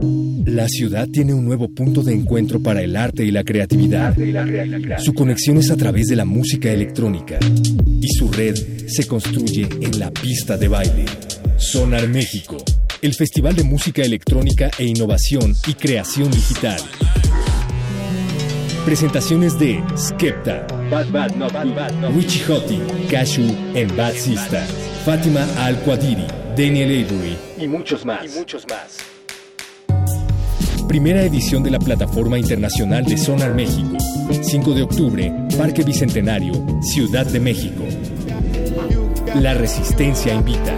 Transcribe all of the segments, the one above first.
La ciudad tiene un nuevo punto de encuentro para el arte y la creatividad. Su conexión es a través de la música electrónica y su red se construye en la pista de baile. Sonar México, el festival de música electrónica e innovación y creación digital. Presentaciones de Skepta, Bad Bad Not Bad Richie Hottie, Cashew en Bad Sista, Fátima Al-Quadiri, Daniel Avery y muchos más. Y muchos más primera edición de la Plataforma Internacional de Sonar México. 5 de octubre, Parque Bicentenario, Ciudad de México. La Resistencia invita.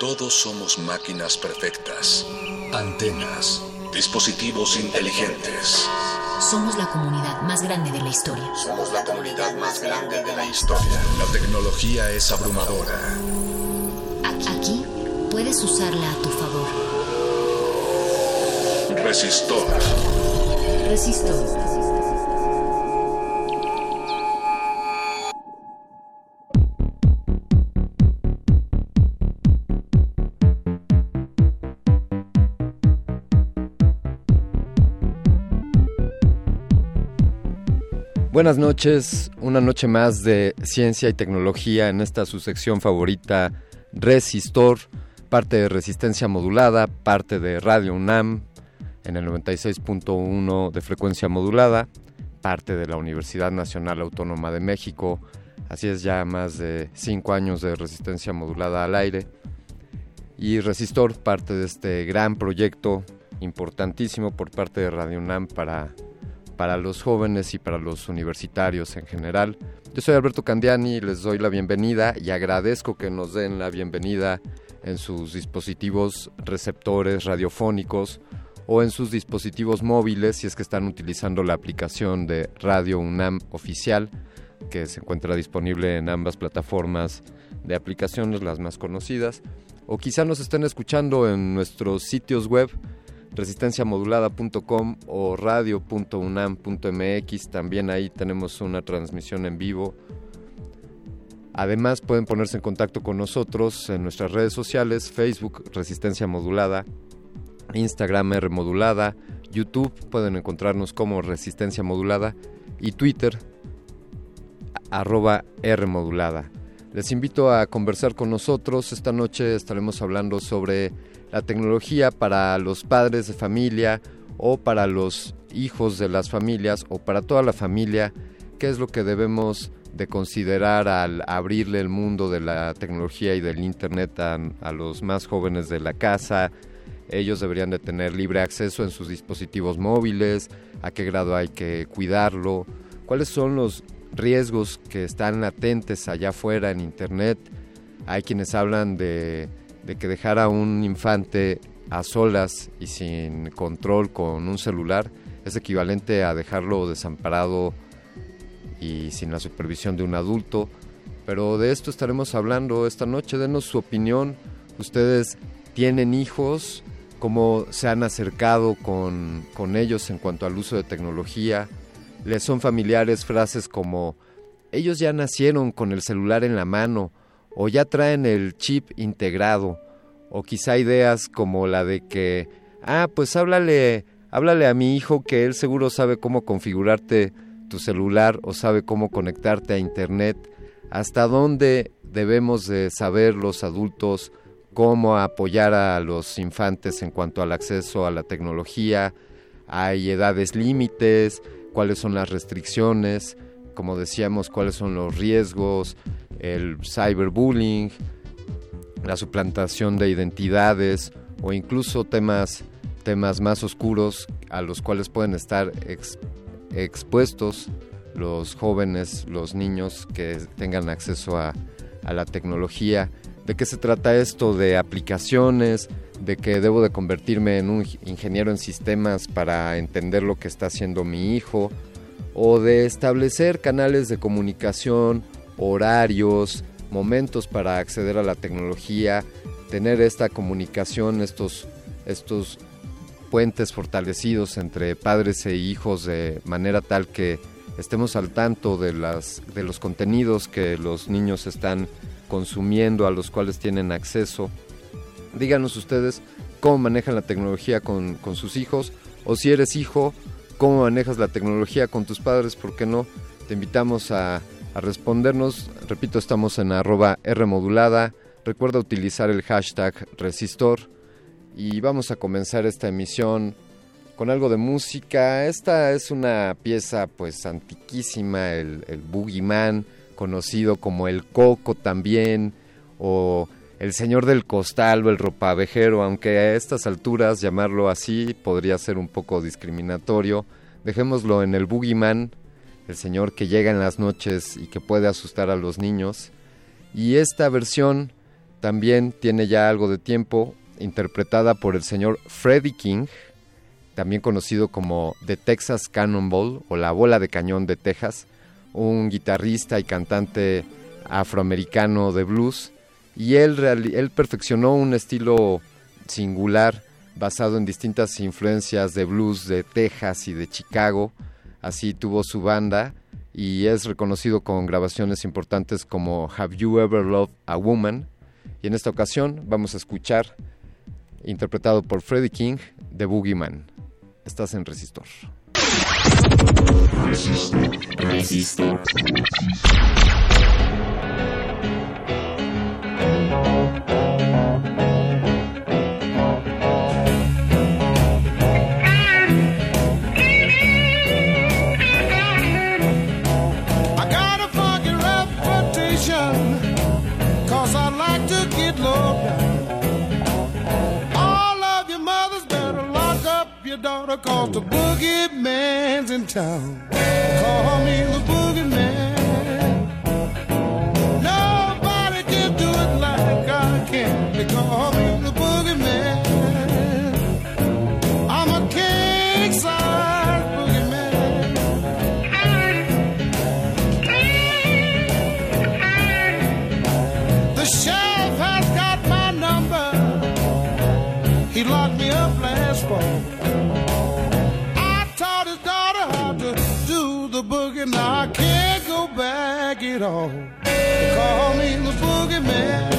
Todos somos máquinas perfectas, antenas, dispositivos inteligentes. Somos la comunidad más grande de la historia. Somos la comunidad más grande de la historia. La tecnología es abrumadora Aquí puedes usarla a tu favor. Resistor. Resistor. Buenas noches, una noche más de ciencia y tecnología en esta su sección favorita Resistor, parte de Resistencia Modulada, parte de Radio UNAM en el 96.1 de frecuencia modulada, parte de la Universidad Nacional Autónoma de México. Así es ya más de cinco años de resistencia modulada al aire. Y Resistor, parte de este gran proyecto importantísimo por parte de Radio UNAM para, para los jóvenes y para los universitarios en general. Yo soy Alberto Candiani, les doy la bienvenida y agradezco que nos den la bienvenida en sus dispositivos receptores radiofónicos o en sus dispositivos móviles si es que están utilizando la aplicación de Radio UNAM oficial que se encuentra disponible en ambas plataformas de aplicaciones, las más conocidas, o quizá nos estén escuchando en nuestros sitios web resistenciamodulada.com o radio.unam.mx. También ahí tenemos una transmisión en vivo. Además pueden ponerse en contacto con nosotros en nuestras redes sociales, Facebook Resistencia Modulada, Instagram R Modulada, YouTube pueden encontrarnos como Resistencia Modulada y Twitter arroba R Modulada. Les invito a conversar con nosotros. Esta noche estaremos hablando sobre la tecnología para los padres de familia o para los hijos de las familias o para toda la familia, qué es lo que debemos de considerar al abrirle el mundo de la tecnología y del Internet a, los más jóvenes de la casa. Ellos deberían de tener libre acceso en sus dispositivos móviles, a qué grado hay que cuidarlo, cuáles son los riesgos que están latentes allá afuera en Internet. Hay quienes hablan de que dejar a un infante a solas y sin control con un celular es equivalente a dejarlo desamparado y sin la supervisión de un adulto. Pero de esto estaremos hablando esta noche. Denos su opinión. Ustedes tienen hijos, cómo se han acercado con ellos en cuanto al uso de tecnología. Les son familiares frases como ellos ya nacieron con el celular en la mano o ya traen el chip integrado, o quizá ideas como la de que, ah, pues háblale, háblale a mi hijo que él seguro sabe cómo configurarte tu celular o sabe cómo conectarte a internet, hasta dónde debemos de saber los adultos cómo apoyar a los infantes en cuanto al acceso a la tecnología, hay edades límites, cuáles son las restricciones, como decíamos, cuáles son los riesgos, el cyberbullying, la suplantación de identidades o incluso temas, temas más oscuros a los cuales pueden estar expuestos los jóvenes, los niños que tengan acceso a, a la tecnología. ¿De qué se trata esto? De aplicaciones, de que debo de convertirme en un ingeniero en sistemas para entender lo que está haciendo mi hijo, o de establecer canales de comunicación, horarios, momentos para acceder a la tecnología, tener esta comunicación, estos, estos puentes fortalecidos entre padres e hijos de manera tal que estemos al tanto de, las, de los contenidos que los niños están consumiendo, a los cuales tienen acceso. Díganos ustedes cómo manejan la tecnología con, con sus hijos o si eres hijo, cómo manejas la tecnología con tus padres, ¿por qué no? Te invitamos a, a respondernos. Repito, estamos en arroba Rmodulada. Recuerda utilizar el hashtag resistor. Y vamos a comenzar esta emisión con algo de música. Esta es una pieza pues antiquísima, el, el Boogeyman, conocido como el Coco también, o el Señor del Costal o el Ropavejero, aunque a estas alturas llamarlo así podría ser un poco discriminatorio. Dejémoslo en el Boogeyman, el señor que llega en las noches y que puede asustar a los niños. Y esta versión también tiene ya algo de tiempo, interpretada por el señor Freddie King, también conocido como The Texas Cannonball o la bola de cañón de Texas, un guitarrista y cantante afroamericano de blues, y él, perfeccionó un estilo singular basado en distintas influencias de blues de Texas y de Chicago, así tuvo su banda y es reconocido con grabaciones importantes como Have You Ever Loved a Woman, y en esta ocasión vamos a escuchar, interpretado por Freddie King, The Boogeyman. Estás en Resistor. Resistor. your cause the boogeyman's in town. Call me the boogeyman. Nobody can do it like I can. Back at all. They call me the boogeyman.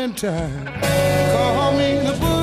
Doing time. Call me the boogeyman.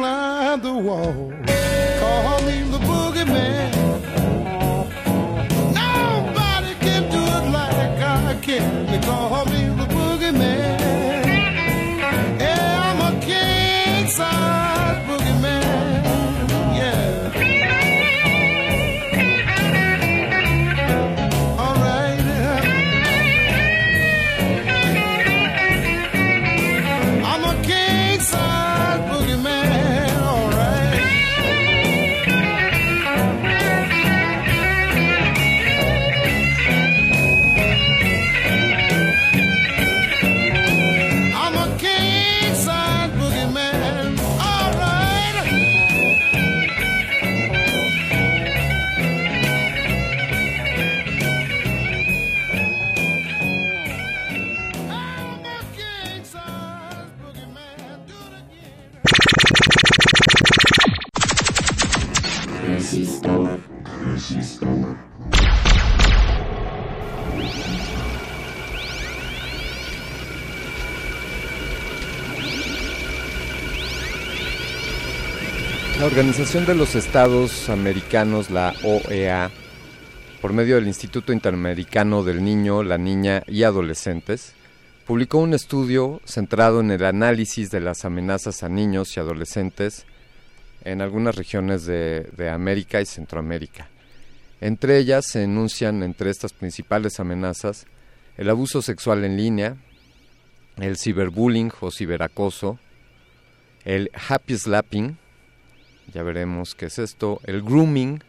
Climb the wall. La Organización de los Estados Americanos, la OEA, por medio del Instituto Interamericano del Niño, la Niña y Adolescentes, publicó un estudio centrado en el análisis de las amenazas a niños y adolescentes en algunas regiones de, de América y Centroamérica. Entre ellas se enuncian entre estas principales amenazas el abuso sexual en línea, el ciberbullying o ciberacoso, el happy slapping, ya veremos qué es esto, el grooming,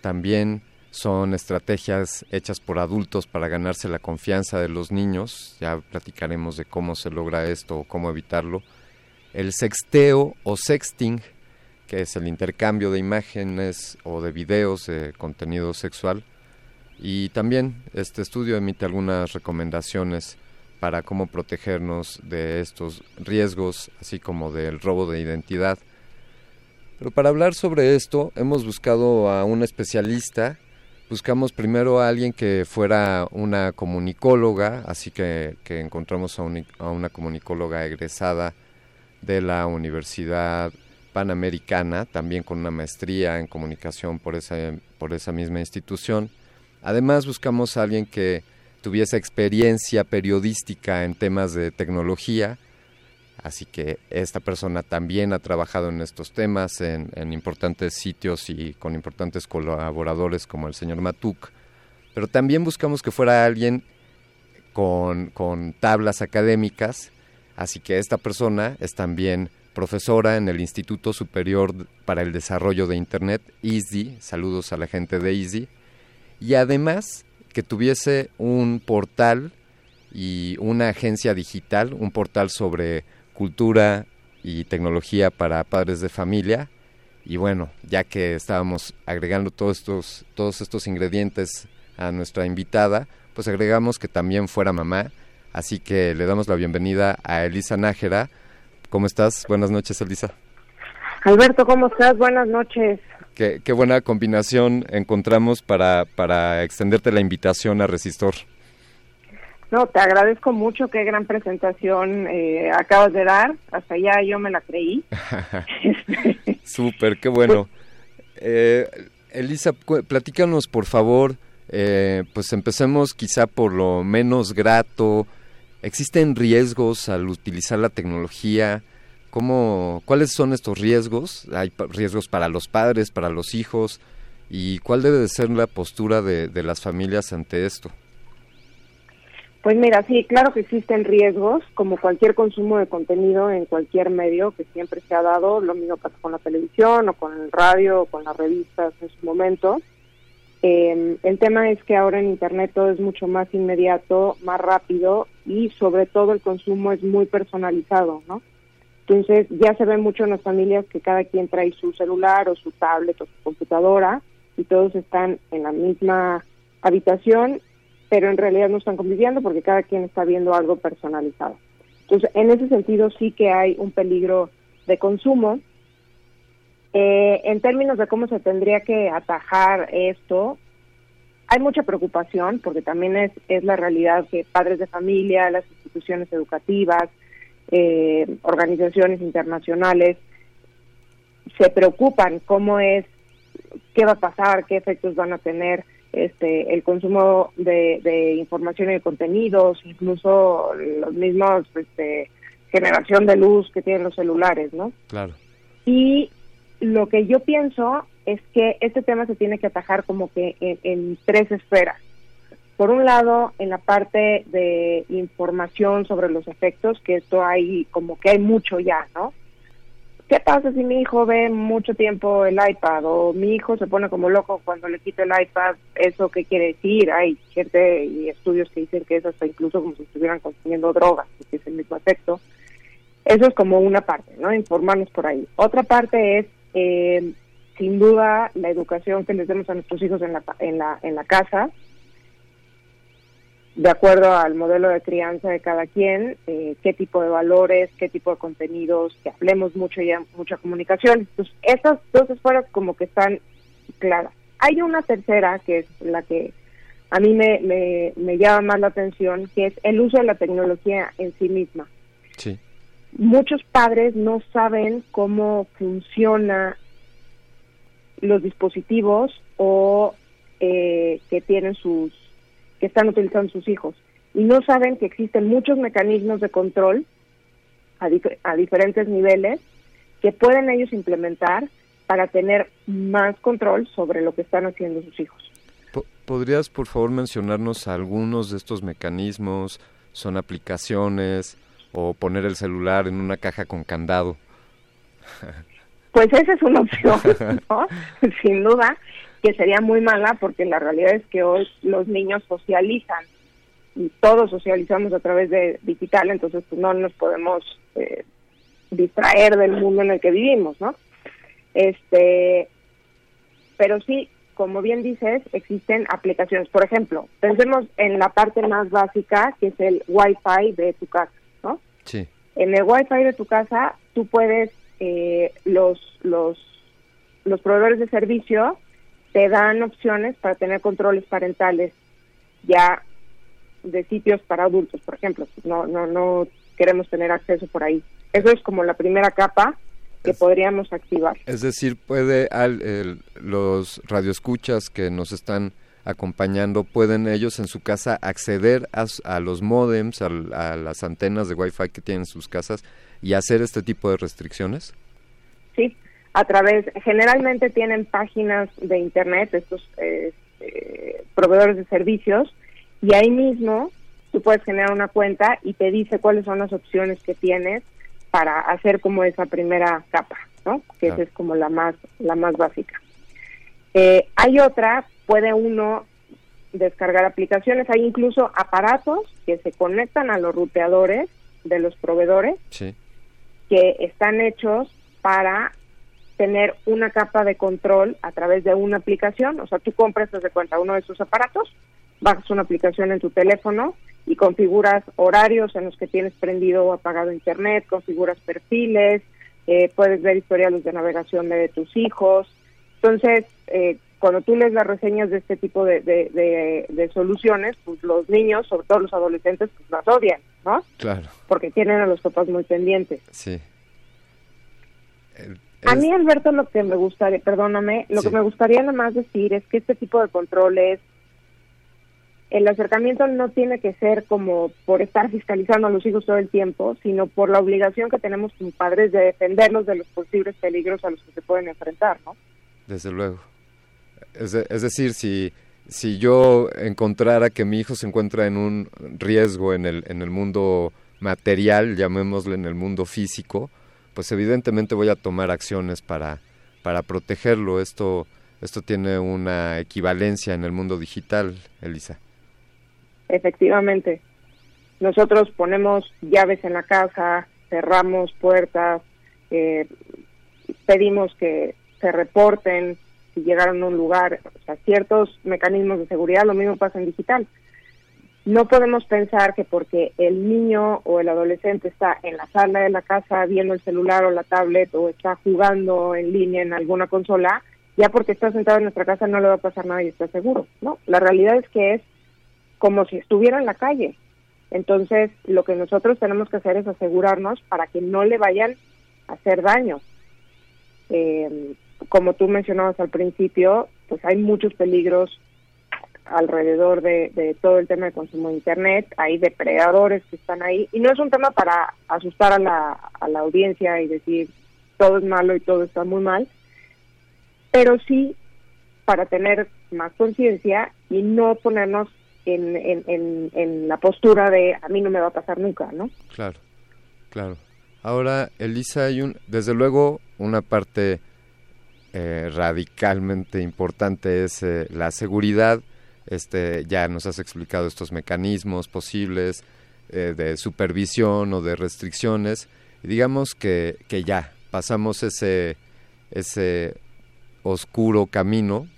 también son estrategias hechas por adultos para ganarse la confianza de los niños, ya platicaremos de cómo se logra esto o cómo evitarlo, el sexteo o sexting, que es el intercambio de imágenes o de videos de contenido sexual, y también este estudio emite algunas recomendaciones para cómo protegernos de estos riesgos, así como del robo de identidad. Pero para hablar sobre esto hemos buscado a un especialista, buscamos primero a alguien que fuera una comunicóloga, así que, encontramos a, a una comunicóloga egresada de la Universidad Panamericana, también con una maestría en comunicación por esa, por esa misma institución. Además buscamos a alguien que tuviese experiencia periodística en temas de tecnología, Así que esta persona también ha trabajado en estos temas, en, en importantes sitios y con importantes colaboradores como el señor Matuk. Pero también buscamos que fuera alguien con, con tablas académicas. Así que esta persona es también profesora en el Instituto Superior para el Desarrollo de Internet, ISDI. Saludos a la gente de ISDI. Y además que tuviese un portal y una agencia digital, un portal sobre cultura y tecnología para padres de familia. Y bueno, ya que estábamos agregando todos estos, todos estos ingredientes a nuestra invitada, pues agregamos que también fuera mamá. Así que le damos la bienvenida a Elisa Nájera. ¿Cómo estás? Buenas noches, Elisa. Alberto, ¿cómo estás? Buenas noches. Qué, qué buena combinación encontramos para, para extenderte la invitación a Resistor. No, te agradezco mucho, qué gran presentación eh, acabas de dar. Hasta allá yo me la creí. Súper, qué bueno. Eh, Elisa, platícanos por favor, eh, pues empecemos quizá por lo menos grato. ¿Existen riesgos al utilizar la tecnología? ¿Cómo, ¿Cuáles son estos riesgos? ¿Hay riesgos para los padres, para los hijos? ¿Y cuál debe de ser la postura de, de las familias ante esto? Pues mira, sí, claro que existen riesgos, como cualquier consumo de contenido en cualquier medio que siempre se ha dado, lo mismo pasa con la televisión o con el radio o con las revistas en su momento. Eh, el tema es que ahora en Internet todo es mucho más inmediato, más rápido y sobre todo el consumo es muy personalizado, ¿no? Entonces ya se ve mucho en las familias que cada quien trae su celular o su tablet o su computadora y todos están en la misma habitación, pero en realidad no están conviviendo porque cada quien está viendo algo personalizado. Entonces, en ese sentido sí que hay un peligro de consumo. Eh, en términos de cómo se tendría que atajar esto, hay mucha preocupación porque también es, es la realidad que padres de familia, las instituciones educativas, eh, organizaciones internacionales se preocupan cómo es, qué va a pasar, qué efectos van a tener este el consumo de, información y de contenidos, incluso los mismos este, generación de luz que tienen los celulares, ¿no? Claro. Y lo que yo pienso es que este tema se tiene que atajar como que en, tres esferas. Por un lado, en la parte de información sobre los efectos, que esto hay como que hay mucho ya, ¿no? ¿Qué pasa si mi hijo ve mucho tiempo el iPad o mi hijo se pone como loco cuando le quito el iPad? ¿Eso qué quiere decir? Hay gente y estudios que dicen que es hasta incluso como si estuvieran consumiendo drogas, que es el mismo efecto. Eso es como una parte, ¿no? Informarnos por ahí. Otra parte es, eh, sin duda, la educación que les demos a nuestros hijos en la, en la, en la casa, de acuerdo al modelo de crianza de cada quien, eh, qué tipo de valores, qué tipo de contenidos, que hablemos mucho y mucha comunicación. Pues esas dos esferas como que están claras. Hay una tercera, que es la que a mí me, me, me llama más la atención, que es el uso de la tecnología en sí misma. Sí muchos padres no saben cómo funciona los dispositivos o eh, que tienen sus que están utilizando sus hijos y no saben que existen muchos mecanismos de control a, a diferentes niveles que pueden ellos implementar para tener más control sobre lo que están haciendo sus hijos. ¿Podrías, por favor, mencionarnos algunos de estos mecanismos? ¿Son aplicaciones? o poner el celular en una caja con candado. Pues esa es una opción, ¿no? Sin duda, que sería muy mala porque la realidad es que hoy los niños socializan y todos socializamos a través de digital, entonces pues, no nos podemos eh, distraer del mundo en el que vivimos, ¿no? Este, pero sí, como bien dices, existen aplicaciones. Por ejemplo, pensemos en la parte más básica, que es el Wi-Fi de tu casa. En el Wi-Fi de tu casa, tú puedes, eh, los, los, los proveedores de servicio te dan opciones para tener controles parentales ya de sitios para adultos, por ejemplo. No, no, no queremos tener acceso por ahí. Eso es como la primera capa que podríamos activar. Es decir, puede al, los radioescuchas que nos están acompañando, pueden ellos en su casa acceder a, los modems, a, las antenas de Wi-Fi que tienen en sus casas y hacer este tipo de restricciones? Sí, a través, generalmente tienen páginas de Internet, estos eh, eh, proveedores de servicios, y ahí mismo tú puedes generar una cuenta y te dice cuáles son las opciones que tienes para hacer como esa primera capa, ¿no? Que esa es como la más, la más básica. Eh, hay otra puede uno descargar aplicaciones. Hay incluso aparatos que se conectan a los ruteadores de los proveedores que están hechos para tener una capa de control a través de una aplicación. O sea, tú compras de cuenta uno de esos aparatos, bajas una aplicación en tu teléfono y configuras horarios en los que tienes prendido o apagado internet, configuras perfiles, eh, puedes ver historiales de navegación de tus hijos. Entonces, eh, cuando tú lees las reseñas de este tipo de, de, soluciones, pues los niños, sobre todo los adolescentes, pues las odian, ¿no? Claro. Porque tienen a los papás muy pendientes. Sí. A mí, Alberto, lo que me gustaría, perdóname, lo que me gustaría nada más decir es que este tipo de controles, el acercamiento no tiene que ser como por estar fiscalizando a los hijos todo el tiempo, sino por la obligación que tenemos como padres de defenderlos de los posibles peligros a los que se pueden enfrentar, ¿no? Desde luego. Es, decir, si, si yo encontrara que mi hijo se encuentra en un riesgo en el, en el mundo material, llamémosle en el mundo físico, pues evidentemente voy a tomar acciones para, para protegerlo. Esto, esto tiene una equivalencia en el mundo digital, Elisa. Efectivamente. Nosotros ponemos llaves en la casa, cerramos puertas, eh, pedimos que se reporten si llegaron a un lugar, o sea, ciertos mecanismos de seguridad, lo mismo pasa en digital. No podemos pensar que porque el niño o el adolescente está en la sala de la casa viendo el celular o la tablet o está jugando en línea en alguna consola, ya porque está sentado en nuestra casa no le va a pasar nada y está seguro, ¿no? La realidad es que es como si estuviera en la calle. Entonces, lo que nosotros tenemos que hacer es asegurarnos para que no le vayan a hacer daño. eh, como tú mencionabas al principio, pues hay muchos peligros alrededor de, todo el tema de consumo de Internet, hay depredadores que están ahí, y no es un tema para asustar a la, a la audiencia y decir todo es malo y todo está muy mal, pero sí para tener más conciencia y no ponernos en, en, en, la postura de a mí no me va a pasar nunca, ¿no? Claro, claro. Ahora, Elisa, hay un, desde luego una parte eh, radicalmente importante es eh, la seguridad este, ya nos has explicado estos mecanismos posibles eh, de supervisión o de restricciones. digamos que, que ya pasamos ese, ese oscuro camino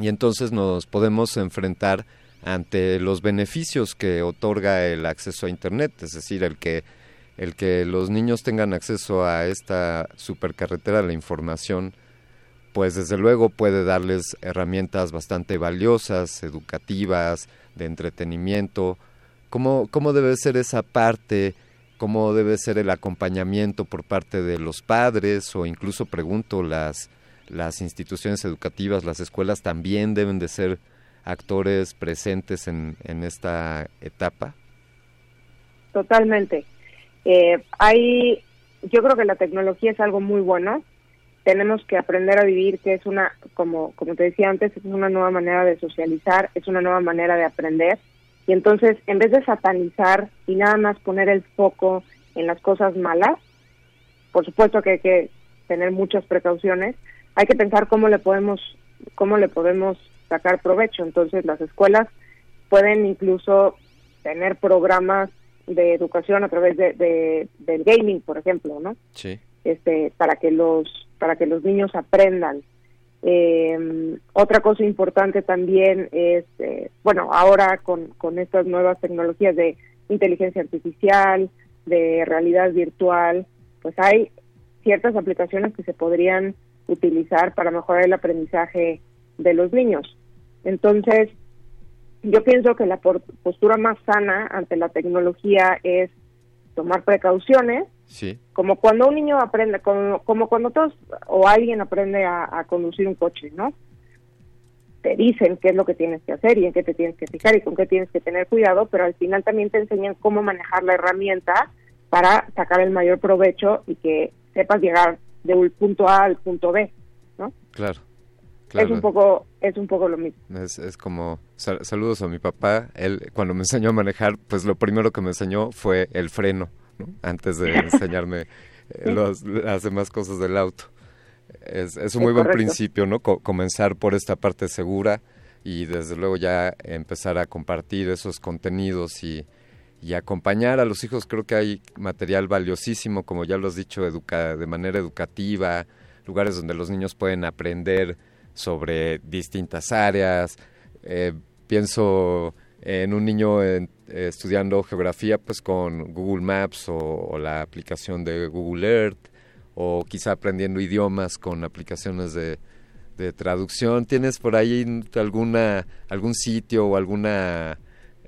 y entonces nos podemos enfrentar ante los beneficios que otorga el acceso a Internet, es decir, el que, el que los niños tengan acceso a esta supercarretera de la información pues desde luego puede darles herramientas bastante valiosas, educativas, de entretenimiento. ¿Cómo, cómo debe ser esa parte? ¿Cómo debe ser el acompañamiento por parte de los padres? O incluso pregunto, las, las instituciones educativas, las escuelas también deben de ser actores presentes en, en esta etapa? Totalmente. Eh, hay, yo creo que la tecnología es algo muy bueno, tenemos que aprender a vivir, que es una, como, como te decía antes, es una nueva manera de socializar, es una nueva manera de aprender. Y entonces, en vez de satanizar y nada más poner el foco en las cosas malas, por supuesto que hay que tener muchas precauciones, hay que pensar cómo le podemos, cómo le podemos sacar provecho. Entonces, las escuelas pueden incluso tener programas de educación a través de, de, del gaming, por ejemplo, ¿no? Sí. Este, para que los para que los niños aprendan. Eh, otra cosa importante también es, eh, bueno, ahora con, con estas nuevas tecnologías de inteligencia artificial, de realidad virtual, pues hay ciertas aplicaciones que se podrían utilizar para mejorar el aprendizaje de los niños. Entonces, yo pienso que la postura más sana ante la tecnología es tomar precauciones, Sí. Como cuando un niño aprende, como, como cuando todos o alguien aprende a, conducir un coche, ¿no? Te dicen qué es lo que tienes que hacer y en qué te tienes que fijar y con qué tienes que tener cuidado, pero al final también te enseñan cómo manejar la herramienta para sacar el mayor provecho y que sepas llegar de un punto A al punto B, ¿no? Claro. Es un poco es un poco lo mismo. Es, es como saludos a mi papá. Él cuando me enseñó a manejar, pues lo primero que me enseñó fue el freno antes de enseñarme eh, las demás cosas del auto. Es, es un muy buen principio, ¿no? comenzar por esta parte segura y desde luego ya empezar a compartir esos contenidos y, y acompañar a los hijos. Creo que hay material valiosísimo, como ya lo has dicho, educa de manera educativa, lugares donde los niños pueden aprender sobre distintas áreas. Eh, pienso en un niño en, estudiando geografía pues con Google Maps o, la aplicación de Google Earth o quizá aprendiendo idiomas con aplicaciones de, traducción. ¿Tienes por ahí alguna algún sitio o alguna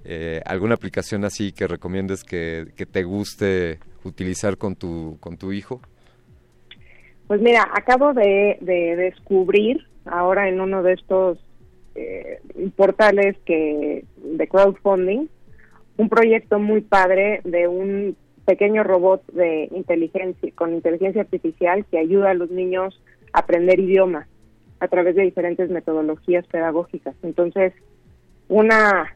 eh, alguna aplicación así que recomiendes que, que, te guste utilizar con tu con tu hijo? Pues mira, acabo de descubrir ahora en uno de estos eh, portales que de crowdfunding un proyecto muy padre de un pequeño robot de inteligencia con inteligencia artificial que ayuda a los niños a aprender idiomas a través de diferentes metodologías pedagógicas. Entonces, una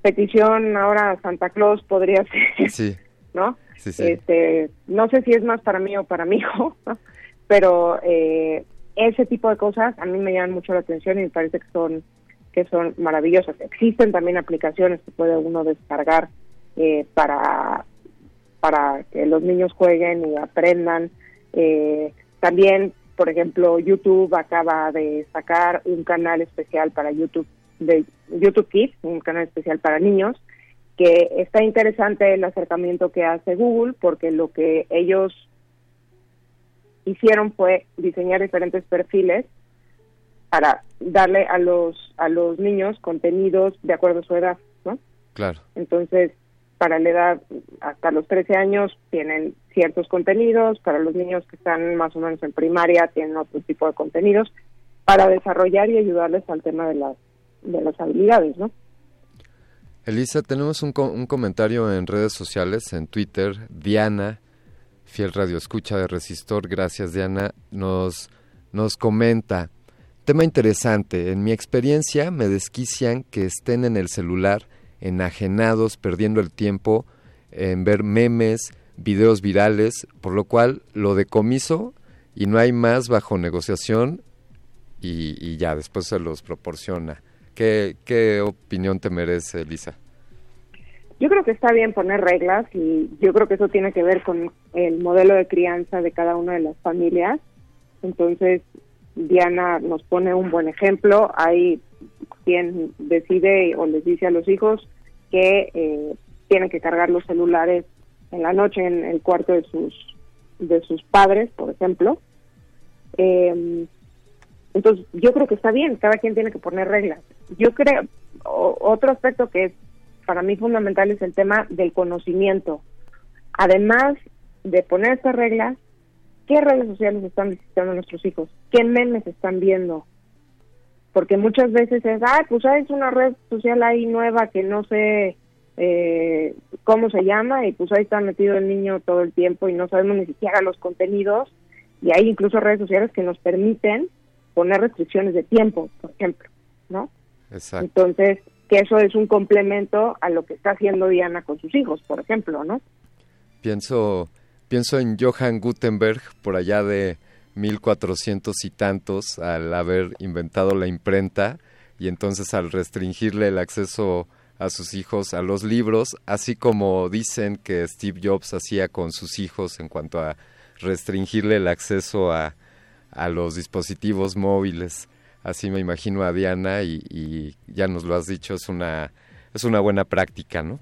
petición ahora a Santa Claus podría ser, ¿no? Este, no sé si es más para mí o para mi hijo, pero eh, ese tipo de cosas a mí me llaman mucho la atención y me parece que son que son maravillosas. Existen también aplicaciones que puede uno descargar eh, para para que los niños jueguen y aprendan. Eh, también, por ejemplo, YouTube acaba de sacar un canal especial para YouTube de YouTube Kids, un canal especial para niños, que está interesante el acercamiento que hace Google porque lo que ellos hicieron fue diseñar diferentes perfiles para darle a los a los niños contenidos de acuerdo a su edad, ¿no? Claro. Entonces, para la edad hasta los 13 años tienen ciertos contenidos, para los niños que están más o menos en primaria tienen otro tipo de contenidos para desarrollar y ayudarles al tema de las de las habilidades, ¿no? Elisa, tenemos un, un comentario en redes sociales, en Twitter, Diana, fiel radio escucha de Resistor, gracias Diana, nos, nos comenta, tema interesante, en mi experiencia me desquician que estén en el celular enajenados, perdiendo el tiempo en ver memes, videos virales, por lo cual lo decomiso y no hay más bajo negociación y, y ya, después se los proporciona. ¿Qué, ¿Qué opinión te merece, Elisa? Yo creo que está bien poner reglas y yo creo que eso tiene que ver con el modelo de crianza de cada una de las familias. Entonces, Diana nos pone un buen ejemplo. Hay quien decide o les dice a los hijos que eh, tienen que cargar los celulares en la noche en el cuarto de sus de sus padres, por ejemplo. Eh, entonces, yo creo que está bien, cada quien tiene que poner reglas. Yo creo, otro aspecto que es para mí fundamental es el tema del conocimiento. Además de poner estas reglas, ¿qué redes sociales están visitando nuestros hijos? ¿Qué memes están viendo? Porque muchas veces es, ah, pues hay una red social ahí nueva que no sé eh, cómo se llama y pues ahí está metido el niño todo el tiempo y no sabemos ni siquiera los contenidos y hay incluso redes sociales que nos permiten poner restricciones de tiempo, por ejemplo, ¿no? Exacto. Entonces, que eso es un complemento a lo que está haciendo Diana con sus hijos, por ejemplo, ¿no? Pienso, pienso en Johann Gutenberg, por allá de 1400 y tantos, al haber inventado la imprenta y entonces al restringirle el acceso a sus hijos a los libros, así como dicen que Steve Jobs hacía con sus hijos en cuanto a restringirle el acceso a, a los dispositivos móviles. Así me imagino a Diana y, ya nos lo has dicho, es una, es una buena práctica, ¿no?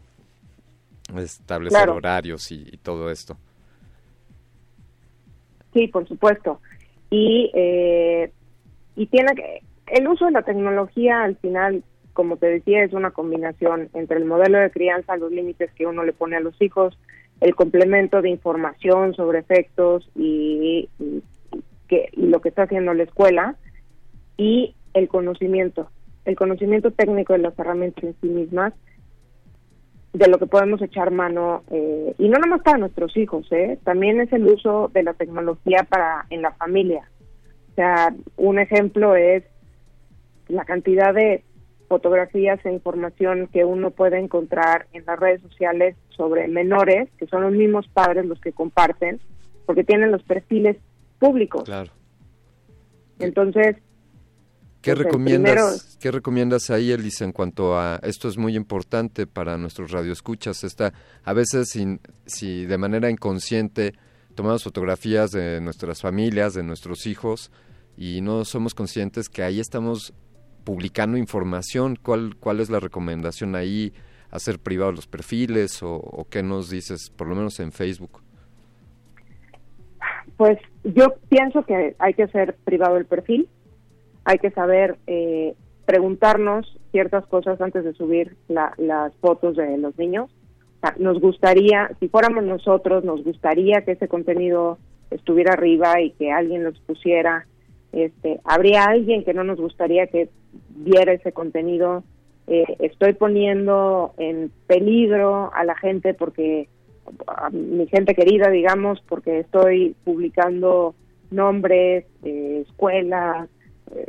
Establecer horarios y, todo esto. Sí, por supuesto. Y, eh, y tiene que, el uso de la tecnología al final, como te decía, es una combinación entre el modelo de crianza, los límites que uno le pone a los hijos, el complemento de información sobre efectos y, que lo que está haciendo la escuela y el conocimiento, el conocimiento técnico de las herramientas en sí mismas, de lo que podemos echar mano, eh, y no nomás para nuestros hijos, ¿eh? también es el uso de la tecnología para en la familia. O sea, un ejemplo es la cantidad de fotografías e información que uno puede encontrar en las redes sociales sobre menores, que son los mismos padres los que comparten, porque tienen los perfiles públicos. Claro. entonces... ¿Qué pues, recomiendas, ¿Qué recomiendas ahí, Elisa, en cuanto a esto es muy importante para nuestros radioescuchas? Esta, a veces, si de manera inconsciente tomamos fotografías de nuestras familias, de nuestros hijos, y no somos conscientes que ahí estamos publicando información. ¿Cuál, cuál es la recomendación ahí? ¿Hacer privados los perfiles o, o qué nos dices, por lo menos en Facebook? Pues yo pienso que hay que hacer privado el perfil, hay que saber eh, preguntarnos ciertas cosas antes de subir las fotos de los niños. nos gustaría, si fuéramos nosotros, nos gustaría que ese contenido estuviera arriba y que alguien lo expusiera. Este, habría alguien que no nos gustaría que viera ese contenido. Eh, estoy poniendo en peligro a la gente porque a mi gente querida, digamos, porque estoy publicando nombres, eh, escuelas,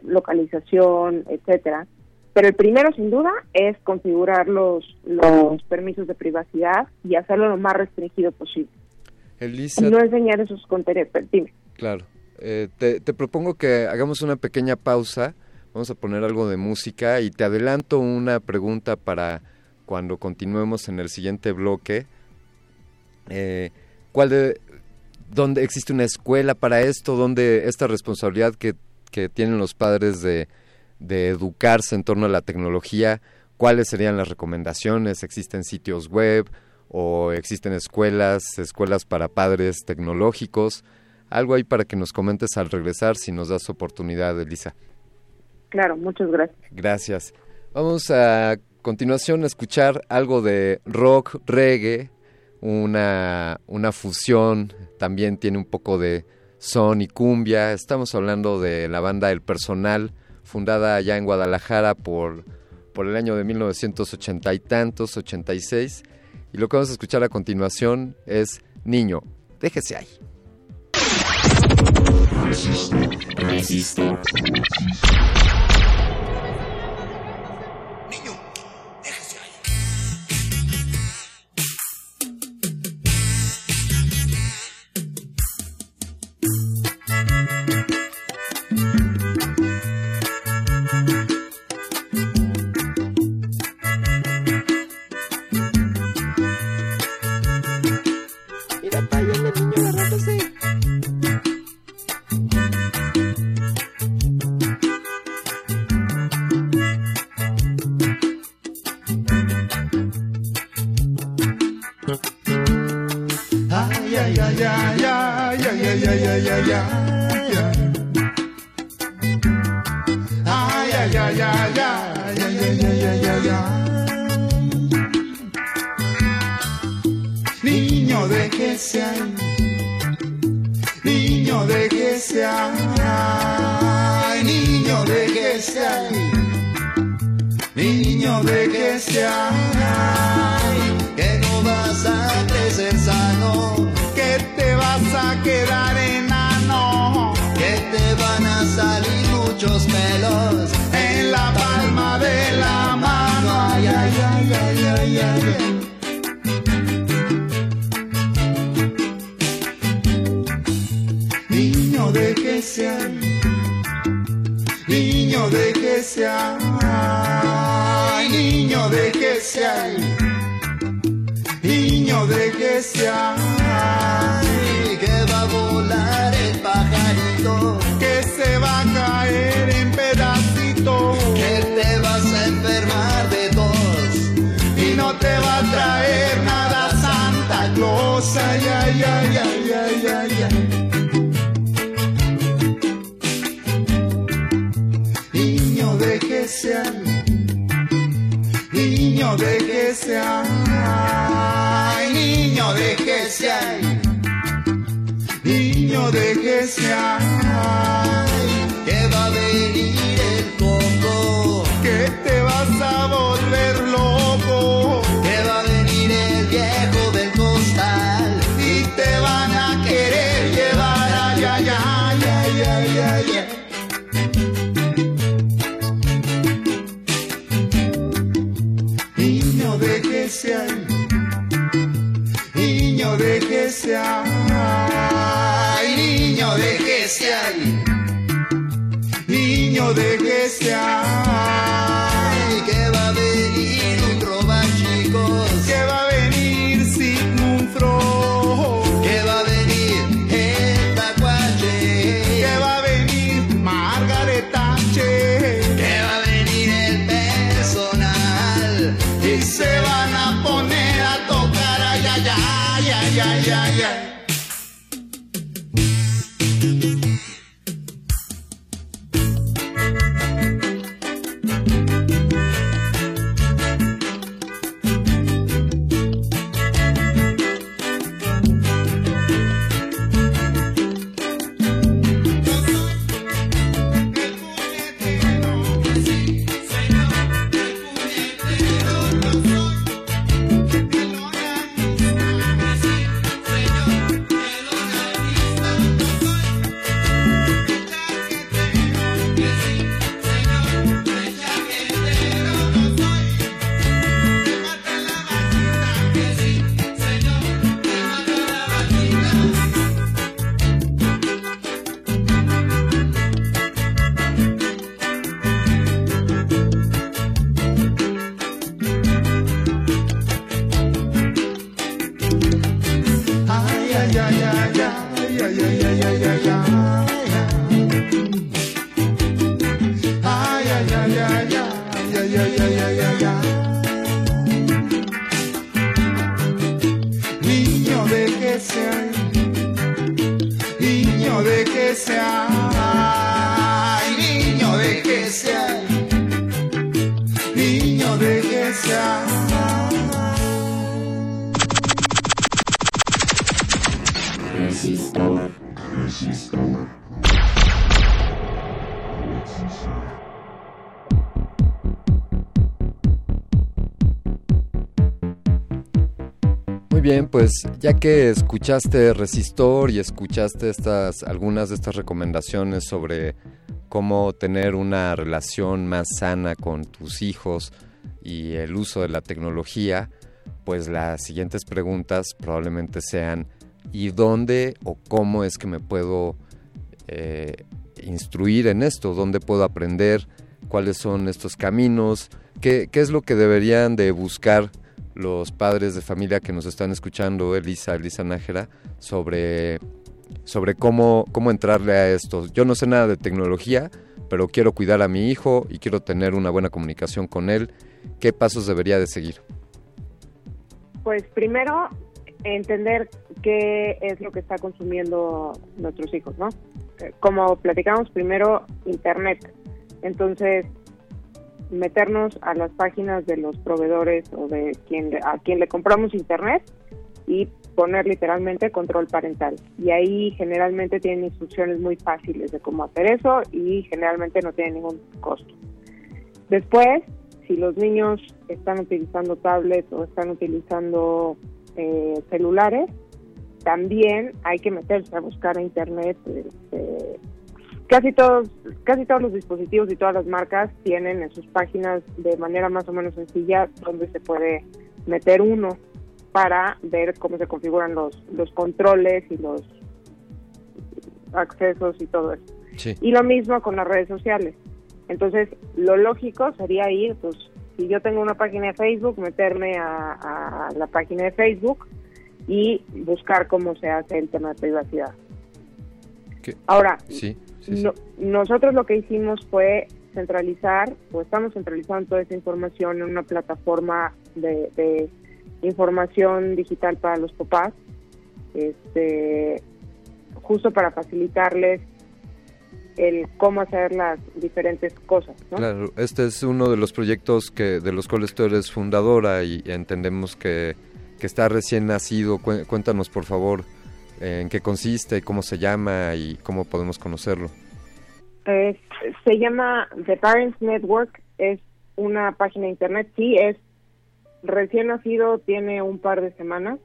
localización, etcétera. Pero el primero, sin duda, es configurar los, los permisos de privacidad y hacerlo lo más restringido posible. Elisa, y no enseñar esos contenidos. Dime. Claro. Eh, te, te propongo que hagamos una pequeña pausa. Vamos a poner algo de música y te adelanto una pregunta para cuando continuemos en el siguiente bloque eh, cuál de, dónde existe una escuela para esto, dónde esta responsabilidad que, que tienen los padres de, de educarse en torno a la tecnología, cuáles serían las recomendaciones, existen sitios web o existen escuelas, escuelas para padres tecnológicos, algo ahí para que nos comentes al regresar si nos das oportunidad, Elisa. Claro, muchas gracias. Gracias. Vamos a continuación escuchar algo de rock, reggae, una, una fusión, también tiene un poco de son y cumbia. Estamos hablando de la banda El Personal, fundada allá en Guadalajara por, por el año de 1980 y tantos, 86. Y lo que vamos a escuchar a continuación es Niño, déjese ahí. Pues ya que escuchaste Resistor y escuchaste estas algunas de estas recomendaciones sobre cómo tener una relación más sana con tus hijos y el uso de la tecnología, pues las siguientes preguntas probablemente sean ¿y dónde o cómo es que me puedo eh, instruir en esto? ¿Dónde puedo aprender? ¿Cuáles son estos caminos? ¿Qué, ¿Qué es lo que deberían de buscar los padres de familia que nos están escuchando, Elisa, Elisa Nájera, sobre, sobre cómo, cómo entrarle a esto. Yo no sé nada de tecnología, pero quiero cuidar a mi hijo y quiero tener una buena comunicación con él. ¿Qué pasos debería de seguir? Pues primero, entender qué es lo que está consumiendo nuestros hijos, ¿no? Como platicamos primero, Internet. Entonces, meternos a las páginas de los proveedores o de quien a quien le compramos internet y poner literalmente control parental. Y ahí generalmente tienen instrucciones muy fáciles de cómo hacer eso y generalmente no tienen ningún costo. Después, si los niños están utilizando tablets o están utilizando eh, celulares, también hay que meterse a buscar a internet este, casi todos casi todos los dispositivos y todas las marcas tienen en sus páginas de manera más o menos sencilla donde se puede meter uno para ver cómo se configuran los los controles y los accesos y todo eso. Y lo mismo con las redes sociales. Entonces, lo lógico sería ir, pues, si yo tengo una página de Facebook, meterme a, a la página de Facebook y buscar cómo se hace el tema de privacidad. Ahora, sí nosotros lo que hicimos fue centralizar, o estamos centralizando toda esa información en una plataforma de, información digital para los papás, este, justo para facilitarles el cómo hacer las diferentes cosas. Claro, este es uno de los proyectos que de los cuales tú eres fundadora y entendemos que, que está recién nacido. Cuéntanos, por favor, en qué consiste, cómo se llama y cómo podemos conocerlo. se llama The Parents Network, es una página de internet, sí, es recién nacido, tiene un par de semanas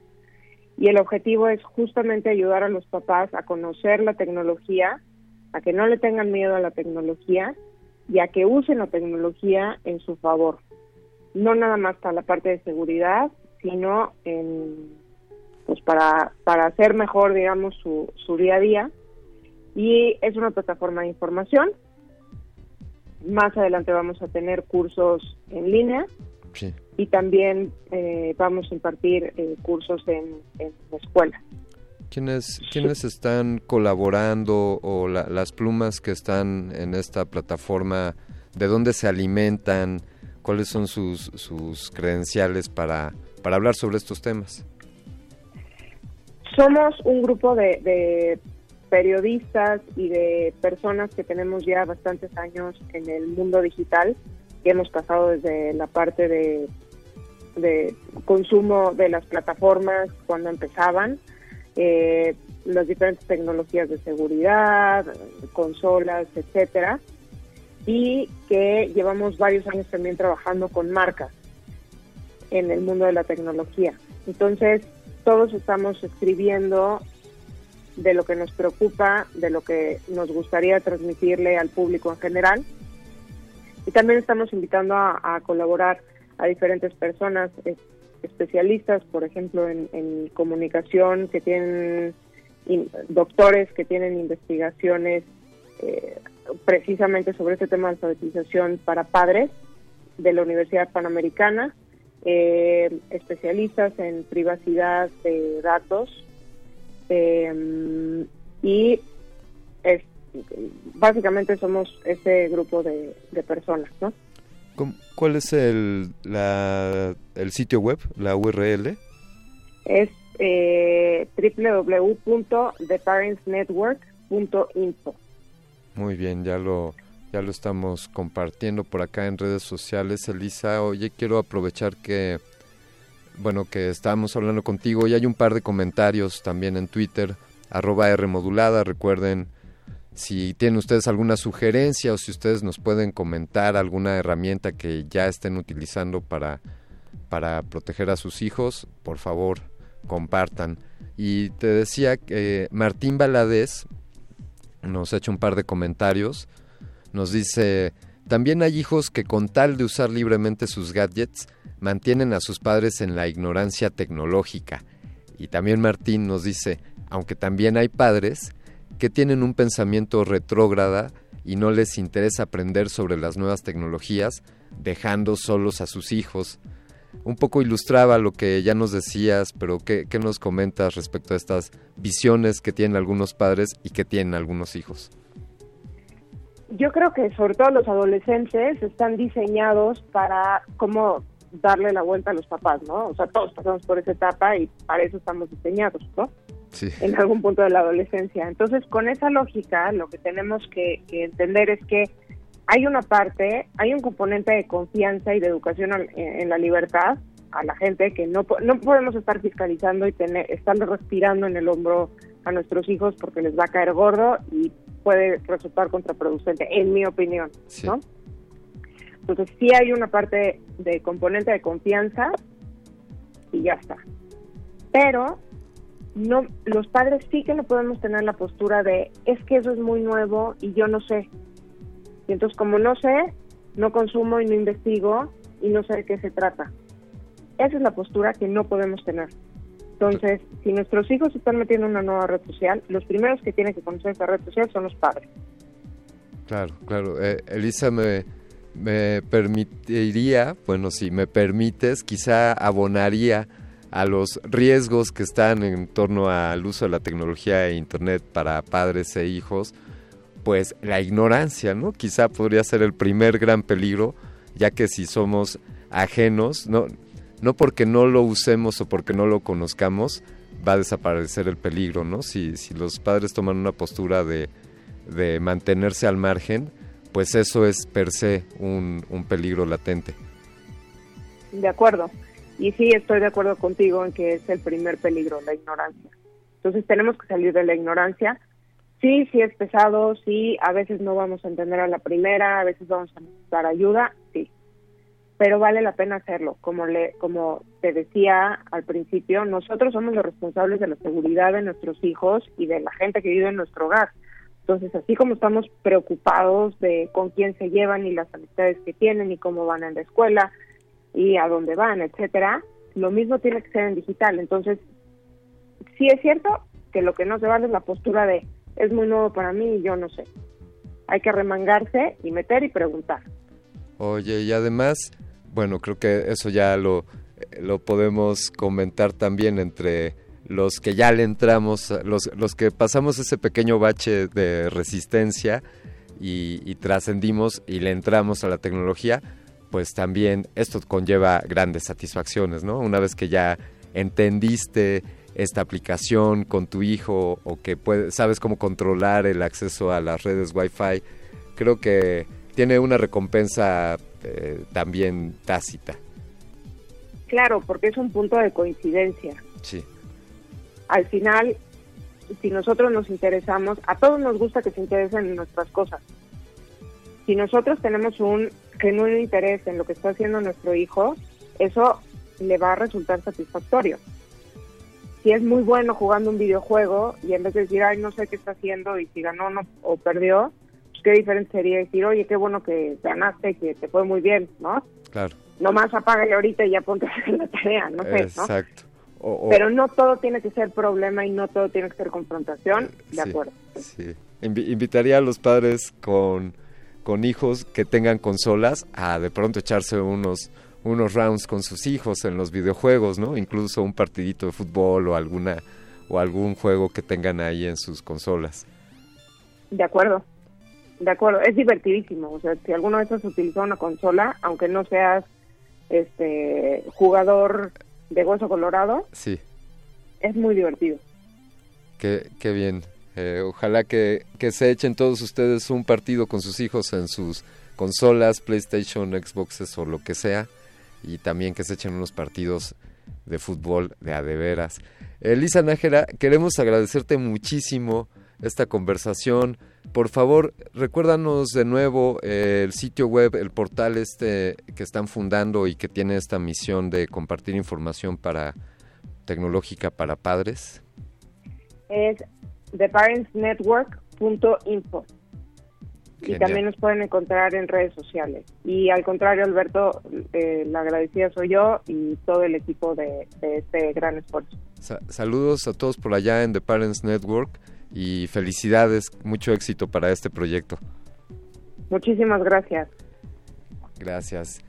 y el objetivo es justamente ayudar a los papás a conocer la tecnología, a que no le tengan miedo a la tecnología y a que usen la tecnología en su favor. No nada más para la parte de seguridad, sino en pues para, para hacer mejor, digamos, su, su día a día. Y es una plataforma de información. Más adelante vamos a tener cursos en línea y también eh, vamos a impartir eh, cursos en, en la escuela. ¿Quiénes, ¿Quiénes están colaborando o las plumas que están en esta plataforma? ¿De dónde se alimentan? ¿Cuáles son sus, sus credenciales para, para hablar sobre estos temas? Somos un grupo de, periodistas y de personas que tenemos ya bastantes años en el mundo digital, que hemos pasado desde la parte de, consumo de las plataformas cuando empezaban, eh, las diferentes tecnologías de seguridad, consolas, etcétera, y que llevamos varios años también trabajando con marcas en el mundo de la tecnología. Entonces, todos estamos escribiendo de lo que nos preocupa, de lo que nos gustaría transmitirle al público en general. Y también estamos invitando a, colaborar a diferentes personas especialistas, por ejemplo, en, comunicación, que tienen doctores que tienen investigaciones eh, precisamente sobre este tema de alfabetización para padres de la Universidad Panamericana eh, especialistas en privacidad de datos eh, y básicamente somos ese grupo de, personas, ¿no? ¿Cuál es el, el sitio web, la URL? Es eh, www.theparentsnetwork.info. Muy bien, ya lo, ya lo estamos compartiendo por acá en redes sociales. Elisa, oye, quiero aprovechar que, bueno, que estábamos hablando contigo y hay un par de comentarios también en Twitter arroba R modulada. Recuerden, si tienen ustedes alguna sugerencia o si ustedes nos pueden comentar alguna herramienta que ya estén utilizando para, para proteger a sus hijos, por favor, compartan. Y te decía que Martín Valadez nos ha hecho un par de comentarios. Nos dice, también hay hijos que con tal de usar libremente sus gadgets, mantienen a sus padres en la ignorancia tecnológica. Y también Martín nos dice, aunque también hay padres que tienen un pensamiento retrógrada y no les interesa aprender sobre las nuevas tecnologías, dejando solos a sus hijos. Un poco ilustraba lo que ya nos decías, pero ¿qué, qué nos comentas respecto a estas visiones que tienen algunos padres y que tienen algunos hijos? Yo creo que sobre todo los adolescentes están diseñados para cómo darle la vuelta a los papás, ¿no? O sea, todos pasamos por esa etapa y para eso estamos diseñados, ¿no? Sí. En algún punto de la adolescencia. Entonces, con esa lógica, lo que tenemos que, que entender es que hay una parte, hay un componente de confianza y de educación en, la libertad a la gente que no, no podemos estar fiscalizando y tener, estarle respirando en el hombro a nuestros hijos porque les va a caer gordo y puede resultar contraproducente, en mi opinión, Sí. ¿no? Entonces sí hay una parte de componente de confianza y ya está. Pero no, los padres sí que no podemos tener la postura de es que eso es muy nuevo y yo no sé. Y entonces como no sé, no consumo y no investigo y no sé de qué se trata. Esa es la postura que no podemos tener. Entonces, si nuestros hijos están metiendo en una nueva red social, los primeros que tienen que conocer esa red social son los padres. Claro, claro. Eh, Elisa, me, me permitiría, bueno, si me permites, quizá abonaría a los riesgos que están en torno al uso de la tecnología e Internet para padres e hijos, pues la ignorancia, ¿no? Quizá podría ser el primer gran peligro, ya que si somos ajenos, no, no porque no lo usemos o porque no lo conozcamos, va a desaparecer el peligro, ¿no? Si, si los padres toman una postura de, de mantenerse al margen, pues eso es per se un, un peligro latente. De acuerdo. Y sí, estoy de acuerdo contigo en que es el primer peligro, la ignorancia. Entonces tenemos que salir de la ignorancia. Sí, sí es pesado, sí, a veces no vamos a entender a la primera, a veces vamos a necesitar ayuda, sí. Pero vale la pena hacerlo. Como, le, como te decía al principio, nosotros somos los responsables de la seguridad de nuestros hijos y de la gente que vive en nuestro hogar. Entonces, así como estamos preocupados de con quién se llevan y las amistades que tienen y cómo van en la escuela, y a dónde van, etcétera, lo mismo tiene que ser en digital. Entonces, sí es cierto que lo que no se vale es la postura de es muy nuevo para mí y yo no sé. Hay que remangarse y meter y preguntar. Oye, y además, bueno, creo que eso ya lo, lo podemos comentar también entre los que ya le entramos, los, los que pasamos ese pequeño bache de resistencia y, trascendimos y le entramos a la tecnología, pues también esto conlleva grandes satisfacciones, ¿no? Una vez que ya entendiste esta aplicación con tu hijo o que puede, sabes cómo controlar el acceso a las redes Wi-Fi, creo que tiene una recompensa eh, también tácita. Claro, porque es un punto de coincidencia. Sí. Al final, si nosotros nos interesamos, a todos nos gusta que se interesen en nuestras cosas. Si nosotros tenemos un genuino interés en lo que está haciendo nuestro hijo, eso le va a resultar satisfactorio. Si es muy bueno jugando un videojuego y en vez de decir, ay, no sé qué está haciendo y si ganó no, o perdió, qué diferente sería decir, oye, qué bueno que ganaste, que te fue muy bien, ¿no? Claro. Nomás apágale ahorita y ya ponte a hacer la tarea, no sé, ¿no? Exacto. O- o- Pero no todo tiene que ser problema y no todo tiene que ser confrontación, de Sí, acuerdo. Sí. Invi- invitaría a los padres con, con hijos que tengan consolas a de pronto echarse unos unos rounds con sus hijos en los videojuegos, ¿no? Incluso un partidito de fútbol o alguna o algún juego que tengan ahí en sus consolas. De acuerdo, de acuerdo, es divertidísimo. O sea, si alguna vez has utilizado una consola, aunque no seas este jugador de hueso colorado, Sí, es muy divertido. qué, qué bien. Eh, ojalá que, que se echen todos ustedes un partido con sus hijos en sus consolas, PlayStation, Xboxes o lo que sea. Y también que se echen unos partidos de fútbol de a de veras. Elisa Nájera, queremos agradecerte muchísimo esta conversación. Por favor, recuérdanos de nuevo eh, el sitio web, el portal este que están fundando y que tiene esta misión de compartir información para tecnológica para padres. Es theparentsnetwork.info. Y también nos pueden encontrar en redes sociales. Y al contrario, Alberto, eh, la agradecida soy yo y todo el equipo de, este gran esfuerzo. saludos a todos por allá en The Parents Network y felicidades, mucho éxito para este proyecto. Muchísimas gracias. Gracias.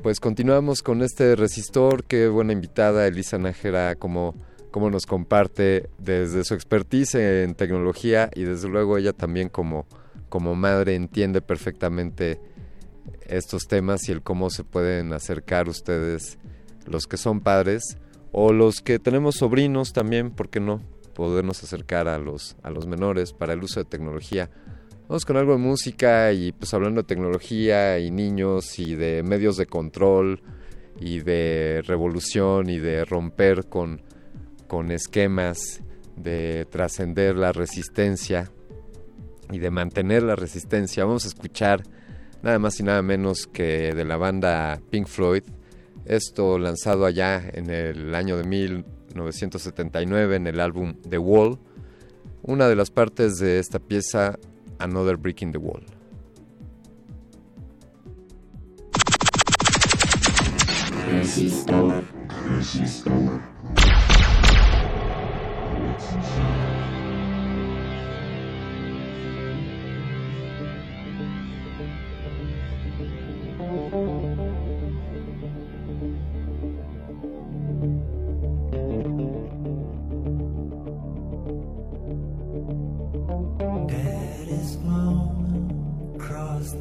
Pues continuamos con este resistor, qué buena invitada Elisa Nájera, como, como nos comparte desde su expertise en tecnología y desde luego ella también como, como madre entiende perfectamente estos temas y el cómo se pueden acercar ustedes, los que son padres o los que tenemos sobrinos también, ¿por qué no? Podernos acercar a los, a los menores para el uso de tecnología. Vamos con algo de música y pues hablando de tecnología y niños y de medios de control y de revolución y de romper con, con esquemas, de trascender la resistencia y de mantener la resistencia. Vamos a escuchar nada más y nada menos que de la banda Pink Floyd, esto lanzado allá en el año de mil 1979 en el álbum The Wall, una de las partes de esta pieza Another Brick in the Wall. Resistor.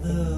Uh.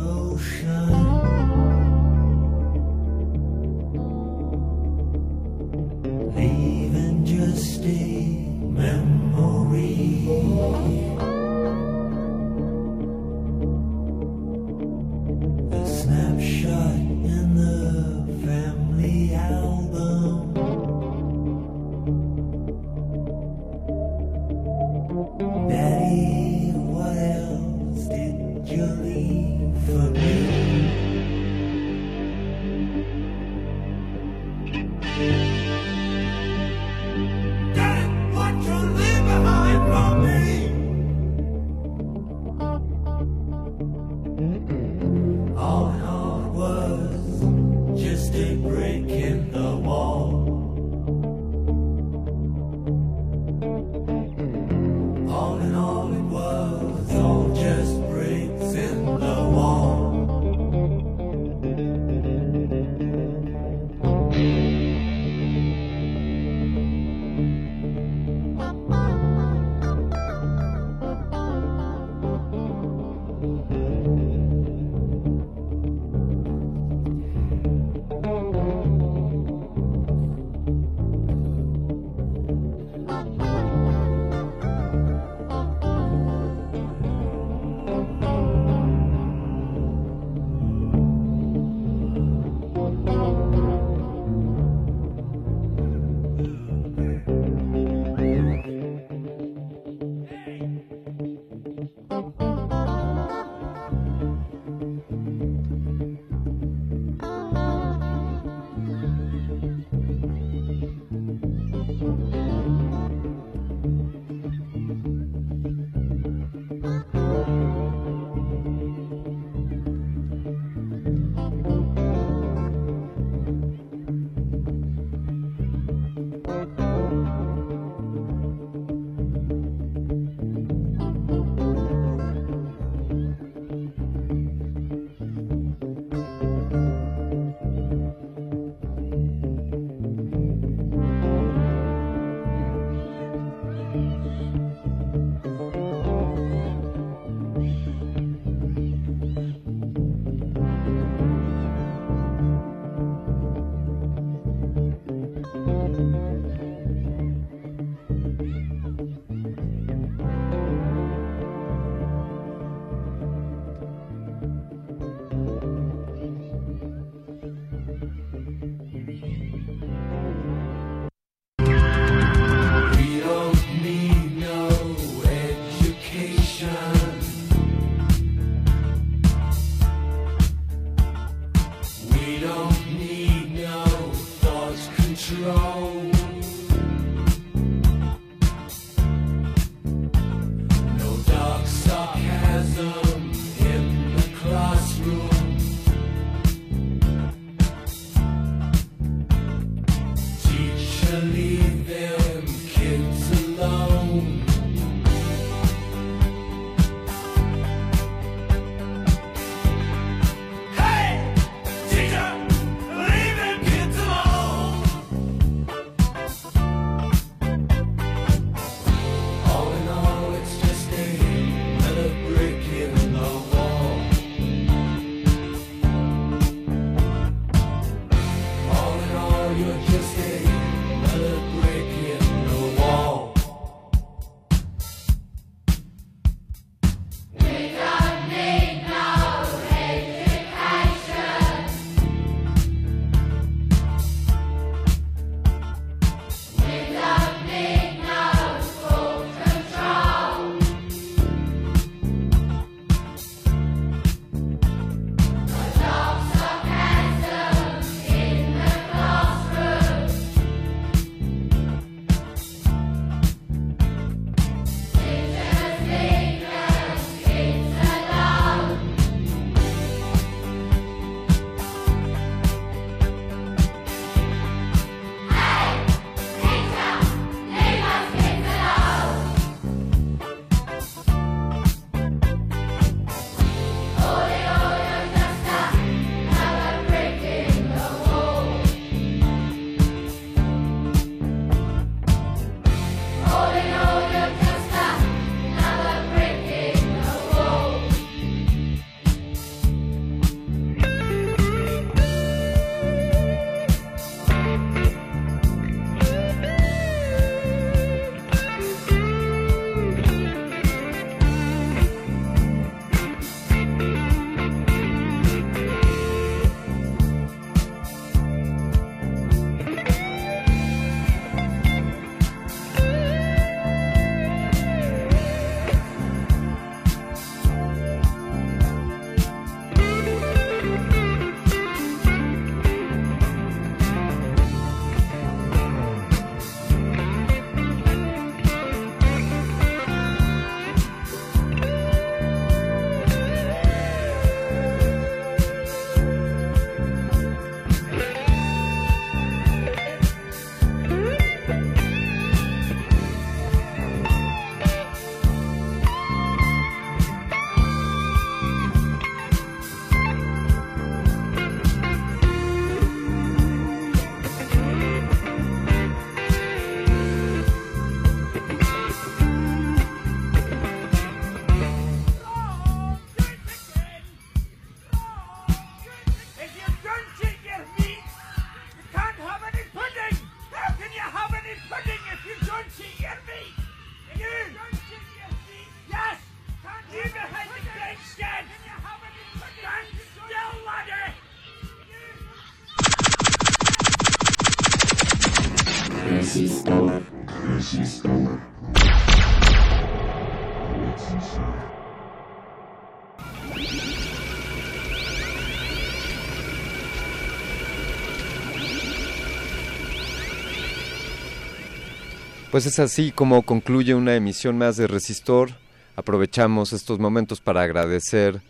Pues es así como concluye una emisión más de Resistor. Aprovechamos estos momentos para agradecer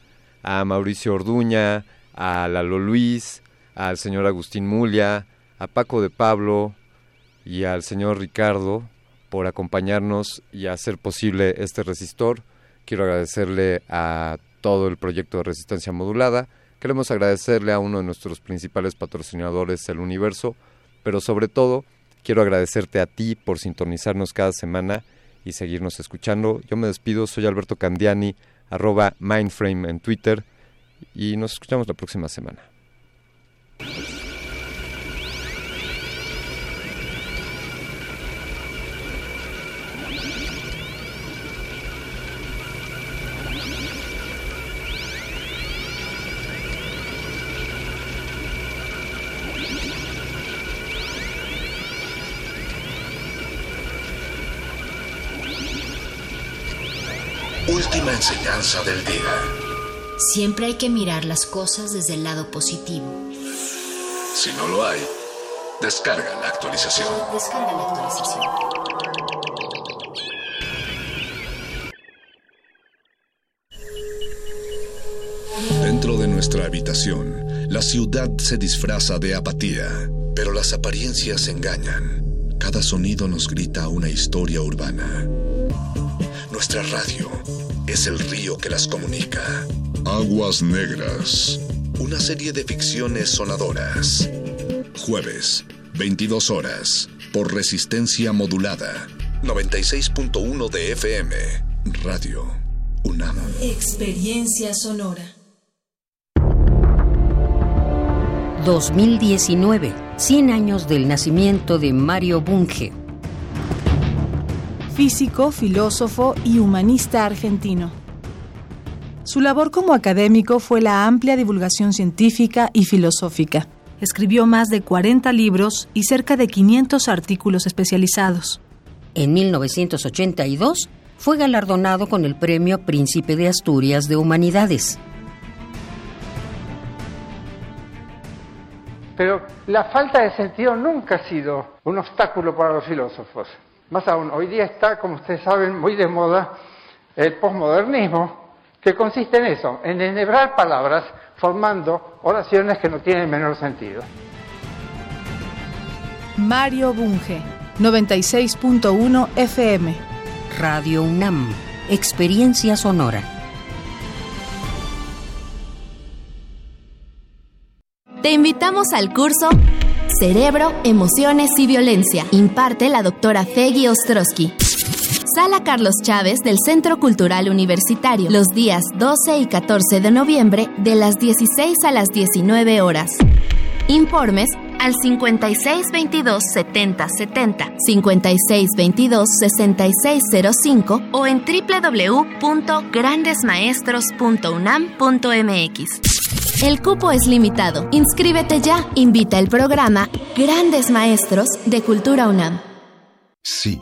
a Mauricio Orduña, a Lalo Luis, al señor Agustín Mulia, a Paco de Pablo y al señor Ricardo por acompañarnos y hacer posible este resistor. Quiero agradecerle a todo el proyecto de resistencia modulada. Queremos agradecerle a uno de nuestros principales patrocinadores, el Universo, pero sobre todo Quiero agradecerte a ti por sintonizarnos cada semana y seguirnos escuchando. Yo me despido, soy Alberto Candiani, arroba Mindframe en Twitter y nos escuchamos la próxima semana. Enseñanza del día. Siempre hay que mirar las cosas desde el lado positivo. Si no lo hay, descarga la actualización. Descarga la actualización. Dentro de nuestra habitación, la ciudad se disfraza de apatía, pero las apariencias engañan. Cada sonido nos grita una historia urbana. Nuestra radio es el río que las comunica. Aguas Negras. Una serie de ficciones sonadoras. Jueves, 22 horas, por resistencia modulada. 96.1 de FM. Radio UNAM. Experiencia sonora. 2019, 100 años del nacimiento de Mario Bunge. Físico, filósofo y humanista argentino. Su labor como académico fue la amplia divulgación científica y filosófica. Escribió más de 40 libros y cerca de 500 artículos especializados. En 1982 fue galardonado con el Premio Príncipe de Asturias de Humanidades. Pero la falta de sentido nunca ha sido un obstáculo para los filósofos. Más aún, hoy día está, como ustedes saben, muy de moda el posmodernismo, que consiste en eso, en enhebrar palabras formando oraciones que no tienen menor sentido. Mario Bunge, 96.1 FM. Radio UNAM, Experiencia Sonora. Te invitamos al curso Cerebro, Emociones y Violencia. Imparte la doctora Feggy Ostrowski. Sala Carlos Chávez del Centro Cultural Universitario, los días 12 y 14 de noviembre de las 16 a las 19 horas. Informes al 5622 7070, 5622 6605 o en www.grandesmaestros.unam.mx. El cupo es limitado. Inscríbete ya. Invita el programa Grandes Maestros de Cultura UNAM. Sí,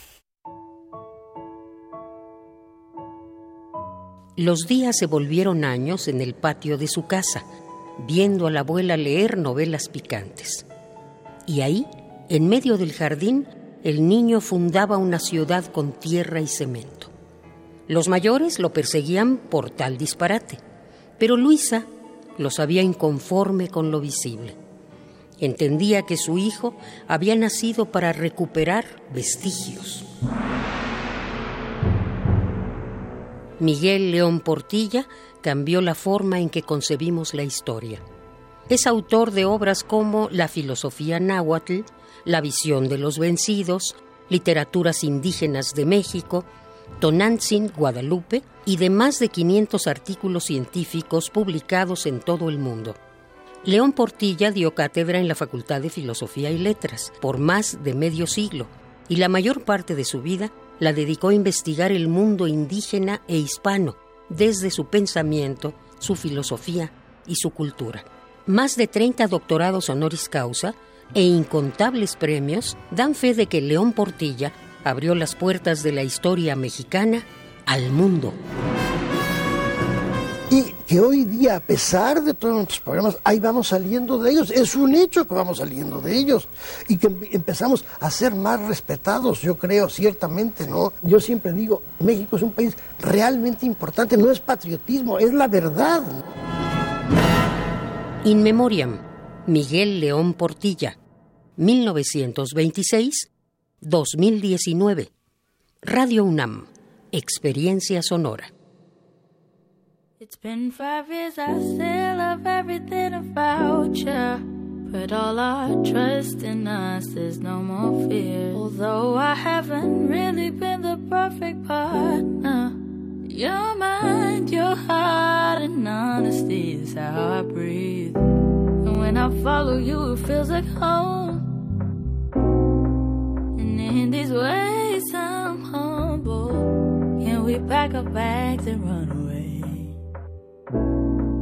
Los días se volvieron años en el patio de su casa, viendo a la abuela leer novelas picantes. Y ahí, en medio del jardín, el niño fundaba una ciudad con tierra y cemento. Los mayores lo perseguían por tal disparate, pero Luisa lo sabía inconforme con lo visible. Entendía que su hijo había nacido para recuperar vestigios. Miguel León Portilla cambió la forma en que concebimos la historia. Es autor de obras como La filosofía náhuatl, La visión de los vencidos, literaturas indígenas de México, Tonantzin, Guadalupe y de más de 500 artículos científicos publicados en todo el mundo. León Portilla dio cátedra en la Facultad de Filosofía y Letras por más de medio siglo y la mayor parte de su vida la dedicó a investigar el mundo indígena e hispano desde su pensamiento, su filosofía y su cultura. Más de 30 doctorados honoris causa e incontables premios dan fe de que León Portilla abrió las puertas de la historia mexicana al mundo. Y que hoy día, a pesar de todos nuestros programas, ahí vamos saliendo de ellos. Es un hecho que vamos saliendo de ellos y que empezamos a ser más respetados, yo creo, ciertamente, ¿no? Yo siempre digo, México es un país realmente importante, no es patriotismo, es la verdad. In Memoriam, Miguel León Portilla, 1926-2019. Radio UNAM, Experiencia Sonora. It's been five years, I still love everything about you. Put all our trust in us, there's no more fear. Although I haven't really been the perfect partner, your mind, your heart, and honesty is how I breathe. And when I follow you, it feels like home. And in these ways, I'm humble. Can we pack our bags and run away?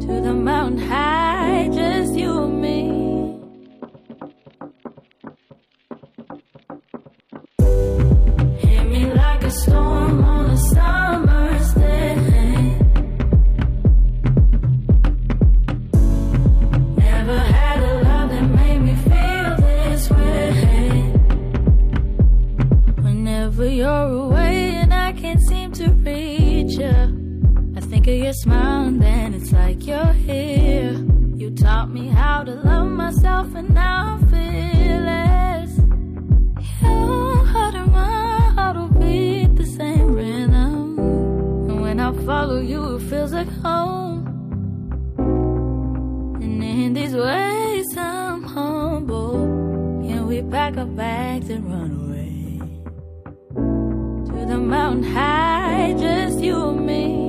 To the mountain high, just you and me. Hit me like a storm on a summer's day. Never had a love that made me feel this way. Whenever you're away and I can't seem to reach you. Of your smile and then it's like you're here. You taught me how to love myself and now I feel it. Your heart and my heart will beat the same rhythm. And when I follow you, it feels like home. And in these ways, I'm humble. Can we pack our bags and run away? To the mountain high, just you and me.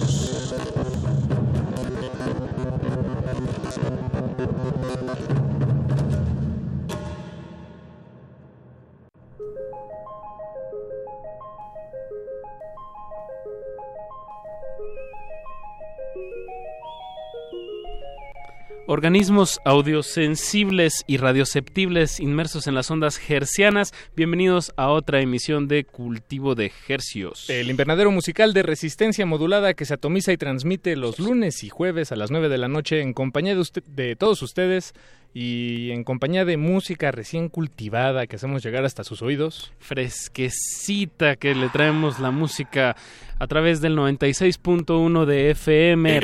Organismos audiosensibles y radioceptibles inmersos en las ondas hercianas. Bienvenidos a otra emisión de Cultivo de Hercios. El invernadero musical de resistencia modulada que se atomiza y transmite los lunes y jueves a las 9 de la noche en compañía de, usted, de todos ustedes y en compañía de música recién cultivada que hacemos llegar hasta sus oídos. Fresquecita que le traemos la música a través del 96.1 de FM.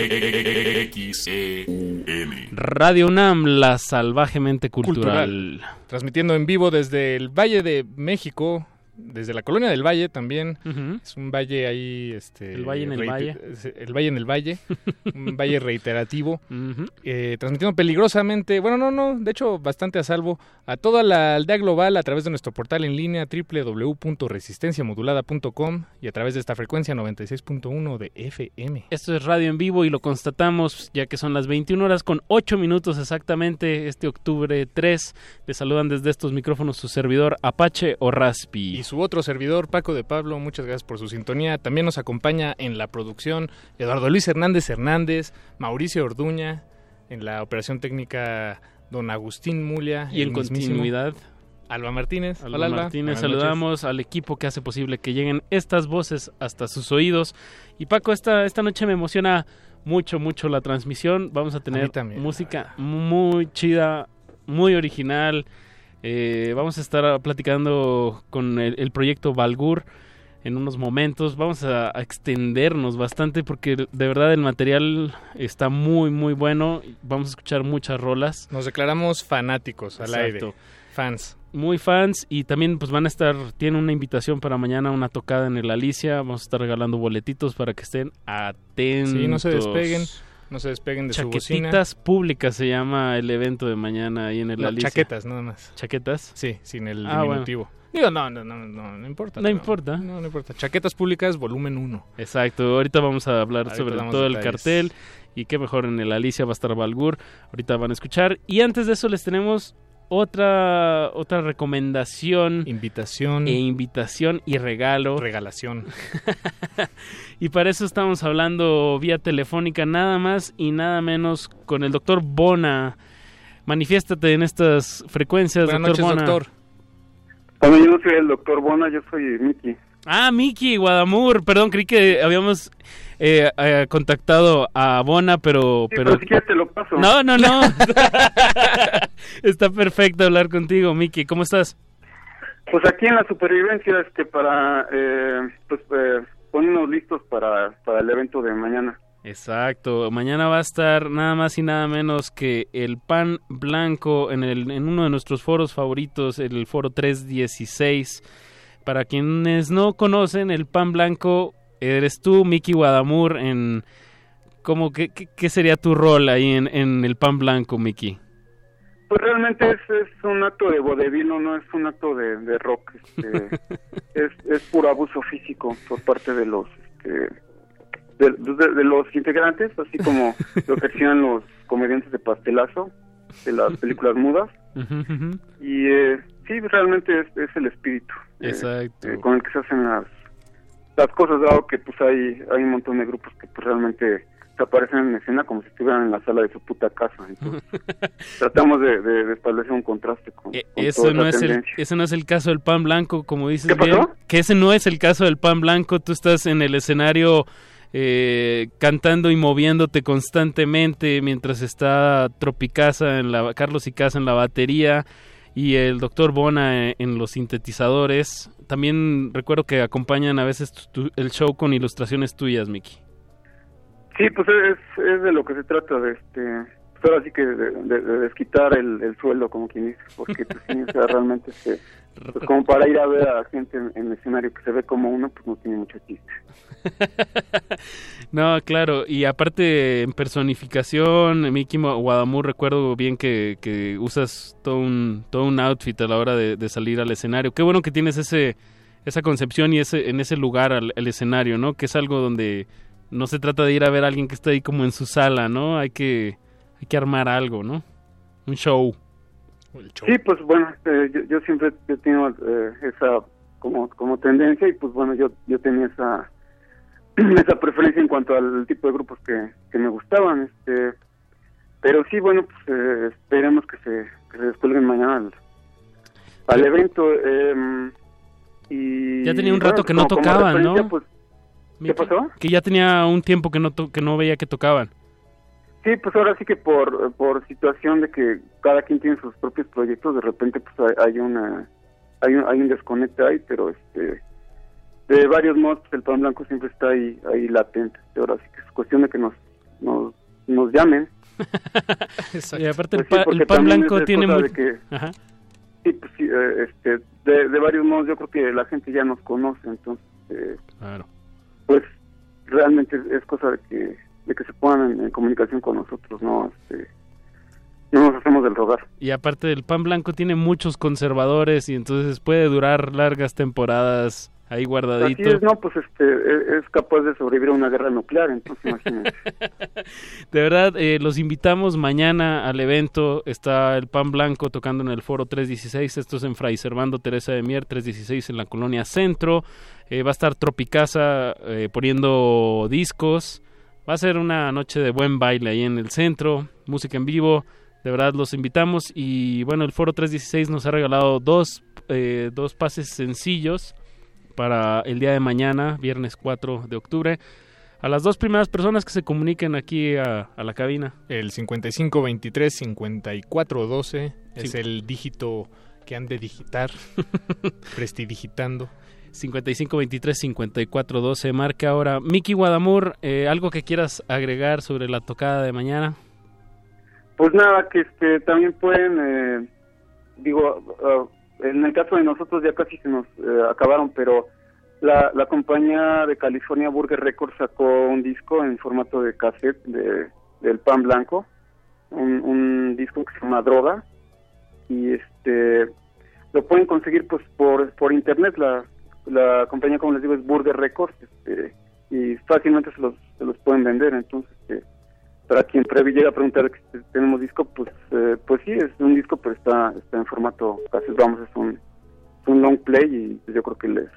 Radio UNAM, la salvajemente cultural. Transmitiendo en vivo desde el Valle de México, desde la colonia del Valle también. Es un valle ahí. Este, el Valle en el Valle. El Valle en el Valle. un valle reiterativo. eh, transmitiendo peligrosamente, bueno, no, no, de hecho, bastante a salvo, a toda la aldea global a través de nuestro portal en línea www.resistenciamodulada.com y a través de esta frecuencia 96.1 de FM. Esto es radio en vivo y lo constatamos ya que son las 21 horas con 8 minutos exactamente este octubre 3. Le saludan desde estos micrófonos su servidor Apache o Raspi. Y su otro servidor, Paco de Pablo, muchas gracias por su sintonía. También nos acompaña en la producción Eduardo Luis Hernández Hernández, Mauricio Orduña, en la operación técnica don Agustín Mulia. Y en continuidad. Alba Martínez. Alba, Alba. Martínez, saludamos al equipo que hace posible que lleguen estas voces hasta sus oídos. Y Paco, esta, esta noche me emociona mucho, mucho la transmisión. Vamos a tener a música muy chida, muy original. Eh, vamos a estar platicando con el, el, proyecto Valgur en unos momentos. Vamos a, a, extendernos bastante porque de verdad el material está muy, muy bueno. Vamos a escuchar muchas rolas. Nos declaramos fanáticos al Exacto. aire. Fans. Muy fans y también pues van a estar, tienen una invitación para mañana, una tocada en el Alicia. Vamos a estar regalando boletitos para que estén atentos. Sí, no se despeguen. No se despeguen de Chaquetitas su bocina. públicas se llama el evento de mañana ahí en el no, Alicia. Chaquetas, nada más. ¿Chaquetas? Sí, sin el Ah, diminutivo. bueno. Digo, no, no, no, no, no importa. No importa. No, no importa. Chaquetas públicas, volumen 1. Exacto. Ahorita vamos a hablar Ahorita sobre todo el cartel y qué mejor en el Alicia va a estar Balgur. Ahorita van a escuchar. Y antes de eso les tenemos otra otra recomendación, invitación e invitación y regalo, regalación. y para eso estamos hablando vía telefónica nada más y nada menos con el doctor Bona. Manifiéstate en estas frecuencias, Buenas doctor noches, Bona. doctor. Bueno, yo no soy el doctor Bona, yo soy Miki. Ah, Miki Guadamur, perdón, creí que habíamos eh, eh, contactado a Bona, pero... Sí, pero... pero si quieres te lo paso. No, no, no. Está perfecto hablar contigo, Miki. ¿Cómo estás? Pues aquí en la supervivencia, este, para, eh, pues, eh, ponernos listos para, para el evento de mañana. Exacto. Mañana va a estar nada más y nada menos que el pan blanco en, el, en uno de nuestros foros favoritos, el foro 316. Para quienes no conocen, el pan blanco eres tú, Miki Guadamur, en... ¿Cómo, qué, qué, sería tu rol ahí en, en el pan blanco, Miki? Pues realmente es, es un acto de vodevilo, no es un acto de, de rock. Este, es, es puro abuso físico por parte de los este, de, de, de, los integrantes, así como lo que hacían los comediantes de pastelazo de las películas mudas. Y eh, sí, realmente es, es el espíritu Exacto. Eh, con el que se hacen las, las cosas, dado que pues hay, hay un montón de grupos que pues realmente se aparecen en escena como si estuvieran en la sala de su puta casa. Entonces, tratamos de, de, de, establecer un contraste con, eh, con eso no es el ese no es el caso del pan blanco, como dices ¿Qué bien. pasó? Que ese no es el caso del pan blanco. Tú estás en el escenario eh, cantando y moviéndote constantemente mientras está Tropicasa en la Carlos y Casa en la batería y el doctor Bona en los sintetizadores. También recuerdo que acompañan a veces tu, el show con ilustraciones tuyas, Miki. Sí, pues es, es de lo que se trata, de este, pues ahora sí que de, de, de desquitar el, el, sueldo, como quien dice, porque pues, sí, o sea, realmente este, pues, como para ir a ver a gente en, en, el escenario que se ve como uno, pues no tiene mucho chiste. no, claro, y aparte en personificación, Miki Guadamur, recuerdo bien que, que usas todo un, todo un outfit a la hora de, de, salir al escenario. Qué bueno que tienes ese esa concepción y ese en ese lugar al, al escenario, ¿no? Que es algo donde no se trata de ir a ver a alguien que está ahí como en su sala, ¿no? Hay que hay que armar algo, ¿no? Un show. Sí, pues bueno, eh, yo, yo, siempre he tenido eh, esa como como tendencia y pues bueno, yo yo tenía esa esa preferencia en cuanto al tipo de grupos que, que me gustaban, este pero sí, bueno, pues eh, esperemos que se, que se descuelguen mañana al, al evento. em, y Ya tenía un rato bueno, que no tocaban, ¿no? pues, ¿Qué pasó? Que ya tenía un tiempo que no, to- que no veía que tocaban. Sí, pues ahora sí que por, por situación de que cada quien tiene sus propios proyectos, de repente pues hay, hay una hay un, hay un desconecte ahí, pero este de varios modos pues, el pan blanco siempre está ahí ahí latente. Ahora sí que es cuestión de que nos nos, nos llamen. Y aparte el, Pues pa- el pan blanco es tiene muy... de que- Ajá. Sí, pues sí, eh, este de, de varios modos yo creo que la gente ya nos conoce, entonces eh, Claro. Pues realmente es, cosa de que de que se pongan en, comunicación con nosotros, no este no nos hacemos del rogar. Y aparte el pan blanco tiene muchos conservadores y entonces puede durar largas temporadas ahí Así guardadito. es, no, pues este, e- es capaz de sobrevivir a una guerra nuclear, entonces imagínate. De verdad, eh, los invitamos mañana al evento. Está el Pan Blanco tocando en el Foro 316. Esto es en Fray Servando Teresa de Mier, 316 en la colonia Centro. Eh, va a estar Tropicasa eh, poniendo discos. Va a ser una noche de buen baile ahí en el centro. Música en vivo. De verdad, los invitamos. Y bueno, el Foro 316 nos ha regalado dos, eh, dos pases sencillos para el día de mañana, viernes 4 de octubre. A las dos primeras personas que se comuniquen aquí a, a la cabina. El 5523-5412 es Sí. el dígito que han de digitar, prestidigitando. 5523-5412. Marca ahora. Miki Guadamur, eh, ¿algo que quieras agregar sobre la tocada de mañana? Pues nada, que este, también pueden, eh, digo, ah, en el caso de nosotros ya casi se nos eh, acabaron, pero la, la compañía de California Burger Records sacó un disco en formato de cassette de, del pan blanco, un, un disco que se llama Droga, y este lo pueden conseguir pues por, por internet, la, la compañía como les digo es Burger Records, este, y fácilmente se los, se los pueden vender, entonces este, para quien previ llega a preguntar que si tenemos disco, pues eh, pues sí, es un disco, pero está está en formato cassette, vamos, es un, es un long play y yo creo que les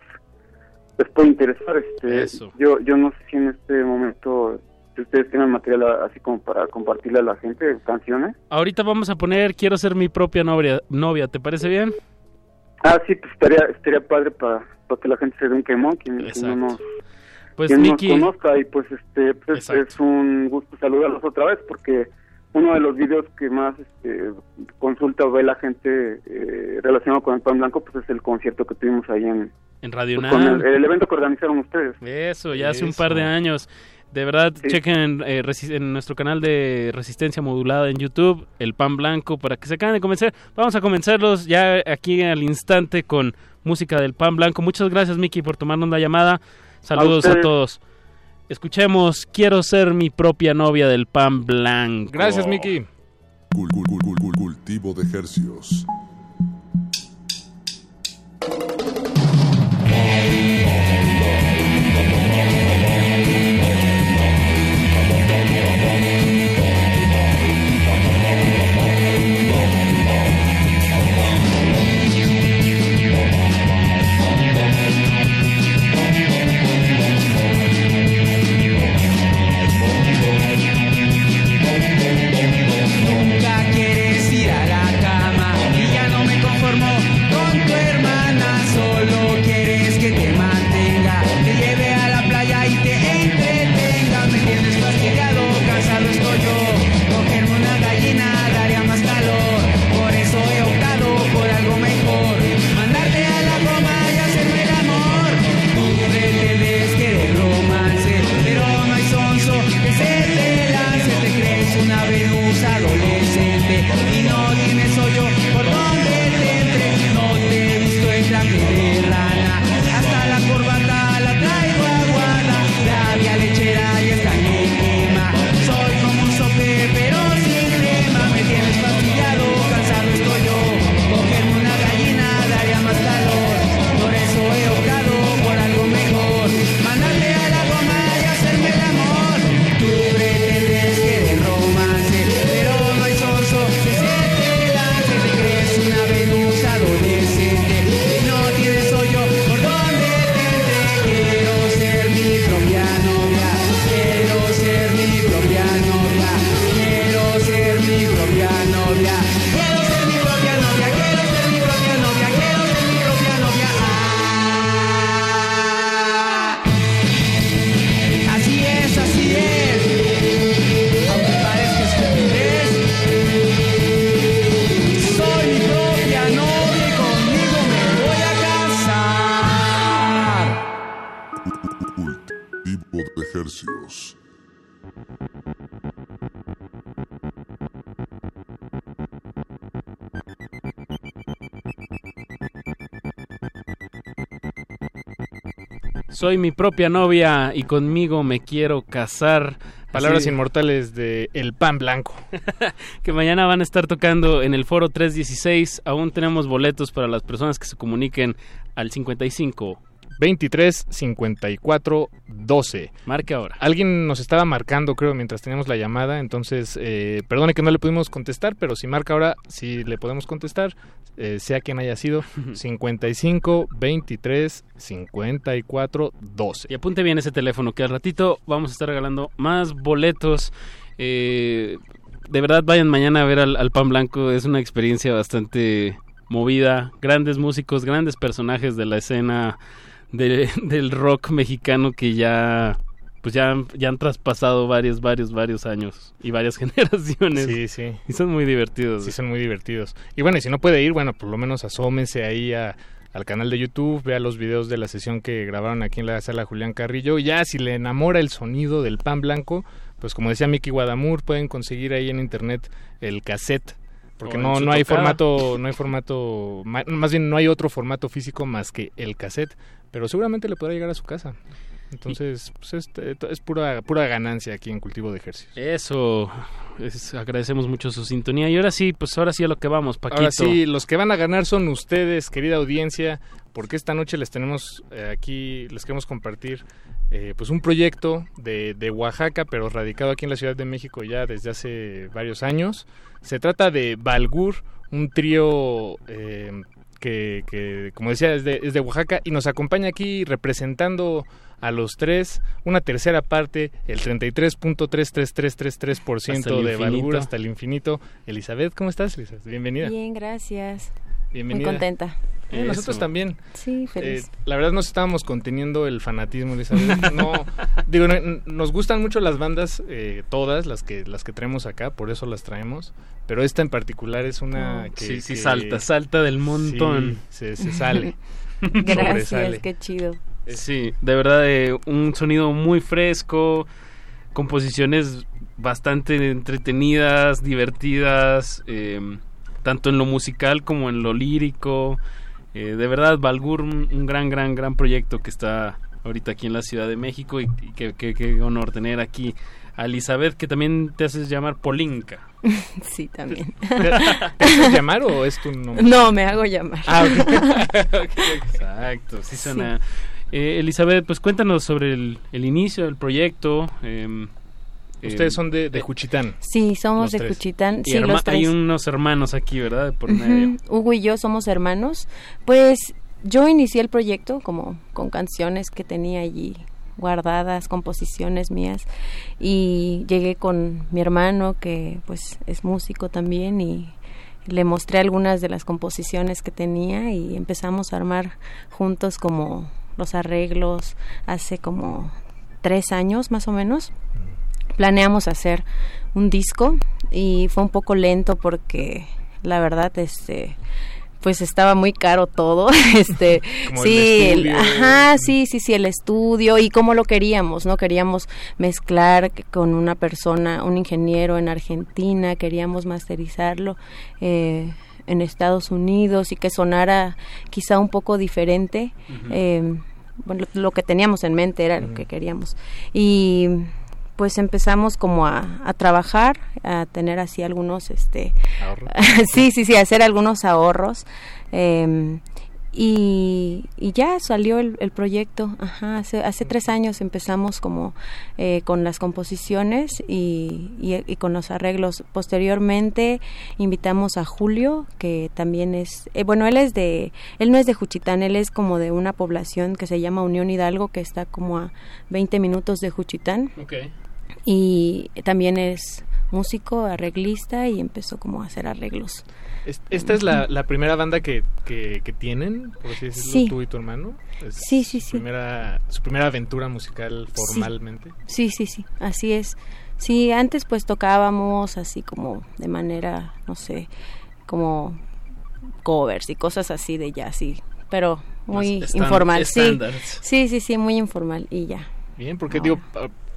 les puede interesar. Este, Eso. Yo yo no sé si en este momento si ustedes tienen material así como para compartirle a la gente, canciones. Ahorita vamos a poner Quiero ser mi propia novia, novia ¿te parece bien? Ah, sí, pues estaría, estaría padre para que la gente se dé un quemón, quien Exacto. no nos, Pues quien nos Miki, conozca y pues este pues, es un gusto saludarlos otra vez porque uno de los videos que más este, consulta o ve la gente eh, relacionado con el pan blanco pues es el concierto que tuvimos ahí en en Radio pues, el, el evento que organizaron ustedes. Eso, ya hace un par de años. De verdad, chequen eh, en nuestro canal de Resistencia Modulada en YouTube, El Pan Blanco, para que se acaben de convencer. Vamos a convencerlos ya aquí al instante con música del Pan Blanco. Muchas gracias, Miki, por tomarnos la llamada. Saludos a, todos. Escuchemos Quiero ser mi propia novia del Pan Blanco. Gracias, Miki. Cul- cul- cul- cul- cultivo de hercios. Soy mi propia novia y conmigo me quiero casar. Palabras inmortales de El Pan Blanco. que mañana van a estar tocando en el foro 316. Aún tenemos boletos para las personas que se comuniquen al 55. 23 54 12. Marque ahora. Alguien nos estaba marcando, creo, mientras teníamos la llamada. Entonces, eh, perdone que no le pudimos contestar, pero si marca ahora, sí le podemos contestar, eh, sea quien haya sido. 55 23 54 12. Y apunte bien ese teléfono, que al ratito vamos a estar regalando más boletos. Eh, de verdad, vayan mañana a ver al, al Pan Blanco. Es una experiencia bastante movida. Grandes músicos, grandes personajes de la escena de- del rock mexicano que ya pues ya, han- ya han traspasado varios, varios, varios años y varias generaciones. Sí, sí. Y son muy divertidos. Sí, son muy divertidos. Y bueno, y si no puede ir, bueno, por lo menos asómese ahí a- al canal de YouTube, vea los videos de la sesión que grabaron aquí en la sala Julián Carrillo. Y ya si le enamora el sonido del pan blanco, pues como decía Mickey Guadamur, pueden conseguir ahí en internet el cassette. Porque O no, no hay formato, no hay formato, ma- más bien no hay otro formato físico más que el cassette, pero seguramente le podrá llegar a su casa. Entonces, pues es, es pura, pura ganancia aquí en Cultivo de Ejercicios. Eso, es- agradecemos mucho su sintonía. Y ahora sí, pues ahora sí a lo que vamos, Paquito. Ahora sí, los que van a ganar son ustedes, querida audiencia, porque esta noche les tenemos eh, aquí, les queremos compartir eh, pues un proyecto de, de Oaxaca, pero radicado aquí en la Ciudad de México ya desde hace varios años. Se trata de Balgur, un trío eh, que, que, como decía, es de, es de Oaxaca y nos acompaña aquí representando a los tres, una tercera parte, el 33.33333% Hasta el de infinito. hasta el infinito. Elizabeth, ¿cómo estás, Elizabeth? Bienvenida. Bien, gracias. Bienvenida. Muy contenta. Eh, nosotros también. Sí, feliz. Eh, la verdad nos estábamos conteniendo el fanatismo, Elizabeth. No, digo, no, nos gustan mucho las bandas, eh, todas las que las que traemos acá, por eso las traemos. Pero esta en particular es una Oh, que sí, sí, que- salta, salta del montón. Sí, se, se sale. Gracias, sobresale. qué chido. Sí, de verdad, eh, un sonido muy fresco, composiciones bastante entretenidas, divertidas, eh, tanto en lo musical como en lo lírico. Eh, de verdad, Balgur, un, un gran, gran, gran proyecto que está ahorita aquí en la Ciudad de México y, y que, honor tener aquí a Elizabeth, que también te haces llamar Polinka. Sí, también. ¿Te, haces llamar o es tu nombre? No, me hago llamar. Ah, ok. Exacto, sí suena. Eh, Elizabeth, pues cuéntanos sobre el, el inicio del proyecto. em, Ustedes em, son de, de Juchitán. Sí, somos Los de tres. Juchitán. y Sí, herma- los tres. hay unos hermanos aquí, ¿verdad? Hugo y yo somos hermanos. Pues yo inicié el proyecto como con canciones que tenía allí guardadas, composiciones mías y llegué con mi hermano que pues es músico también y le mostré algunas de las composiciones que tenía y empezamos a armar juntos como los arreglos hace como tres años más o menos planeamos hacer un disco y fue un poco lento porque la verdad este pues estaba muy caro todo este Como el sí ajá sí sí sí el estudio y cómo lo queríamos no queríamos mezclar con una persona un ingeniero en Argentina queríamos masterizarlo eh, en Estados Unidos y que sonara quizá un poco diferente eh, bueno, lo, lo que teníamos en mente era lo que queríamos. Y pues empezamos como a, a trabajar, a tener así algunos, este, sí, sí, sí, a hacer algunos ahorros. eh, y, y ya salió el, el proyecto. Ajá, hace, hace tres años empezamos como eh, con las composiciones y, y- y con los arreglos. Posteriormente invitamos a Julio, que también es, eh, bueno, él es de, él no es de Juchitán, él es como de una población que se llama Unión Hidalgo, que está como a 20 minutos de Juchitán Ok. Y también es músico, arreglista y empezó como a hacer arreglos. Es- Esta es la, la primera banda que, que, que tienen, por así decirlo, Sí. tú y tu hermano. Es Sí, sí, sí. Primera, su primera aventura musical formalmente. Sí, sí, sí, así es. Sí, antes pues tocábamos así como de manera, no sé, como covers y cosas así de jazz, sí, pero muy informal, sí. Sí, sí, sí, muy informal y ya. Bien, porque digo,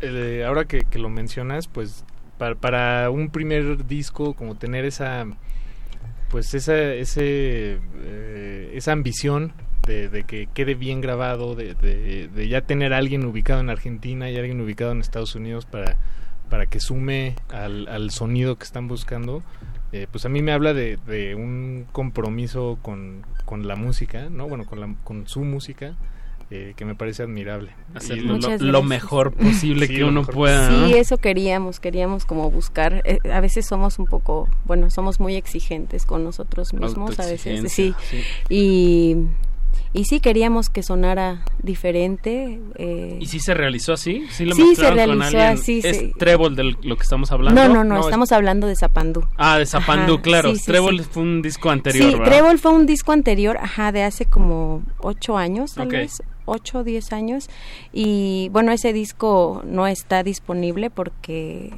eh, ahora que, lo mencionas, pues para, para, un primer disco, como tener esa, pues esa, ese, eh, esa ambición de, que quede bien grabado, de, ya tener a alguien ubicado en Argentina y alguien ubicado en Estados Unidos para, para que sume al, sonido que están buscando, eh, pues a mí me habla de, de un compromiso con, con, la música, ¿no? Bueno, con, la, con su música. Eh, que me parece admirable. Hacerlo lo, mejor posible que uno pueda. Sí, eso queríamos, queríamos como buscar. Eh, a veces somos un poco, bueno, somos muy exigentes con nosotros mismos, a veces, sí. Y y sí queríamos que sonara diferente. Eh. ¿Y sí se realizó así? Sí, lo sí se realizó así. ¿Es Trébol de lo que estamos hablando? No, no, no, estamos hablando de Zapandú. Ah, de Zapandú, claro. Trébol fue un disco anterior, Sí, Trébol fue un disco anterior, ajá, de hace como ocho años, tal vez. Ocho o diez años. Y bueno, ese disco no está disponible porque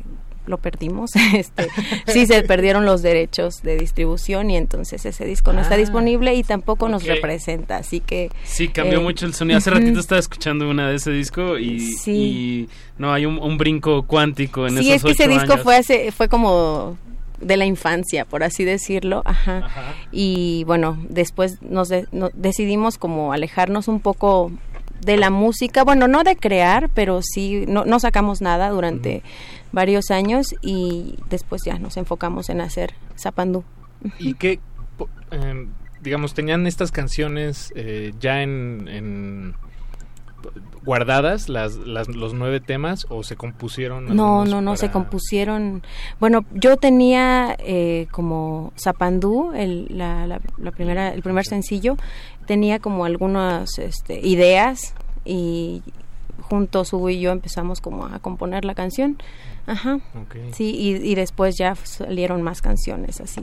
lo perdimos. Este, sí, se perdieron los derechos de distribución y entonces ese disco no está ah, disponible y tampoco nos representa, así que... Sí, cambió eh, mucho el sonido. Hace ratito estaba escuchando una de ese disco y, no, hay un, brinco cuántico en sí, esos es que ese disco fue, hace, fue como de la infancia, por así decirlo, ajá. Y bueno, después nos, decidimos como alejarnos un poco de la música, bueno, no de crear, pero sí, no, no sacamos nada durante varios años y después ya nos enfocamos en hacer Zapandú. ¿Y qué, em, digamos, tenían estas canciones eh, ya en, guardadas las, los nueve temas o se compusieron no no no se compusieron bueno yo tenía eh, como Zapandú el la, la, primera el primer sencillo tenía como algunas este, ideas y juntos Hugo y yo empezamos como a componer la canción Ajá. Sí, y, después ya salieron más canciones así.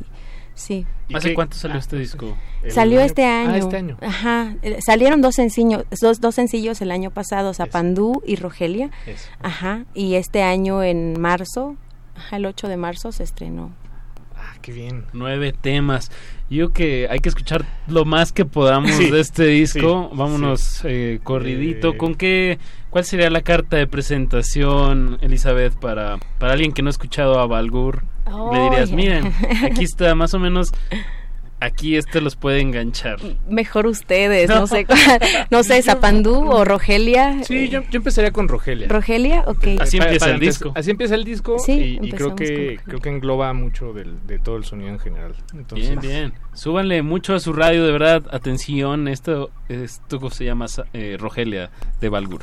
Sí. ¿Hace cuánto salió este disco? Salió este año. Ah, este año. Ajá. Eh, salieron dos sencillos, dos, dos sencillos el año pasado, Zapandú y Rogelia. Ajá. Y este año en marzo, ajá, el 8 de marzo se estrenó. Ah, qué bien. Nueve temas. Yo que hay que escuchar lo más que podamos de este disco. Vámonos eh, corridito. Eh, ¿Con qué? ¿Cuál sería la carta de presentación, Elizabeth, para, para alguien que no ha escuchado a Balgur? Le dirías, miren, aquí está más o menos aquí este los puede enganchar. Mejor ustedes, no, sé, no sé, Zapandú o Rogelia. Sí, yo, yo, empezaría con Rogelia. Rogelia, ok. Así empieza el disco. Así empieza el disco sí, y, creo que creo que engloba mucho del, de todo el sonido en general. bien, bien. Súbanle mucho a su radio, de verdad, atención, esto, esto se llama eh, Rogelia de Balgur.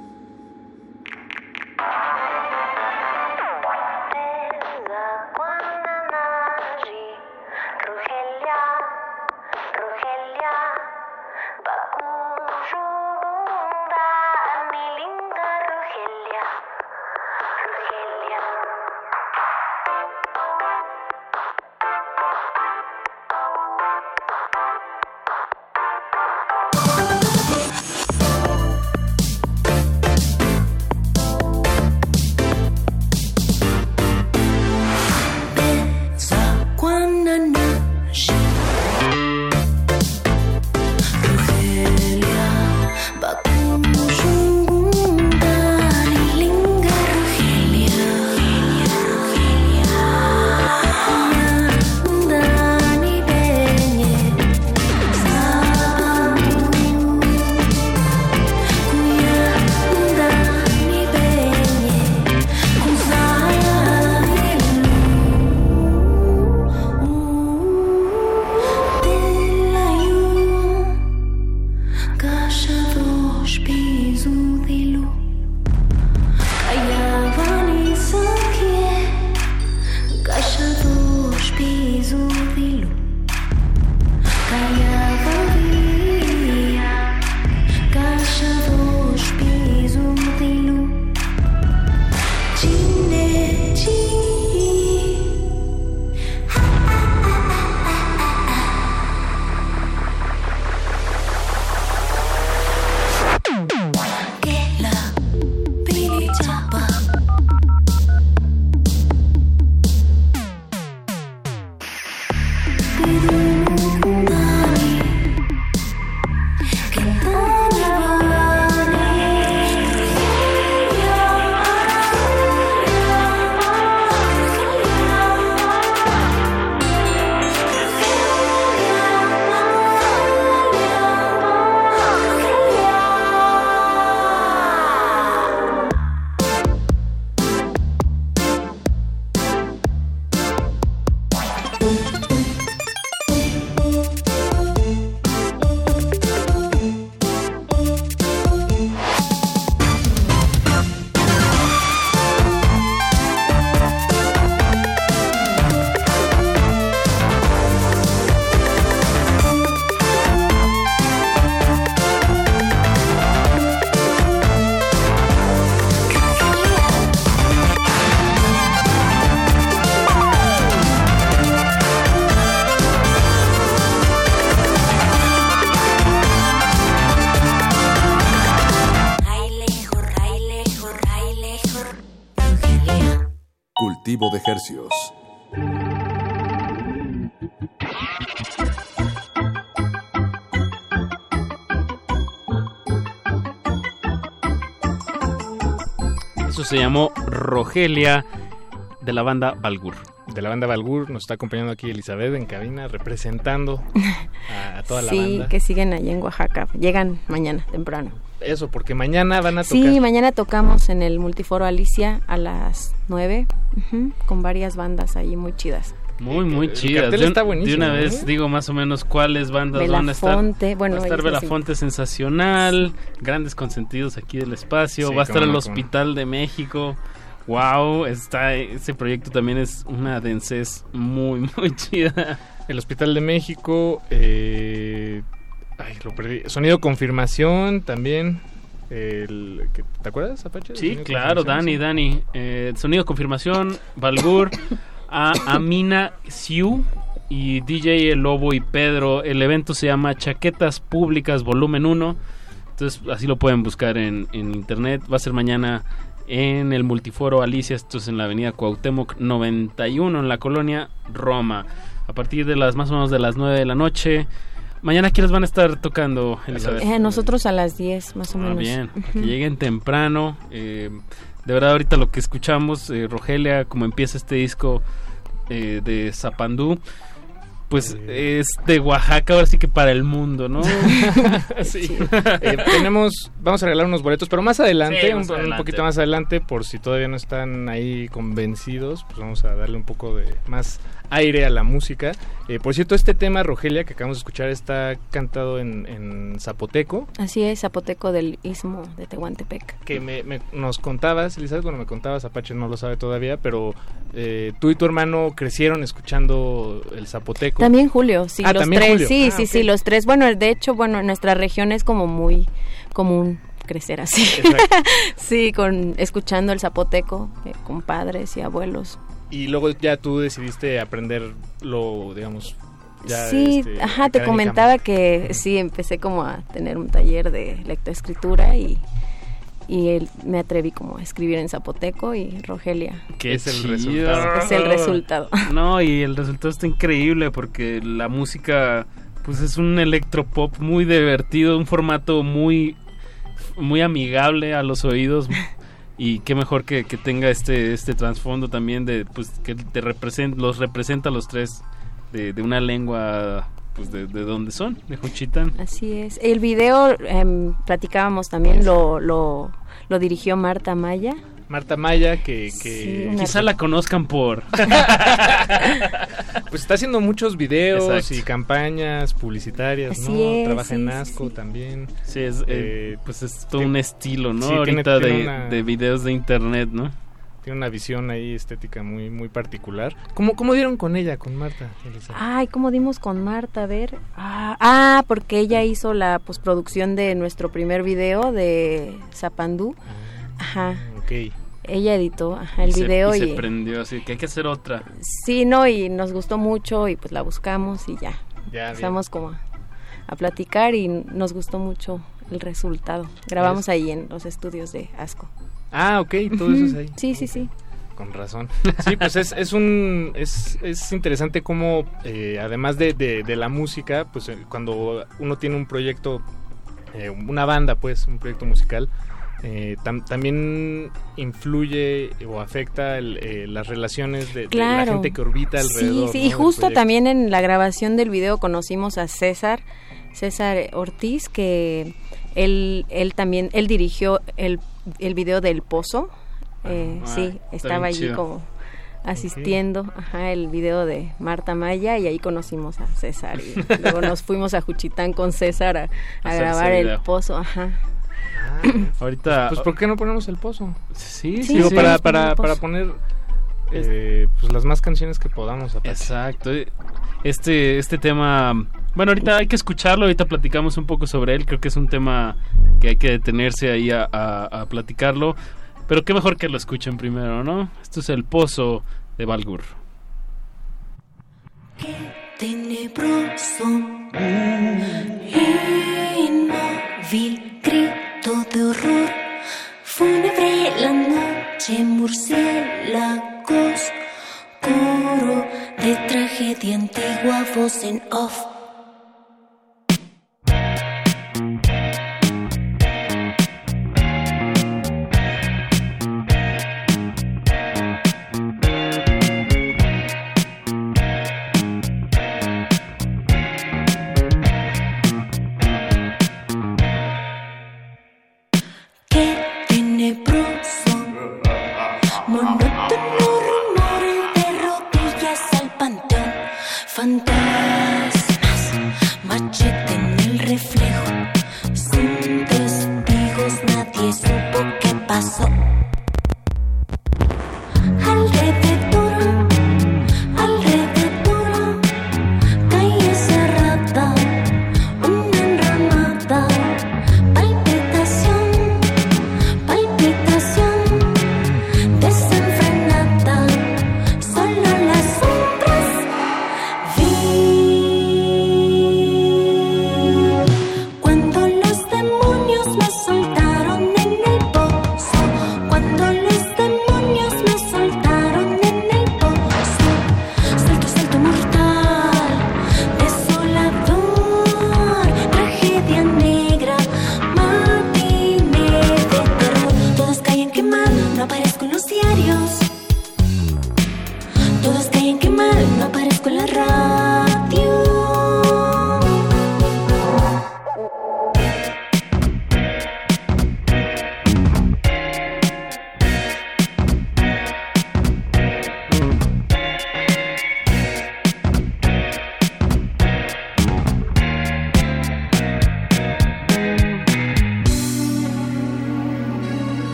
Se llamó Rogelia de la banda Balgur. De la banda Balgur nos está acompañando aquí Elizabeth en cabina representando a, a toda la sí, banda. que siguen allá en Oaxaca. Llegan mañana, temprano. Eso, porque mañana van a tocar. Sí, mañana tocamos en el Multiforo Alicia a las 9, ujú, con varias bandas ahí muy chidas. Muy, muy El chidas. cartel De, un- está buenísimo, de una vez ¿eh? digo más o menos cuáles bandas van a estar. Belafonte, bueno, va a estar ellos sí. Belafonte Sensacional, Grandes Consentidos aquí del espacio, Sí, va a estar el no, Hospital de México. Wow, está, ese proyecto también es una densez muy, muy chida. El Hospital de México, eh, ay, lo perdí. Sonido Confirmación también. El, ¿qué- ¿Te acuerdas, Apache? Sí, claro, Dani, Dani. Eh, sonido confirmación, Balgur, a Amina Siu y DJ El Lobo y Pedro. El evento se llama Chaquetas Públicas Volumen 1. Entonces, así lo pueden buscar en, en internet. Va a ser mañana en el Multiforo Alicia. Esto es en la avenida Cuauhtémoc 91, en la colonia Roma. A partir de las más o menos de las 9 de la noche. Mañana, ¿quiénes van a estar tocando, Elizabeth? Eh, nosotros a las 10, más o Ah, menos. bien, que lleguen temprano. eh, de verdad, ahorita lo que escuchamos, eh, Rogelia, como empieza este disco eh, de Zapandú, pues es de Oaxaca, ahora sí que para el mundo, ¿no? sí. Eh, tenemos, vamos a regalar unos boletos, pero más adelante, Sí, un, más un adelante. poquito más adelante, por si todavía no están ahí convencidos, pues vamos a darle un poco de más aire a la música. Eh, por cierto, este tema, Rogelia, que acabamos de escuchar, está cantado en, en zapoteco, Así es, zapoteco del Istmo de Tehuantepec. que me, me- nos contabas, Elizabeth, bueno, me contabas, Apache no lo sabe todavía, pero eh, tú y tu hermano crecieron escuchando el zapoteco. También Julio, sí, Ah, los tres, Julio. sí, Ah, sí, ok. sí, los tres. Bueno, de hecho, bueno, en nuestra región es como muy común crecer así. sí, con escuchando el zapoteco eh, con padres y abuelos. Y luego ya tú decidiste aprenderlo, digamos, ya sí, este, ajá, te comentaba que sí, empecé como a tener un taller de lectoescritura y, y el- me atreví como a escribir en zapoteco y Rogelia. Que Es el chido. resultado. Es el resultado. No, y el resultado está increíble porque la música, pues es un electropop muy divertido, un formato muy, muy amigable a los oídos. Y qué mejor que, que tenga este, este trasfondo también de, pues, que te represent, los representa a los tres de, de una lengua, pues, de, de donde son, de Juchitán. Así es. El video, em, platicábamos también, lo, lo, lo dirigió Marta Maya. Marta Maya, que... que Sí, Quizá la conozcan por... pues está haciendo muchos videos Exacto. y campañas publicitarias, Así ¿no? es, Trabaja en sí, Asco sí. también. Sí, es, eh, pues es todo un estilo, ¿no? sí, tiene- Ahorita tiene de, una- de videos de internet, ¿no? Tiene una visión ahí estética muy muy particular. ¿Cómo, cómo dieron con ella, con Marta? Ay, ¿cómo dimos con Marta? A ver. Ah, ah, porque ella hizo la postproducción de nuestro primer video de Zapandú. Ajá. Ok. Ella editó ajá, el Y se- video y y, se prendió, así que hay que hacer otra. sí, no, y nos gustó mucho y pues la buscamos y ya. Ya, Empezamos como a, a platicar y nos gustó mucho el resultado. Grabamos ahí en los estudios de Asco. Ah, ok, todo eso es ahí. Sí, sí, sí. Con razón. Sí, pues es, es un es, es interesante cómo eh, además de, de- de la música, pues eh, cuando uno tiene un proyecto, eh, una banda, pues, un proyecto musical, eh, tam- también influye o afecta el, eh, las relaciones de, de la gente que orbita alrededor. Sí, sí, ¿no? y justo también en la grabación del video conocimos a César, César Ortiz, que él, él también, él dirigió el, el video del Pozo. Eh, Ah, sí, estaba allí chido. como asistiendo ajá, el video de Marta Maya y ahí conocimos a César y luego nos fuimos a Juchitán con César a, grabar el pozo, ajá. Ahorita. Pues ¿por qué no ponemos el pozo? Sí, Sí, Digo, sí, para, para, para poner eh, pues las más canciones que podamos. Apache. Exacto. Este, este tema. Bueno, ahorita hay que escucharlo, ahorita platicamos un poco sobre él. Creo que es un tema que hay que detenerse ahí a, a- a platicarlo. Pero qué mejor que lo escuchen primero, ¿no? Esto es El Pozo de Balgur. tenebroso, inmóvil grito de horror, fúnebre la noche, murciélagos Qué tragedia antigua, voz en off.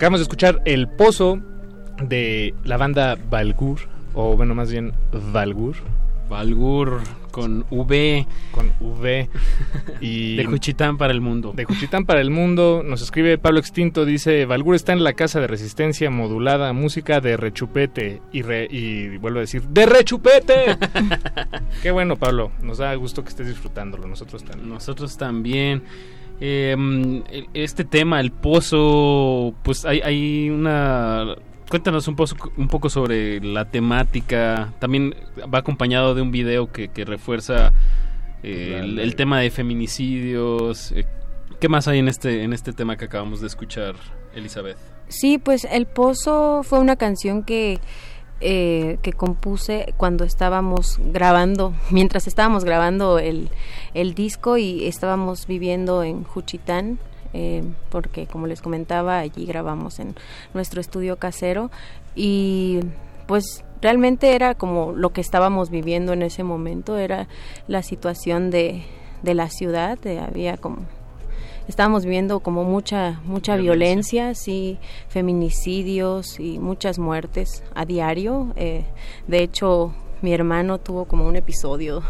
Acabamos de escuchar El Pozo de la banda Valgur, o bueno, más bien Valgur. Valgur, con V. Con V. Y De Juchitán para el mundo. De Juchitán para el mundo. Nos escribe Pablo Extinto, dice, Valgur está en la casa de resistencia modulada, música de rechupete. Y, re- y vuelvo a decir, ¡de rechupete! Qué bueno, Pablo. Nos da gusto que estés disfrutándolo. Nosotros también. Nosotros también. Eh, el- este tema, el pozo, pues hay, hay una... Cuéntanos un, pozo- un poco sobre la temática. También va acompañado de un video que, que refuerza eh, el, el tema de feminicidios. Eh, ¿Qué más hay en este, en este tema que acabamos de escuchar, Elizabeth? Sí, pues El Pozo fue una canción que, eh, que compuse cuando estábamos grabando, mientras estábamos grabando el, el disco y estábamos viviendo en Juchitán, eh, porque como les comentaba, allí grabamos en nuestro estudio casero y pues realmente era como lo que estábamos viviendo en ese momento, era la situación de, de la ciudad, de- había como estábamos viviendo como mucha mucha violencia, sí, feminicidios y muchas muertes a diario. Eh, de hecho, mi hermano tuvo como un episodio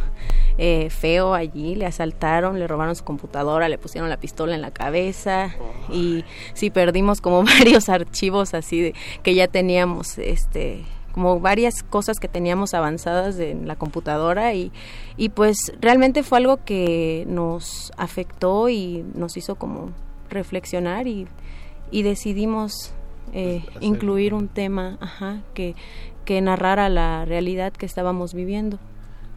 eh, feo allí, le asaltaron, le robaron su computadora, le pusieron la pistola en la cabeza y sí perdimos como varios archivos así de, que ya teníamos este como varias cosas que teníamos avanzadas en la computadora y, y pues realmente fue algo que nos afectó y nos hizo como reflexionar y, y decidimos eh, incluir un tema ajá, que, que narrara la realidad que estábamos viviendo.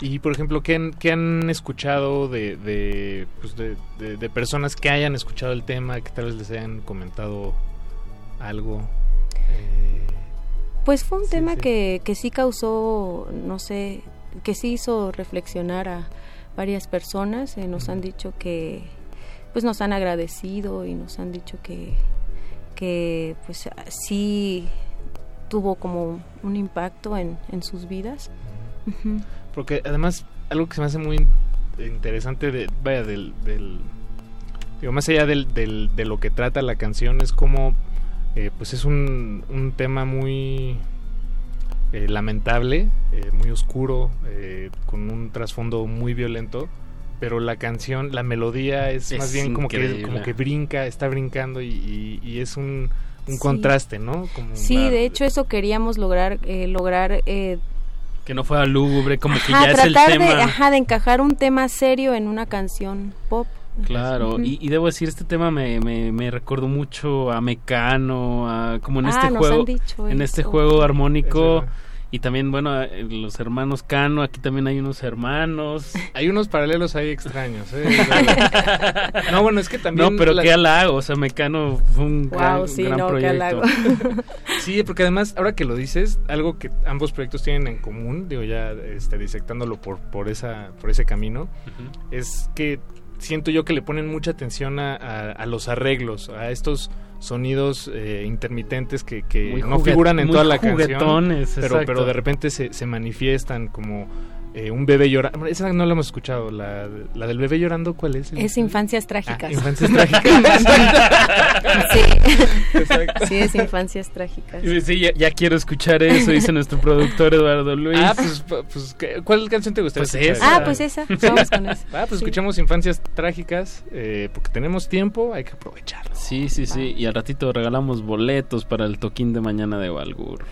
Y por ejemplo, ¿qué han, qué han escuchado de, de, pues, de, de- de personas que hayan escuchado el tema, que tal vez les hayan comentado algo? Eh, Pues fue un tema Que, que sí causó, no sé, que sí hizo reflexionar a varias personas. eh, nos han dicho que, pues nos han agradecido y nos han dicho que, que pues sí tuvo como un impacto en, en sus vidas. Ujú. Porque además, algo que se me hace muy in- interesante, de, vaya, del, del- digo, más allá del, del- de lo que trata la canción, es como, eh, pues es un, un tema muy eh, lamentable, eh, muy oscuro, eh, con un trasfondo muy violento, pero la canción, la melodía es, Es más bien como que, como que brinca, está brincando y, y- y es un, un Sí. contraste, ¿no? Como Sí, una- de hecho eso queríamos lograr, eh, lograr eh, Que no fuera lúgubre, como que ajá, ya es el tratar de, tema. ajá, de encajar un tema serio en una canción pop. Claro, y, y debo decir, este tema me, me, me recordó mucho a Mecano, a, como en Ah, este nos juego, han dicho en este eso. juego armónico. Y también, bueno, a- los hermanos Cano, aquí también hay unos hermanos. Hay unos paralelos ahí extraños, ¿eh? no, bueno, es que también... No, pero la- qué halago, o sea, Mecano fue un Wow, gran, sí, gran no, qué proyecto. Sí, porque además, ahora que lo dices, algo que ambos proyectos tienen en común, digo ya este, disectándolo por, por, esa, por ese camino, es que siento yo que le ponen mucha atención a, a- a los arreglos, a estos sonidos eh, intermitentes que, que no figuran en toda la canción, pero, pero de repente se, se manifiestan como eh, un bebé llorando. Esa no la hemos escuchado, la, la del bebé llorando, ¿cuál es? Es Infancias Trágicas. Ah, Infancias Trágicas. sí. Exacto. sí, es Infancias Trágicas. Sí, ya, ya quiero escuchar eso, dice nuestro productor Eduardo Luis. Ah, pues, pues ¿qué- ¿cuál canción te gustaría Pues escuchar? esa. Ah, pues esa, vamos con esa. Ah, pues Sí. escuchamos Infancias Trágicas, eh, porque tenemos tiempo, hay que aprovecharlo. Sí, sí, sí. Y al ratito regalamos boletos para el toquín de mañana de Walgur.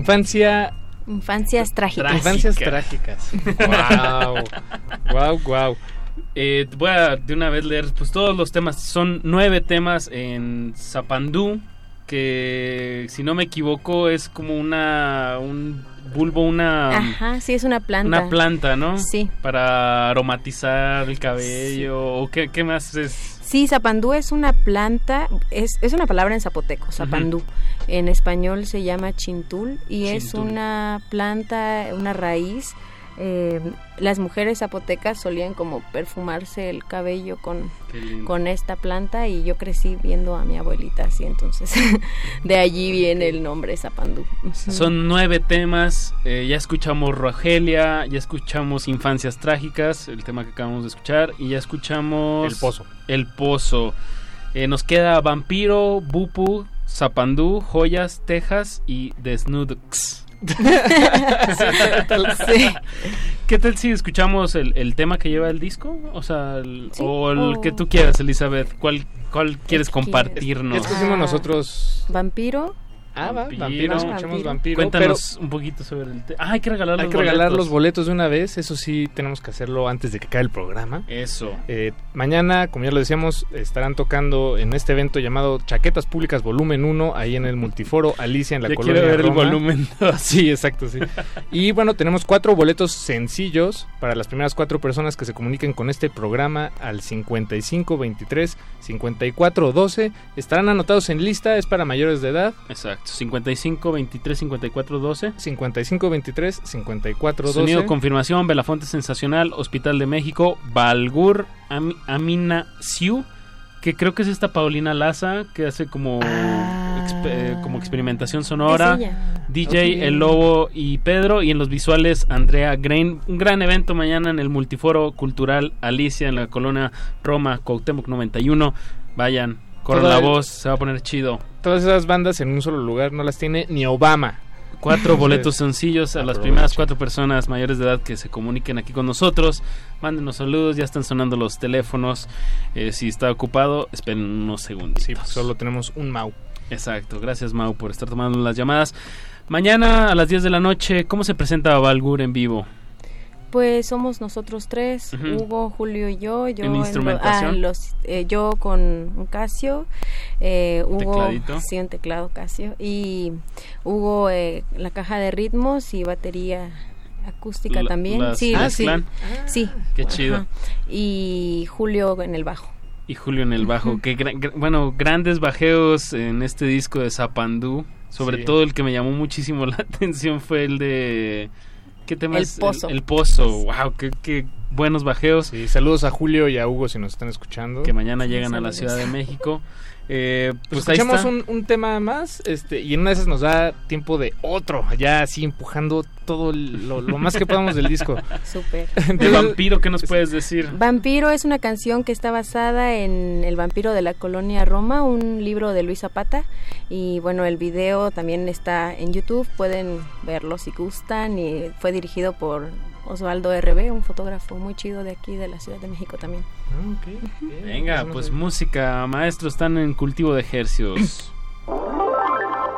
Infancia. Infancias trágicas. Infancias trágicas. wow. wow, wow. Eh, voy a de una vez leer pues todos los temas. Son nueve temas en Zapandú, que si no me equivoco es como una un bulbo, una Ajá, sí, es una planta. una planta, ¿no? Sí. Para aromatizar el cabello o qué, qué más es. Sí, zapandú es una planta, es, es una palabra en zapoteco, zapandú. En español se llama chintul y es una planta, una raíz. eh, las mujeres zapotecas solían como perfumarse el cabello con, con esta planta y yo crecí viendo a mi abuelita así, entonces de allí viene el nombre zapandú. Son nueve temas. eh, ya escuchamos Rogelia, ya escuchamos Infancias Trágicas, el tema que acabamos de escuchar, y ya escuchamos El Pozo. El Pozo. Eh, nos queda Vampiro, Bupu, Zapandú, Joyas, Texas y Desnudx. Sí. ¿Qué tal si escuchamos el, el tema que lleva el disco? O sea, el- Sí, o el o- que tú quieras, Elizabeth. ¿Cuál, cuál quieres compartirnos? ¿Qué escogimos nosotros? Vampiro. Ah, va, Vampiro. escuchamos Vampiro. Cuéntanos un poquito sobre el tema. Ah, hay que regalar Hay los que regalar boletos. los boletos de una vez, eso sí, tenemos que hacerlo antes de que caiga el programa. Eso. Eh, mañana, como ya lo decíamos, estarán tocando en este evento llamado Chaquetas Públicas Volumen 1, ahí en el Multiforo Alicia, en la Ya colonia quiero ver el Roma. volumen. sí, exacto, sí. Y bueno, tenemos cuatro boletos sencillos para las primeras cuatro personas que se comuniquen con este programa al 55 23 54 12. Estarán anotados en lista, es para mayores de edad. Exacto. 55 23 54 12. 55 23 54 12. Sonido confirmación, Belafonte Sensacional, Hospital de México, Balgur, Am- Amina Siu, que creo que es esta Paulina Laza, que hace como, exp- eh, como experimentación sonora. Ah. DJ. El Lobo y Pedro, y en los visuales Andrea Grain. Un gran evento mañana en el Multiforo Cultural Alicia, en la colonia Roma, Cuauhtémoc 91. Vayan, corran la voz, se va a poner chido. Todas esas bandas en un solo lugar no las tiene ni Obama. Cuatro boletos sencillos a las primeras cuatro personas mayores de edad que se comuniquen aquí con nosotros. Mándenos saludos, ya están sonando los teléfonos. Eh, si está ocupado, esperen unos segundos. Sí, solo tenemos un Mau. Exacto, gracias Mau por estar tomando las llamadas. Mañana a las 10 de la noche, ¿cómo se presenta Valgur en vivo? Pues somos nosotros tres. Hugo, Julio y yo. yo ¿En instrumentación? ah, los- eh, yo con un Casio, eh, Hugo, Tecladito. sí, un teclado Casio, y Hugo eh, la caja de ritmos y batería acústica La- también. las sí, sí, mezclan. sí. Qué chido. Ajá. Y Julio en el bajo. Y Julio en el bajo. Que gra- gra- bueno, grandes bajeos en este disco de Zapandú. Sobre Sí. todo el que me llamó muchísimo la atención fue el de... ¿Qué tema El es? Pozo. El, Pozo. Wow, qué, qué buenos bajeos. Sí, saludos a Julio y a Hugo si nos están escuchando. Que mañana llegan a la. Ciudad de México. Eh, Pues pues escuchamos un, un tema más este y en una de esas nos da tiempo de otro, ya así empujando todo lo, lo más que podamos del disco. Súper. De vampiro, ¿qué nos puedes decir? Vampiro es una canción que está basada en El vampiro de la colonia Roma, un libro de Luis Zapata. Y bueno, el video también está en YouTube, pueden verlo si gustan. Y fue dirigido por Osvaldo RB, un fotógrafo muy chido de aquí de la Ciudad de México también. Venga, pues música, maestros, están en cultivo de ejercios.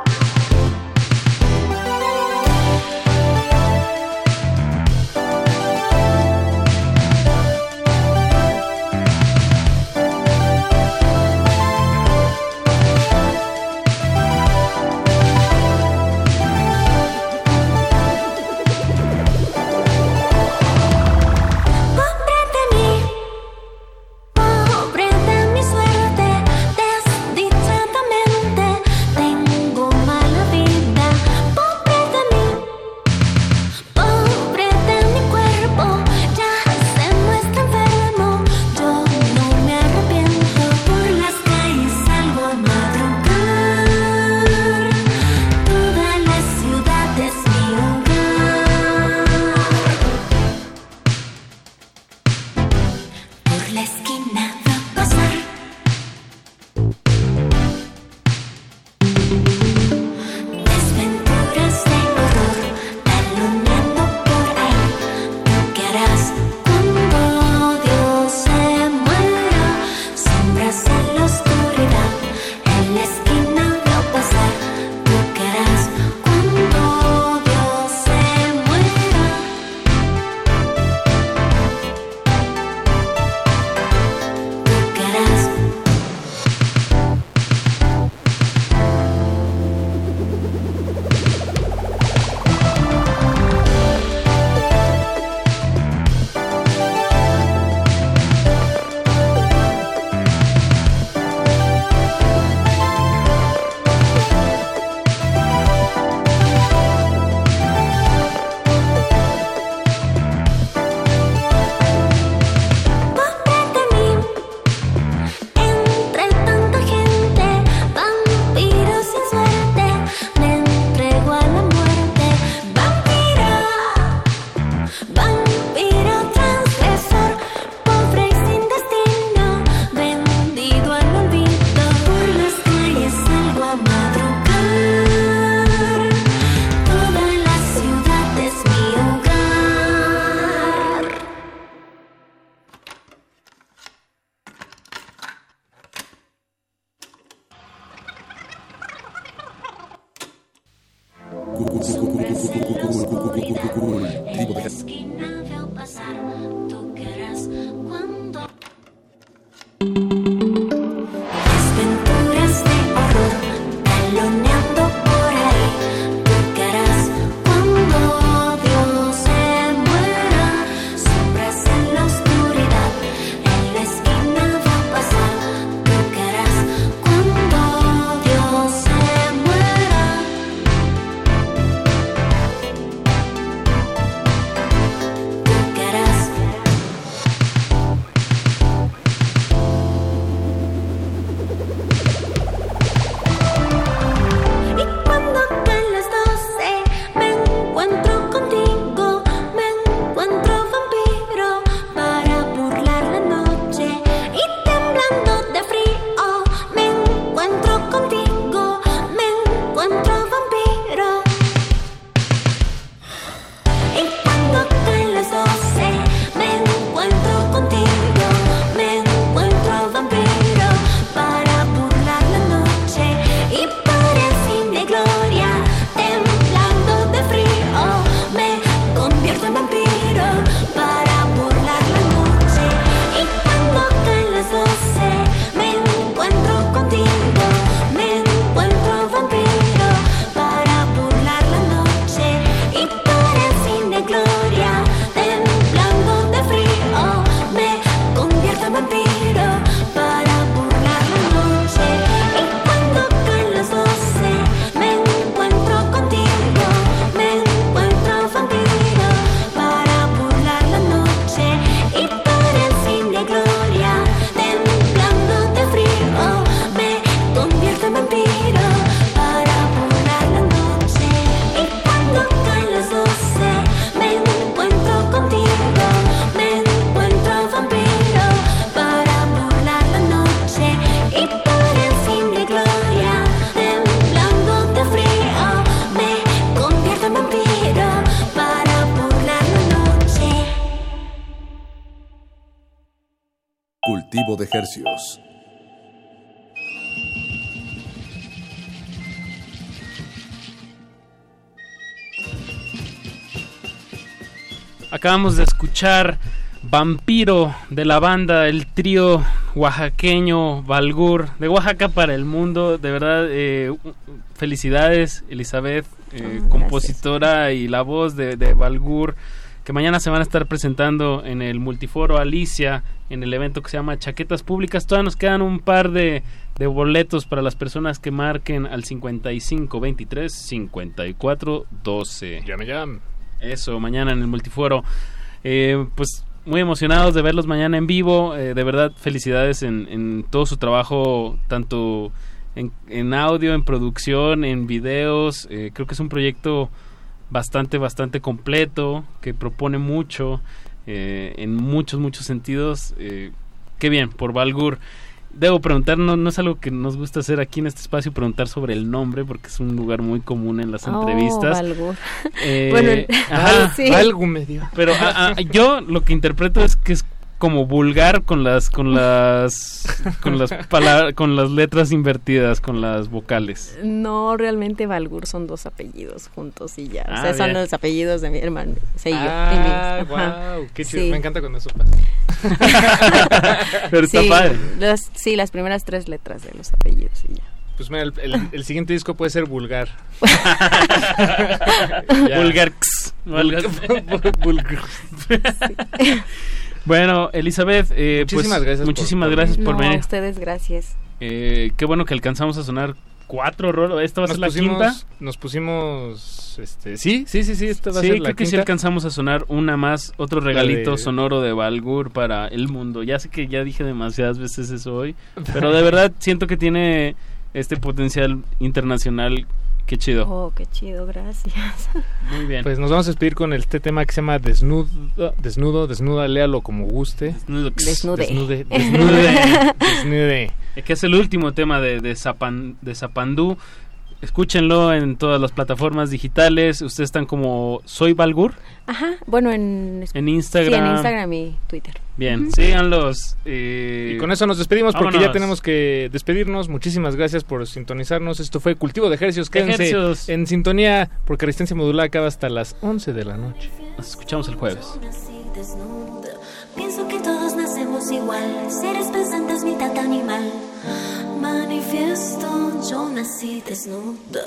Acabamos de escuchar Vampiro de la banda, el trío oaxaqueño Balgur, de Oaxaca para el mundo. De verdad, eh, felicidades, Elizabeth, eh, compositora y la voz de, de Balgur, que mañana se van a estar presentando en el multiforo Alicia, en el evento que se llama Chaquetas Públicas. Todavía nos quedan un par de, de boletos para las personas que marquen al 55 23 54 12. Llame, llame. Eso, mañana en el multiforo. Eh, pues muy emocionados de verlos mañana en vivo. eh, de verdad, felicidades en, en todo su trabajo, tanto en, en audio, en producción, en videos. Eh, creo que es un proyecto bastante, bastante completo, que propone mucho eh, en muchos, muchos sentidos. Eh, qué bien, por Valgur. Debo preguntar, no, no es algo que nos gusta hacer aquí en este espacio, preguntar sobre el nombre, porque es un lugar muy común en las Oh, entrevistas. Valgur. Eh, Bueno, ajá, sí. Algo medio. pero ah, ah, yo lo que interpreto es que es como vulgar con las con las con las palabras con las letras invertidas con las vocales No, realmente Valgur son dos apellidos juntos y ya. O Ah, sea, son bien. los apellidos de mi hermano. Sí, yo, Ah, wow, qué chido. Sí. Me encanta cuando eso pasa. Pero está sí, padre. las- sí, las primeras tres letras de los apellidos y ya. Pues mira, el, el- el siguiente disco puede ser vulgar. vulgar Vulgar. Bueno Elizabeth eh, pues, Muchísimas gracias por- muchísimas por- gracias por no, a venir ustedes gracias. Eh, qué bueno que alcanzamos a sonar cuatro rolas esta va a ser la pusimos, quinta Nos pusimos. Este, sí, sí, sí, sí. Esta va a ser la creo que sí alcanzamos a sonar una más, otro regalito de- sonoro de Valgur para el mundo. Ya sé que ya dije demasiadas veces eso hoy, pero de verdad siento que tiene este potencial internacional. Qué chido. Oh, qué chido, gracias. Muy bien. Pues nos vamos a despedir con este tema que se llama Desnudo, desnudo, desnuda, léalo como guste. Desnude. Desnude. Desnude. Desnude. Que es el último tema de, de, Zapan- de Zapandú. Escúchenlo en todas las plataformas digitales. Ustedes están como Soy Valgur Ajá, bueno, en, en Instagram. Sí, en Instagram y Twitter. Bien, síganlos. Y... Eh, y con eso nos despedimos porque Vámonos. ya tenemos que despedirnos. Muchísimas gracias por sintonizarnos. Esto fue Cultivo de Ejercicios. Quédense Ejercios. en sintonía porque Resistencia Modular acaba hasta las 11 de la noche. Nos escuchamos el jueves. Pienso que todos nacemos igual, seres pensantes mitad animal. Manifiesto, yo nací desnuda.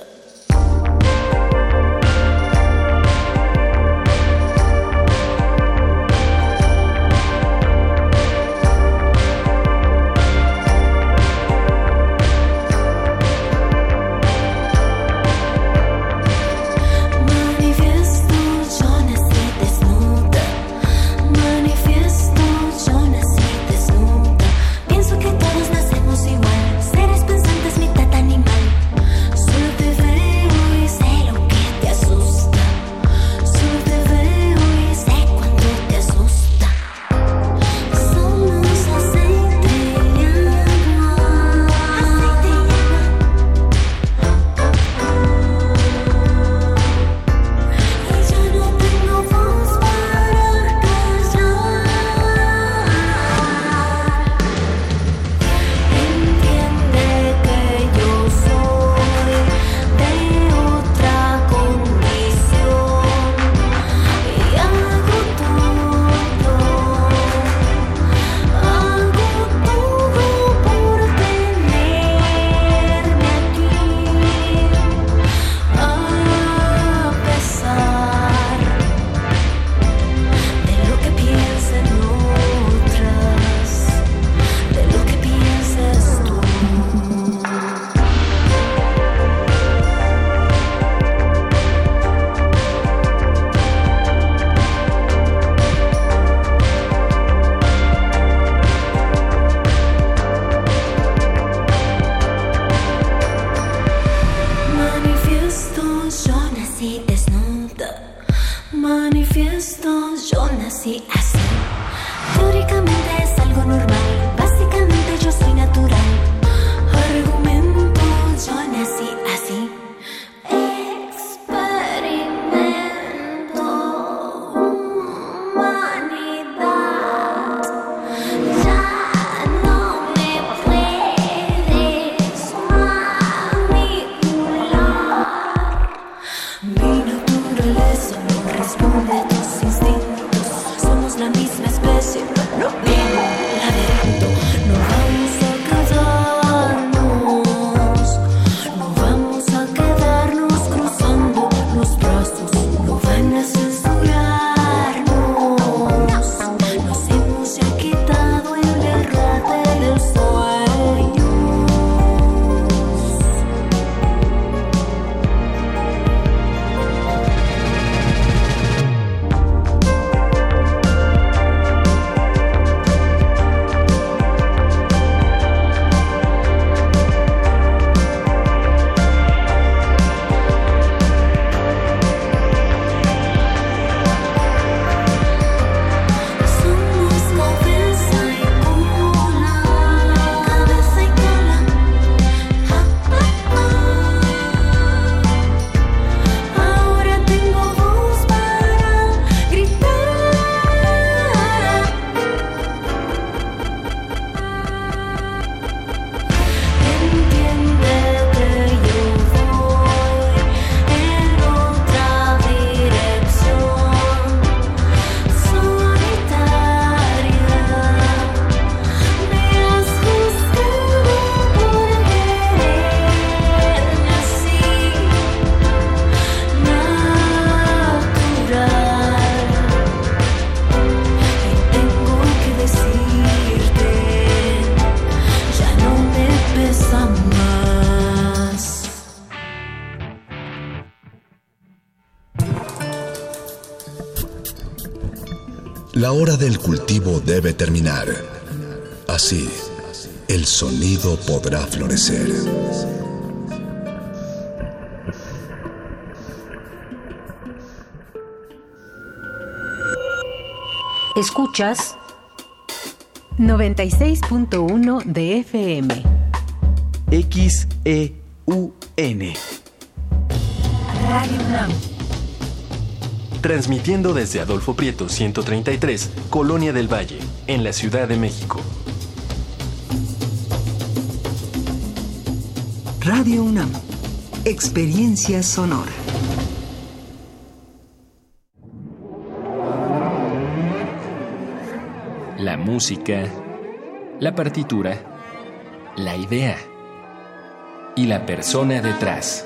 yo nací así. Teóricamente es algo normal. hora del cultivo debe terminar. Así, el sonido podrá florecer. Escuchas 96.1 de FM. XEUN. Radio UNAM transmitiendo desde Adolfo Prieto 133, Colonia del Valle, en la Ciudad de México. Radio UNAM, Experiencia Sonora. La música, la partitura, la idea y la persona detrás.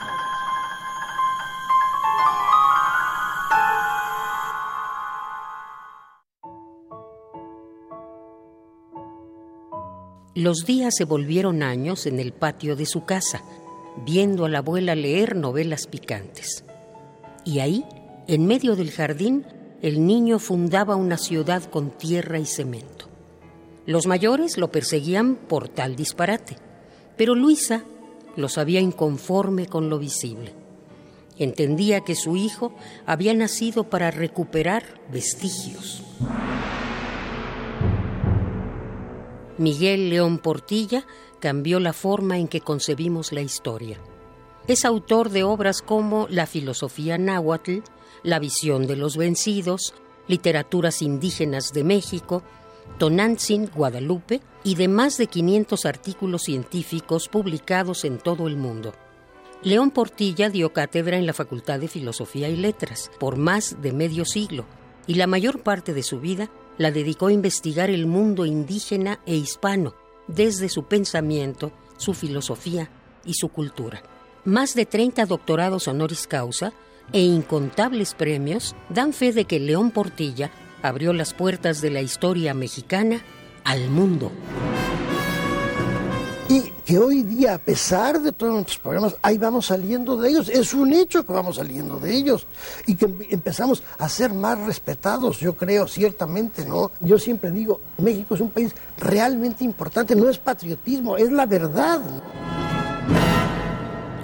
Los días se volvieron años en el patio de su casa, viendo a la abuela leer novelas picantes. Y ahí, en medio del jardín, el niño fundaba una ciudad con tierra y cemento. Los mayores lo perseguían por tal disparate, pero Luisa lo sabía inconforme con lo visible. Entendía que su hijo había nacido para recuperar vestigios. Miguel León Portilla cambió la forma en que concebimos la historia. Es autor de obras como La filosofía náhuatl, La visión de los vencidos, Literaturas indígenas de México, Tonantzin, Guadalupe y de más de 500 artículos científicos publicados en todo el mundo. León Portilla dio cátedra en la Facultad de Filosofía y Letras por más de medio siglo y la mayor parte de su vida la dedicó a investigar el mundo indígena e hispano desde su pensamiento, su filosofía y su cultura. Más de 30 doctorados honoris causa e incontables premios dan fe de que León Portilla abrió las puertas de la historia mexicana al mundo. Y que hoy día, a pesar de todos nuestros problemas, ahí vamos saliendo de ellos. Es un hecho que vamos saliendo de ellos. Y que empezamos a ser más respetados, yo creo, ciertamente, ¿no? Yo siempre digo, México es un país realmente importante, no es patriotismo, es la verdad.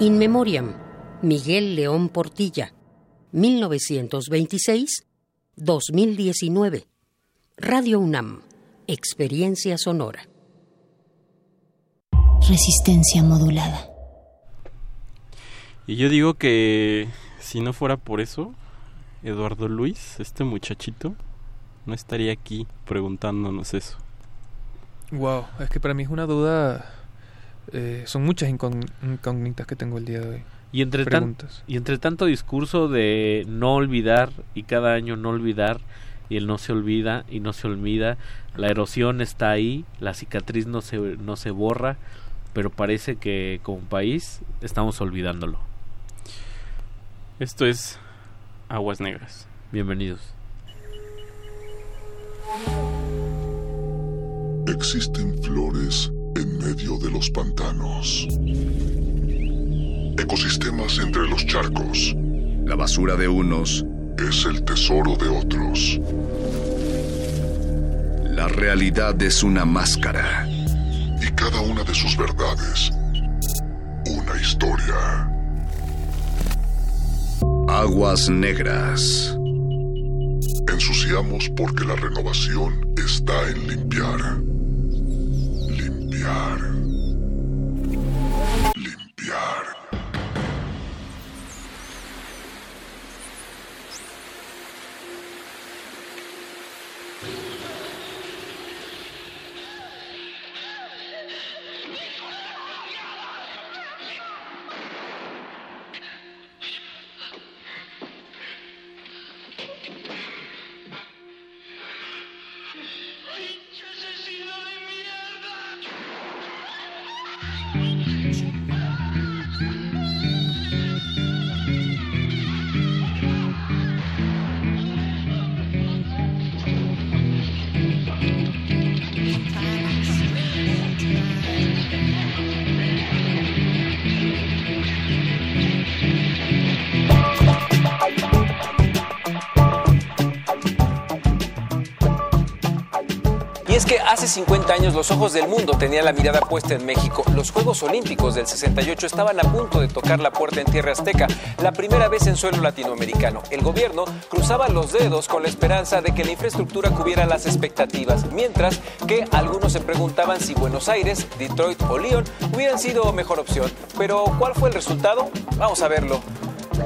In Memoriam, Miguel León Portilla, 1926-2019. Radio UNAM, Experiencia Sonora. Resistencia modulada. Y yo digo que si no fuera por eso, Eduardo Luis, este muchachito, no estaría aquí preguntándonos eso. Wow, es que para mí es una duda. eh, son muchas incógn- incógnitas que tengo el día de hoy. Y entre, tan- y entre tanto discurso de no olvidar y cada año no olvidar y el no se olvida y no se olvida, la erosión está ahí, la cicatriz no se, no se borra, pero parece que como país estamos olvidándolo. Esto es Aguas Negras. Bienvenidos. Existen flores en medio de los pantanos. Ecosistemas entre los charcos. La basura de unos es el tesoro de otros. La realidad es una máscara. Y cada una de sus verdades, una historia. Aguas negras. Ensuciamos porque la renovación está en limpiar. Limpiar. Limpiar. 50 años los ojos del mundo tenían la mirada puesta en México. Los Juegos Olímpicos del 68 estaban a punto de tocar la puerta en tierra azteca, la primera vez en suelo latinoamericano. El gobierno cruzaba los dedos con la esperanza de que la infraestructura cubriera las expectativas, mientras que algunos se preguntaban si Buenos Aires, Detroit o Lyon hubieran sido mejor opción. Pero ¿cuál fue el resultado? Vamos a verlo.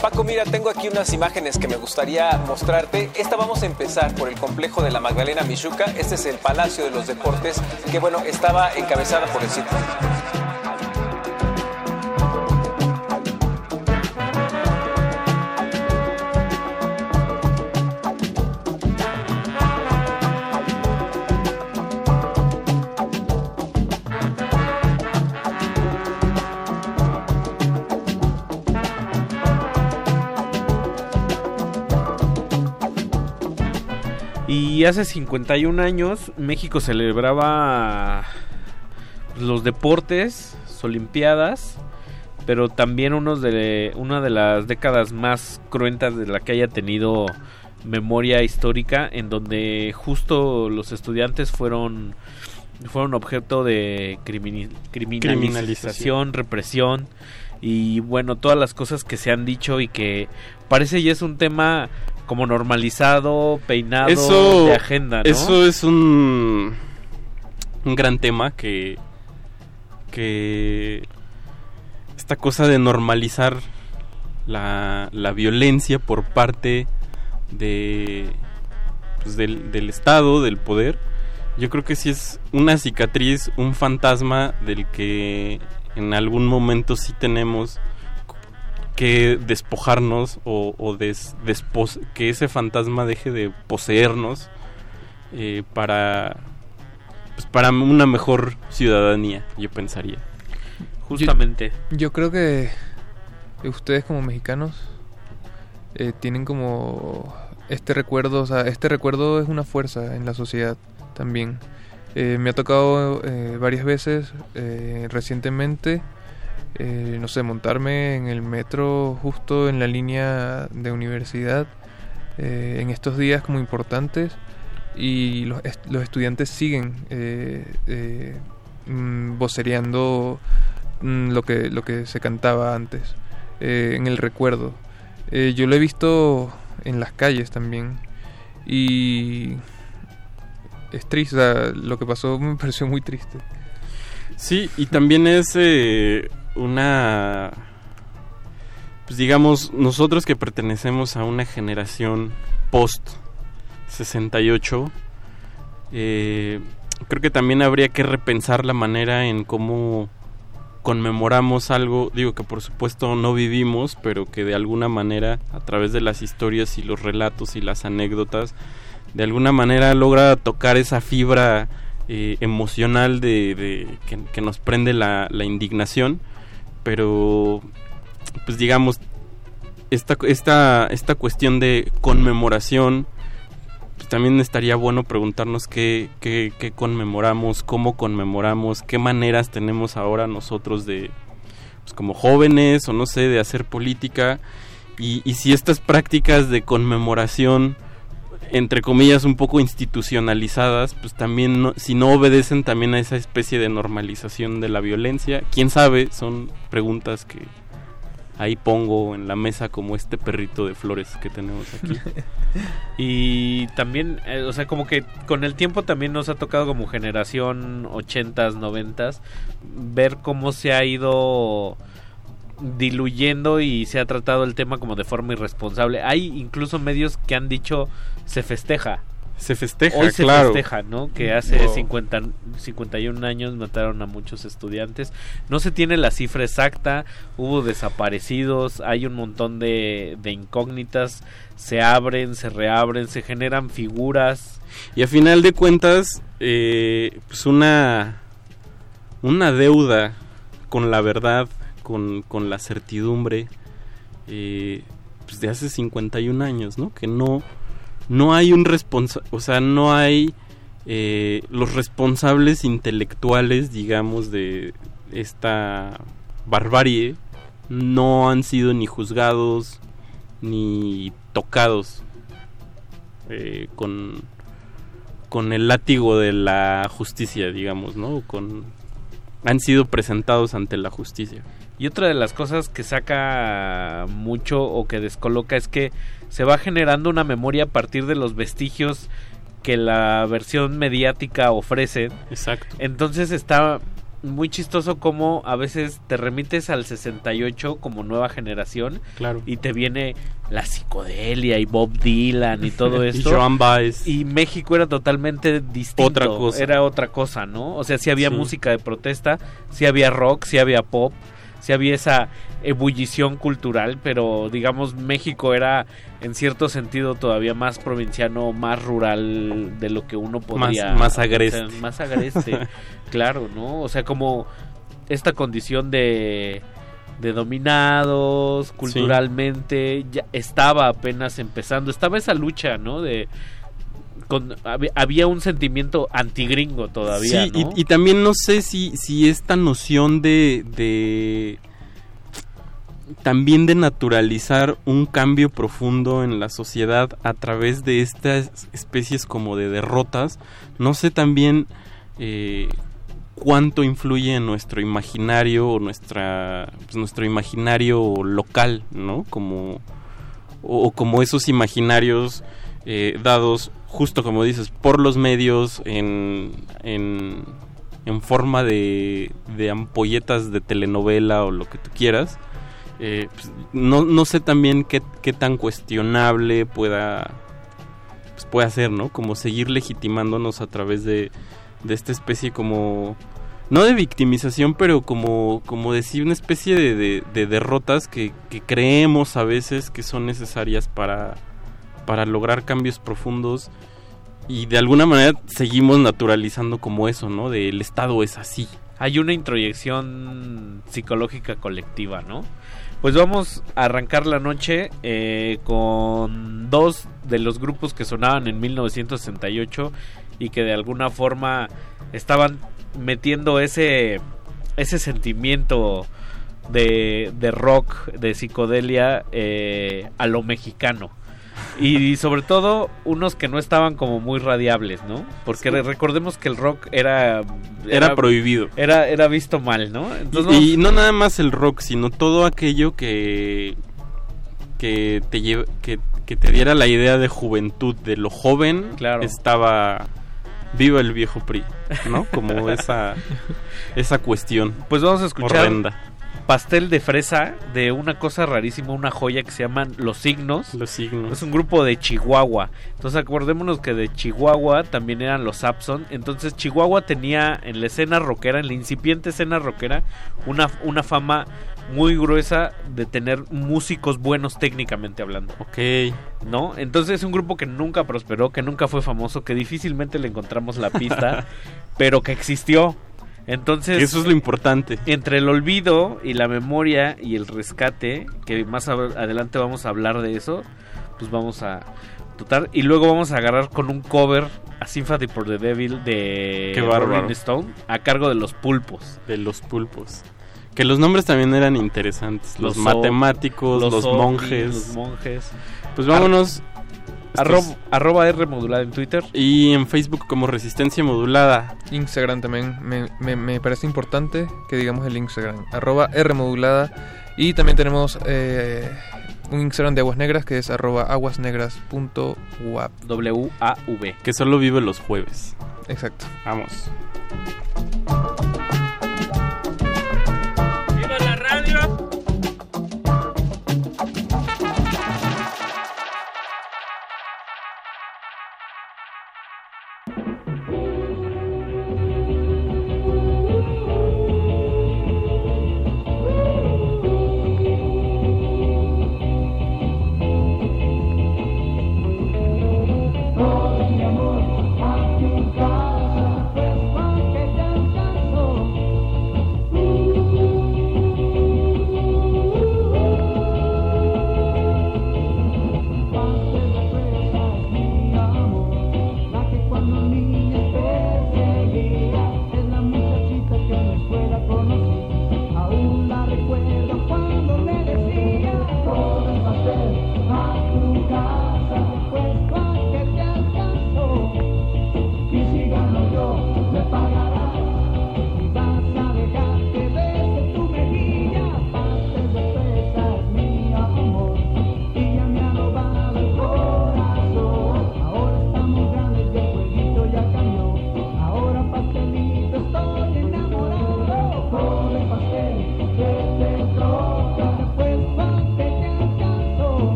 Paco, mira, tengo aquí unas imágenes que me gustaría mostrarte. Esta vamos a empezar por el complejo de la Magdalena Michuca. Este es el Palacio de los Deportes, que bueno, estaba encabezada por el sitio. Y hace 51 años México celebraba los deportes, las olimpiadas, pero también unos de, una de las décadas más cruentas de la que haya tenido memoria histórica, en donde justo los estudiantes fueron, fueron objeto de criminalización, Criminalización. represión y bueno, todas las cosas que se han dicho y que parece ya es un tema como normalizado, peinado eso, de agenda, ¿no? Eso es un, un gran tema que, que esta cosa de normalizar la, la violencia por parte de pues, del, del Estado, del poder, yo creo que sí es una cicatriz, un fantasma del que en algún momento sí tenemos que despojarnos o, o des- despos- que ese fantasma deje de poseernos eh, para pues, para una mejor ciudadanía, yo pensaría. Justamente. Yo, yo creo que ustedes como mexicanos eh, tienen como este recuerdo, o sea, este recuerdo es una fuerza en la sociedad también. Eh, me ha tocado eh, varias veces eh, recientemente, eh, no sé, montarme en el metro justo en la línea de universidad eh, en estos días como importantes y los, los estudiantes siguen eh, eh, mm, mm, lo que lo que se cantaba antes en el recuerdo. Yo lo he visto en las calles también y es triste lo que pasó me pareció muy triste. Sí, y también es una... Pues digamos, nosotros que pertenecemos a una generación post 68, eh, creo que también habría que repensar la manera en cómo conmemoramos algo, digo que por supuesto no vivimos, pero que de alguna manera a través de las historias y los relatos y las anécdotas, de alguna manera logra tocar esa fibra eh, emocional de, que, nos prende la indignación, pero pues digamos esta, esta, esta cuestión de conmemoración pues, también estaría bueno preguntarnos qué, qué, qué conmemoramos, cómo conmemoramos, qué maneras tenemos ahora nosotros de, pues, como jóvenes o no sé, de hacer política. Y, y si estas prácticas de conmemoración, entre comillas, un poco institucionalizadas, pues también, no- si no obedecen también a esa especie de normalización de la violencia, quién sabe, son preguntas que ahí pongo en la mesa como este perrito de flores que tenemos aquí. Y también, eh, o sea, como que con el tiempo también nos ha tocado como generación 80s, 90s, ver cómo se ha ido diluyendo y se ha tratado el tema como de forma irresponsable. Hay incluso medios que han dicho se festeja. Se festeja, Hoy se claro. festeja, ¿no? Que hace Wow. 50, 51 años mataron a muchos estudiantes. No se tiene la cifra exacta, hubo desaparecidos, hay un montón de, de incógnitas, se abren, se reabren, se generan figuras. Y a final de cuentas, eh, pues una, una deuda con la verdad, con, la certidumbre, eh, pues de hace 51 años, ¿no? Que no, no hay un responsable, o sea, no hay eh, los responsables intelectuales, digamos, de esta barbarie, no han sido ni juzgados ni tocados eh, con con el látigo de la justicia, digamos, ¿no? Con han sido presentados ante la justicia. Y otra de las cosas que saca mucho o que descoloca es que se va generando una memoria a partir de los vestigios que la versión mediática ofrece. Exacto. Entonces está muy chistoso como a veces te remites al 68 como nueva generación Claro. y te viene la psicodelia y Bob Dylan y todo Y esto. Joan Baez. Y México era totalmente distinto. Otra cosa. Era otra cosa, ¿no? O sea, sí había Sí. música de protesta, sí había rock, sí había pop, sí había esa ebullición cultural, pero digamos México era en cierto sentido todavía más provinciano, más rural de lo que uno podría... más agreste. o sea, más agreste, claro, ¿no? O sea, como esta condición de de dominados culturalmente ya estaba apenas empezando estaba esa lucha no de con- había, un sentimiento antigringo todavía Sí, ¿no? y, y también no sé si, si esta noción de, de también de naturalizar un cambio profundo en la sociedad a través de estas especies como de derrotas, no sé también eh, cuánto influye en nuestro imaginario o nuestra pues, nuestro imaginario local, ¿no? Como o, o como esos imaginarios eh, dados justo como dices por los medios en, en, en forma de, de ampolletas de telenovela o lo que tú quieras Eh, pues, no, no sé también qué, qué tan cuestionable pueda pues pueda ser no como seguir legitimándonos a través de, de esta especie como no de victimización, pero como, como decir una especie de, de- de derrotas que, que creemos a veces que son necesarias para, para lograr cambios profundos y de alguna manera seguimos naturalizando como eso, ¿no? De el Estado es así. hay una introyección psicológica colectiva, ¿no? Pues vamos a arrancar la noche eh, con dos de los grupos que sonaban en 1968 y que de alguna forma estaban metiendo ese ese sentimiento de, de rock, de psicodelia eh, a lo mexicano. Y, sobre todo unos que no estaban como muy radiables, ¿no? Porque re- recordemos que el rock era... Era prohibido. Era, era visto mal, ¿no? Entonces y, y no nada más el rock, sino todo aquello que que te lleve- que, que te diera la idea de juventud, de lo joven, Claro. estaba viva el viejo PRI, ¿no? Como esa esa cuestión. Pues vamos a escuchar horrenda. Pastel de fresa de una cosa rarísima, una joya que se llaman Los Signos. Los Signos. Es un grupo de Chihuahua. Entonces acordémonos que de Chihuahua también eran los Sapson. Entonces Chihuahua tenía en la escena rockera, en la incipiente escena rockera, una, una fama muy gruesa de tener músicos buenos técnicamente hablando. Ok. ¿No? Entonces es un grupo que nunca prosperó, que nunca fue famoso, que difícilmente le encontramos la pista, pero que existió. Entonces, Eso es lo importante. entre el olvido y la memoria y el rescate, que más adelante vamos a hablar de eso, pues vamos a tutar. Y luego vamos a agarrar con un cover a Sympathy for the Devil de Qué. Rolling Stone a cargo de los pulpos. De los pulpos. Que los nombres también eran interesantes. Los, Los matemáticos, los, ovnis, monjes. Los monjes. Pues vámonos. Arroba R modulada en Twitter. Y en Facebook como Resistencia Modulada. Instagram también. Me, me- me parece importante que digamos el Instagram. Arroba R modulada. Y también tenemos eh, un Instagram de Aguas Negras que es arroba aguasnegras.wap. W-A-V. Que solo vive los jueves. Exacto. Vamos.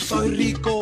Rico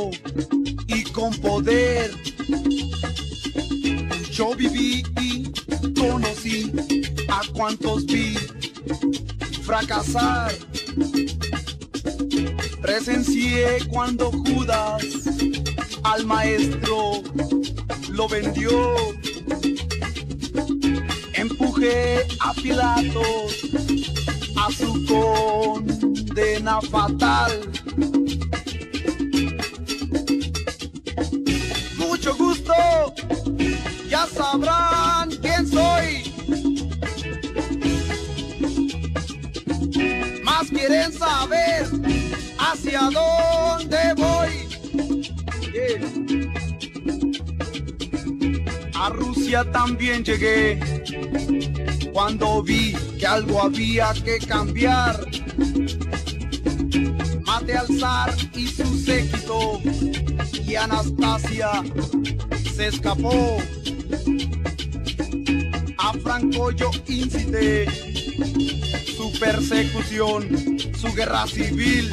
llegué cuando vi que algo había que cambiar. Maté al zar y su séquito y Anastasia se escapó. A Franco yo incité su persecución, su guerra civil.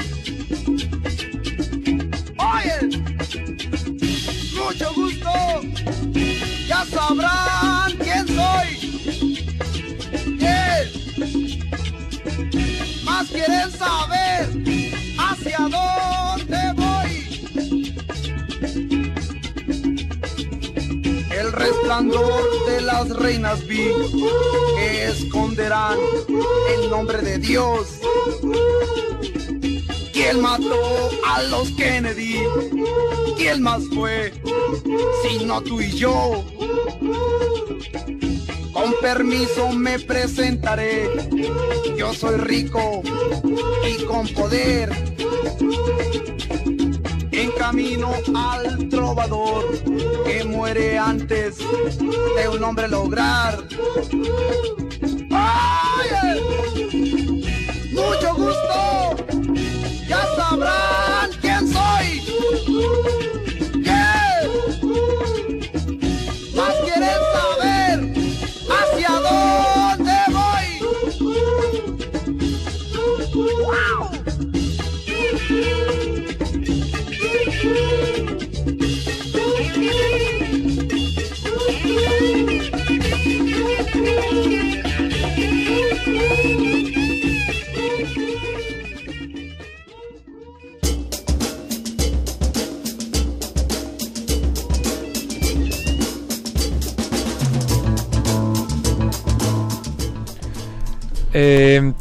Fue? Si no tú y yo. Con permiso me presentaré. Yo soy rico y con poder. En camino al trovador que muere antes de un hombre lograr.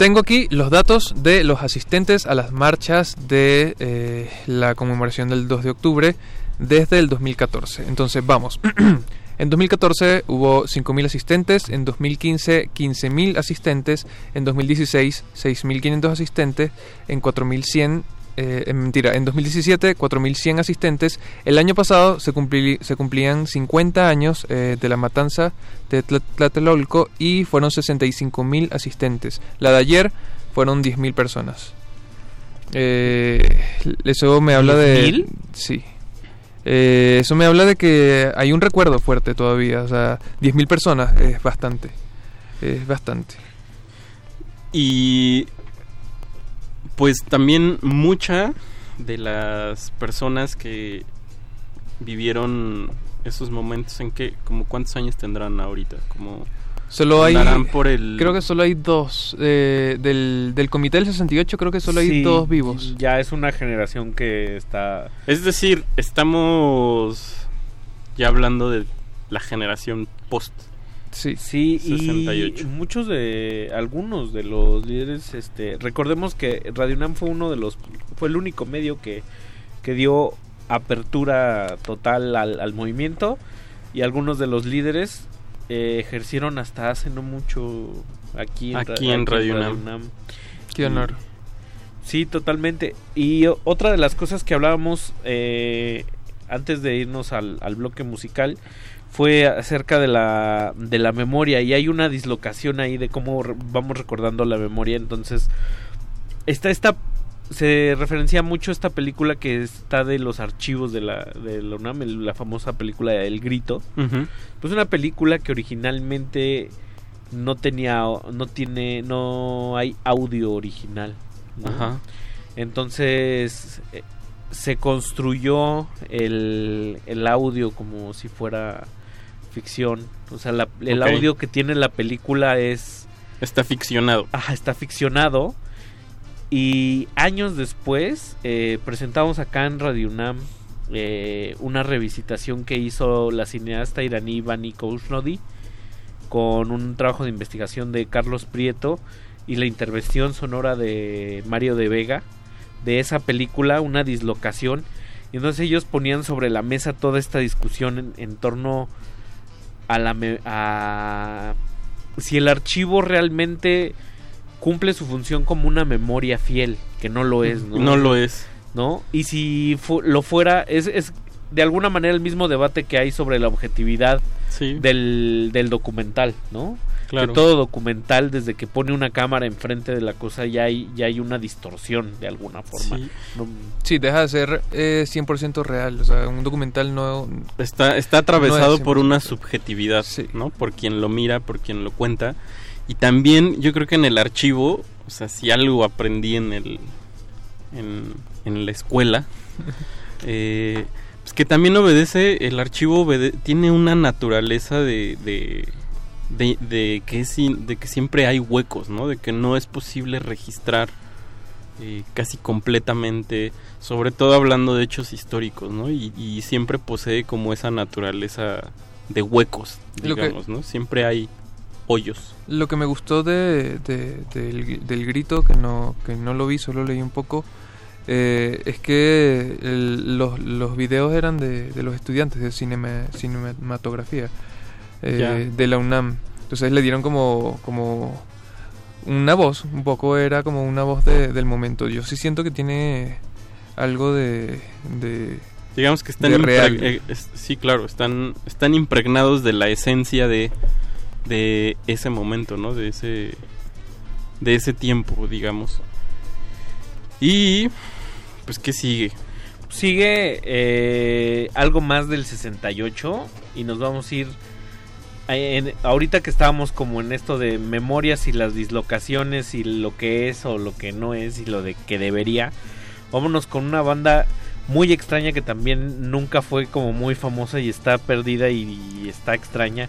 Tengo aquí los datos de los asistentes a las marchas de eh, la conmemoración del 2 de octubre desde el 2014. Entonces, vamos. en 2014 hubo 5.000 asistentes, en 2015 15.000 asistentes, en 2016 6.500 asistentes, en 4.100 eh, en mentira, en 2017 4.100 asistentes. El año pasado se, cumplí- se cumplían 50 años eh, de la matanza de Tla- Tlatelolco y fueron 65.000 asistentes. La de ayer fueron 10.000 personas. Eh, eso me habla de... ¿10.000? Sí. Eh, eso me habla de que hay un recuerdo fuerte todavía. O sea, 10.000 personas es bastante. Es bastante. Y pues también mucha de las personas que vivieron esos momentos en que, como cuántos años tendrán ahorita, como Solo hay. por el Creo que solo hay dos. eh, del, del comité del 68, creo que solo hay dos vivos. Ya es una generación que está... Es decir, estamos ya hablando de la generación post. Sí. Sí, 68. y muchos de algunos de los líderes este recordemos que Radio UNAM fue uno de los fue el único medio que que dio apertura total al, al movimiento y algunos de los líderes eh, ejercieron hasta hace no mucho aquí en, Aquí en Radio UNAM. Qué honor. Sí, totalmente. Y otra de las cosas que hablábamos eh, antes de irnos al, al bloque musical fue acerca de la, de la memoria y hay una dislocación ahí de cómo re- vamos recordando la memoria. Entonces, está esta se referencia mucho a esta película que está de los archivos de la, de la UNAM, la famosa película El Grito. Pues una película que originalmente no tenía, no tiene, no hay audio original. ¿no? Ajá. Entonces eh, se construyó el, el audio como si fuera ficción. O sea, la- el audio que tiene la película es... Está ficcionado. Ajá, está ficcionado. Y años después eh, presentamos acá en Radio UNAM eh, una revisitación que hizo la cineasta iraní Vani Koushnodi con un trabajo de investigación de Carlos Prieto y la intervención sonora de Mario de Vega de esa película, una dislocación. Y entonces ellos ponían sobre la mesa toda esta discusión en, en torno a la a si el archivo realmente cumple su función como una memoria fiel, que no lo es, ¿no? No lo es. ¿No? Y si fu- lo fuera, es, es de alguna manera el mismo debate que hay sobre la objetividad del, del documental, ¿no? Claro. Que todo documental, desde que pone una cámara enfrente de la cosa, ya hay, ya hay una distorsión de alguna forma. Sí. No- Sí, deja de ser eh, 100% real. O sea, un documental no. Está, está atravesado no es por una subjetividad, ¿no? Por quien lo mira, por quien lo cuenta. Y también yo creo que en el archivo, o sea, si algo aprendí en el en, en la escuela, eh, pues que también obedece, el archivo obede- tiene una naturaleza de, de, de, de que es de que siempre hay huecos, ¿no? De que no es posible registrar eh, casi completamente, sobre todo hablando de hechos históricos, ¿no? Y, y siempre posee como esa naturaleza de huecos, Lo que- digamos, ¿no? Siempre hay hoyos. Lo que me gustó de, de- del, del grito, que no, que no lo vi, solo leí un poco, eh, es que el- los, los videos eran de, de los estudiantes de cinema- cinematografía eh, de la UNAM. Entonces le dieron como, como una voz, un poco era como una voz de- del momento. Yo sí siento que tiene algo de... de Digamos que están eh, es- sí, claro, están están impregnados de la esencia de de ese momento, ¿no? De ese de ese tiempo, digamos. Y pues qué sigue? Sigue eh, algo más del 68 y nos vamos a ir ahorita que estábamos como en esto de memorias y las dislocaciones y lo que es o lo que no es y lo de que debería. Vámonos con una banda muy extraña que también nunca fue como muy famosa y está perdida y, está extraña.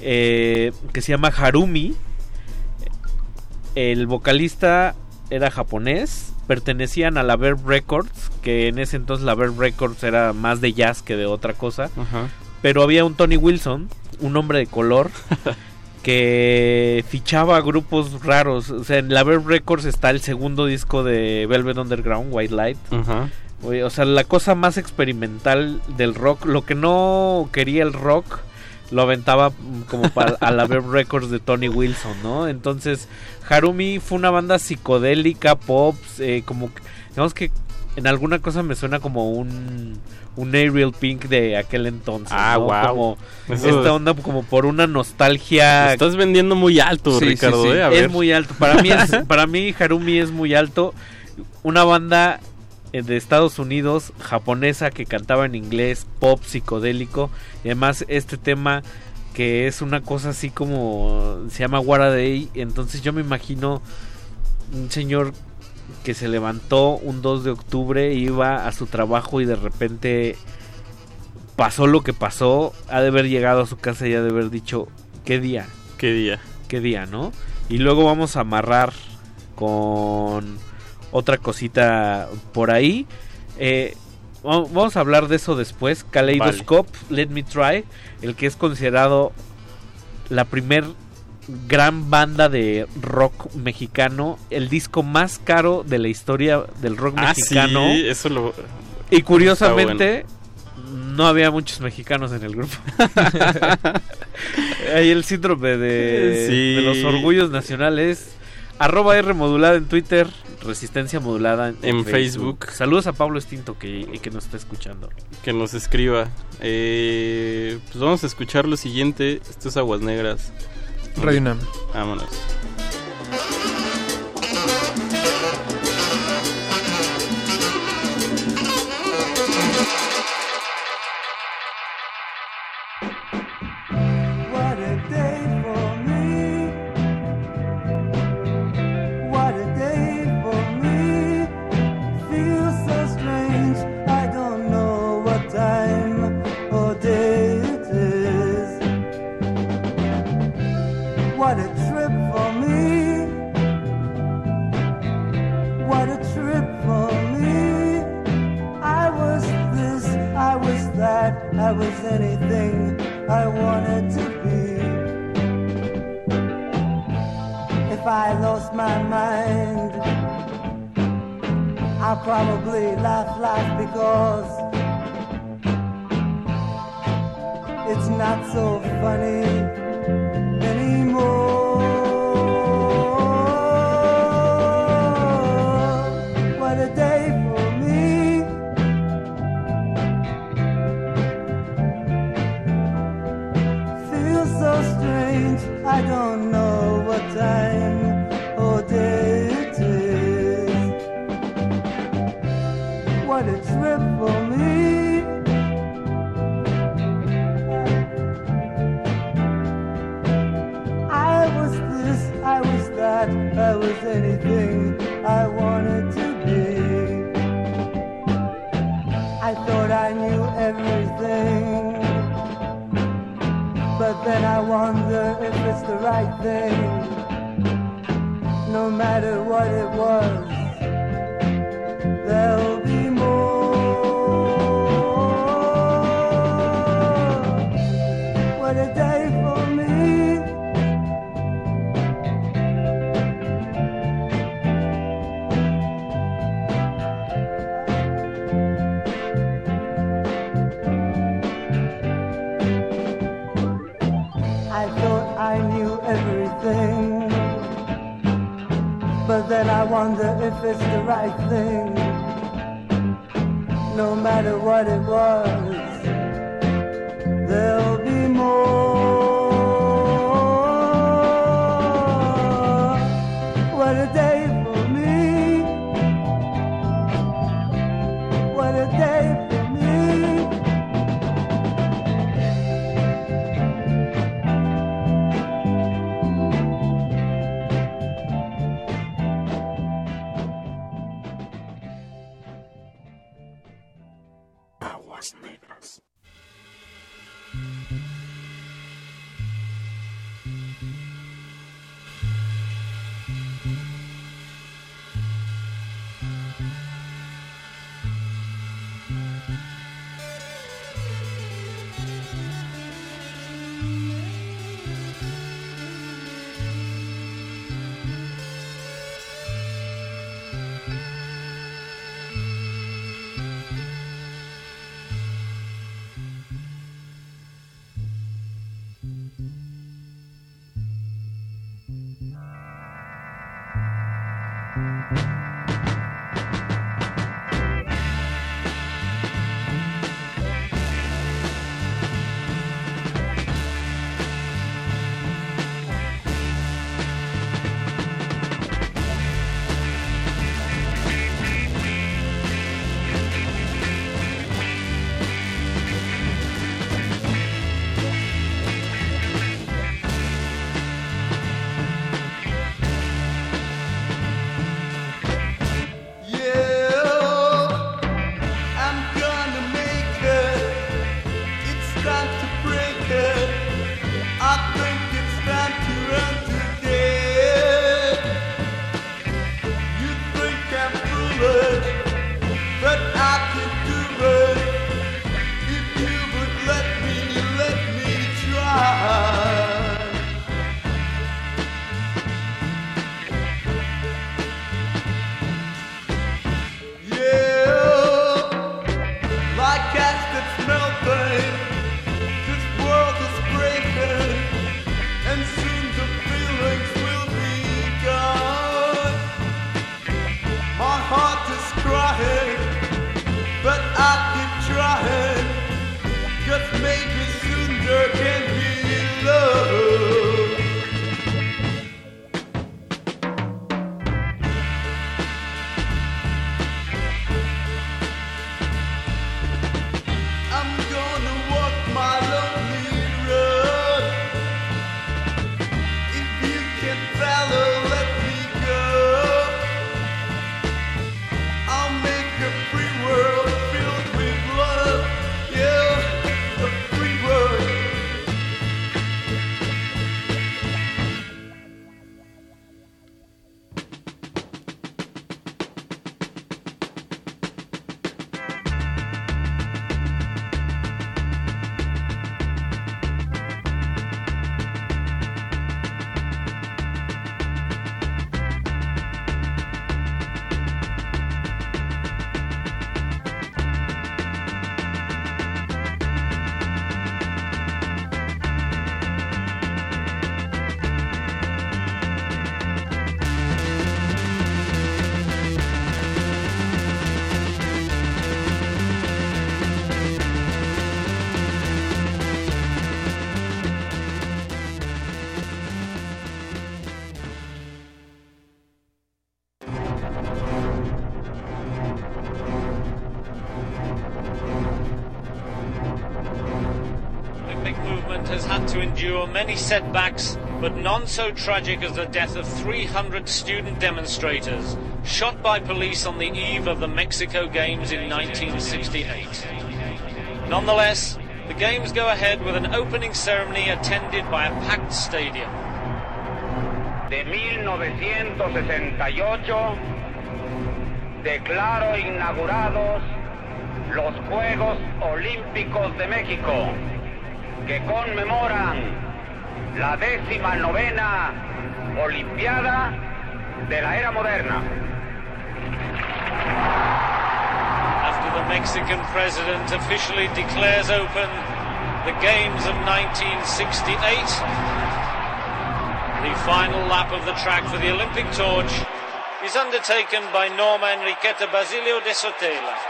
eh, que se llama Harumi. El vocalista era japonés, pertenecían a la Verve Records, que en ese entonces la Verve Records era más de jazz que de otra cosa. Pero había un Tony Wilson, un hombre de color, que fichaba grupos raros. O sea, en la Verve Records está el segundo disco de Velvet Underground, White Light. O sea, la cosa más experimental del rock, lo que no quería el rock, lo aventaba como para a la Verve Records de Tony Wilson, ¿no? Entonces, Harumi fue una banda psicodélica, pop, eh, como, digamos que en alguna cosa me suena como un, un Ariel Pink de aquel entonces, Ah, ¿no? Como Eso esta es- onda como por una nostalgia. Estás vendiendo muy alto, Sí, Ricardo, sí. ¿eh? A es ver. muy alto. Para mí, es, para mí Harumi es muy alto. Una banda eh, de Estados Unidos, japonesa, que cantaba en inglés, pop psicodélico. Y además este tema que es una cosa así como se llama What a Day. Entonces yo me imagino un señor que se levantó un 2 de octubre, iba a su trabajo y de repente pasó lo que pasó, ha de haber llegado a su casa y ha de haber dicho, ¿qué día? ¿Qué día? ¿Qué día, no? Y luego vamos a amarrar con otra cosita por ahí. Eh, va- vamos a hablar de eso después. Kaleidoscope, Let Me Try, el que es considerado la primer gran banda de rock mexicano, el disco más caro de la historia del rock Ah, mexicano. sí, eso lo Y curiosamente, no había muchos mexicanos en el grupo. Hay el síndrome de, Sí. de los orgullos nacionales. Arroba R modulada en Twitter, Resistencia modulada en, En Facebook. Saludos a Pablo Estinto que, que nos está escuchando. que nos escriba. Eh, pues vamos a escuchar lo siguiente. Esto es Aguas Negras. Radio. Vámonos. probably laugh laugh because it's not so funny. then I wonder if it's the right thing. No matter what it was, there and I wonder if it's the right thing. No matter what it was, there'll be more. To endure many setbacks, but none so tragic as the death of 300 student demonstrators shot by police on the eve of the Mexico Games in 1968. Nonetheless, the Games go ahead with an opening ceremony attended by a packed stadium. de 1968 declaro inaugurados los Juegos Olímpicos de México, que conmemoran la décima novena Olimpiada de la era moderna. After the Mexican president officially declares open the Games of 1968, the final lap of the track for the Olympic torch is undertaken by Norma Enriqueta Basilio de Sotela.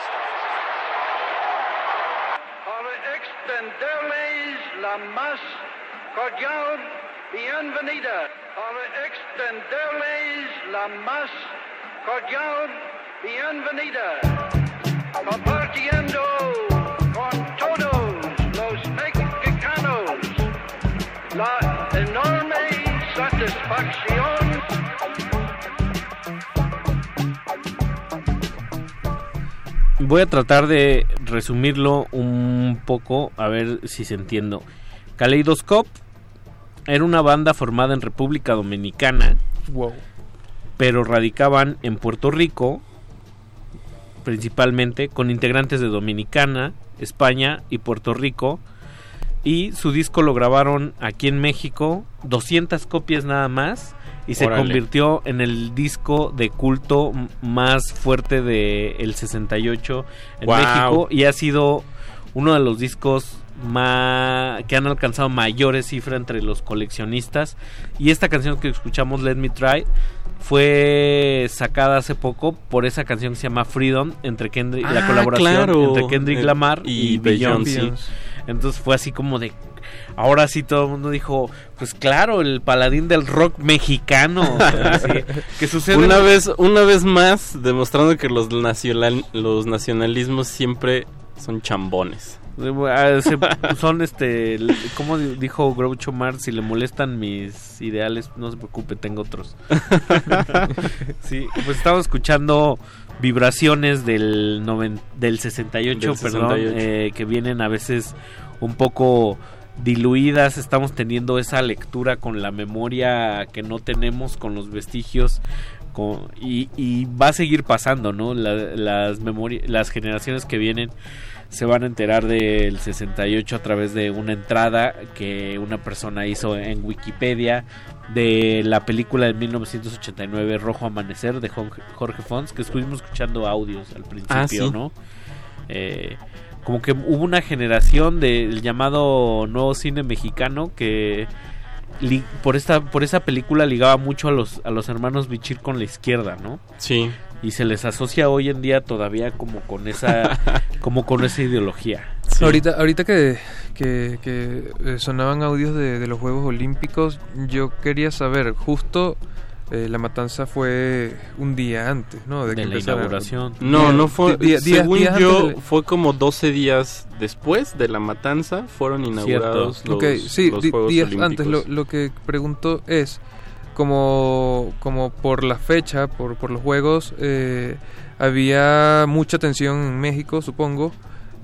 Bienvenida. Para extenderles la más cordial bienvenida. Compartiendo con todos los mexicanos la enorme satisfacción Voy a tratar de resumirlo un poco, a ver si se entiendo. Kaleidoscope era una banda formada en República Dominicana, Wow. pero radicaban en Puerto Rico, principalmente, con integrantes de Dominicana, España y Puerto Rico. Y su disco lo grabaron aquí en México, 200 copias nada más, y se convirtió en el disco de culto más fuerte del el 68 en Guau. México y ha sido uno de los discos más que han alcanzado mayores cifras entre los coleccionistas y esta canción que escuchamos Let Me Try fue sacada hace poco por esa canción que se llama Freedom entre Kendrick la Ah, colaboración claro. entre Kendrick Eh, Lamar y y, Beyoncé. Beyoncé. Entonces fue así como de ahora sí todo el mundo dijo, pues claro, el paladín del rock mexicano. Que sucede Una vez, una vez más, demostrando que los, nacional, los nacionalismos siempre son chambones. Ah, son este como di- dijo Groucho Marx si le molestan mis ideales no se preocupe tengo otros. Sí pues estamos escuchando vibraciones del noven- del 68 Del perdón 68. eh, que vienen a veces un poco diluidas. Estamos teniendo esa lectura con la memoria que no tenemos con los vestigios con- y, y va a seguir pasando no La- las las generaciones que vienen se van a enterar del 68 a través de una entrada que una persona hizo en Wikipedia de la película de 1989 Rojo Amanecer de Jorge Fons que estuvimos escuchando audios al principio, Ah, sí. ¿no? Eh, como que hubo una generación del llamado nuevo cine mexicano que por esta por esa película ligaba mucho a los a los hermanos Bichir con la izquierda, ¿no? Sí. Y se les asocia hoy en día todavía como con esa como con esa ideología. Ahorita, ahorita que, que, que, eh, sonaban audios de, de los Juegos Olímpicos, yo quería saber, justo eh, la matanza fue un día antes, ¿no? De que la empezara. inauguración. No, Día- no fue. di- día- según días yo, fue como 12 días después de la matanza fueron inaugurados los, Ok, sí, los di- Juegos días Olímpicos. antes. Lo, lo que pregunto es, como, como por la fecha, por, por los Juegos, eh, había mucha tensión en México, supongo,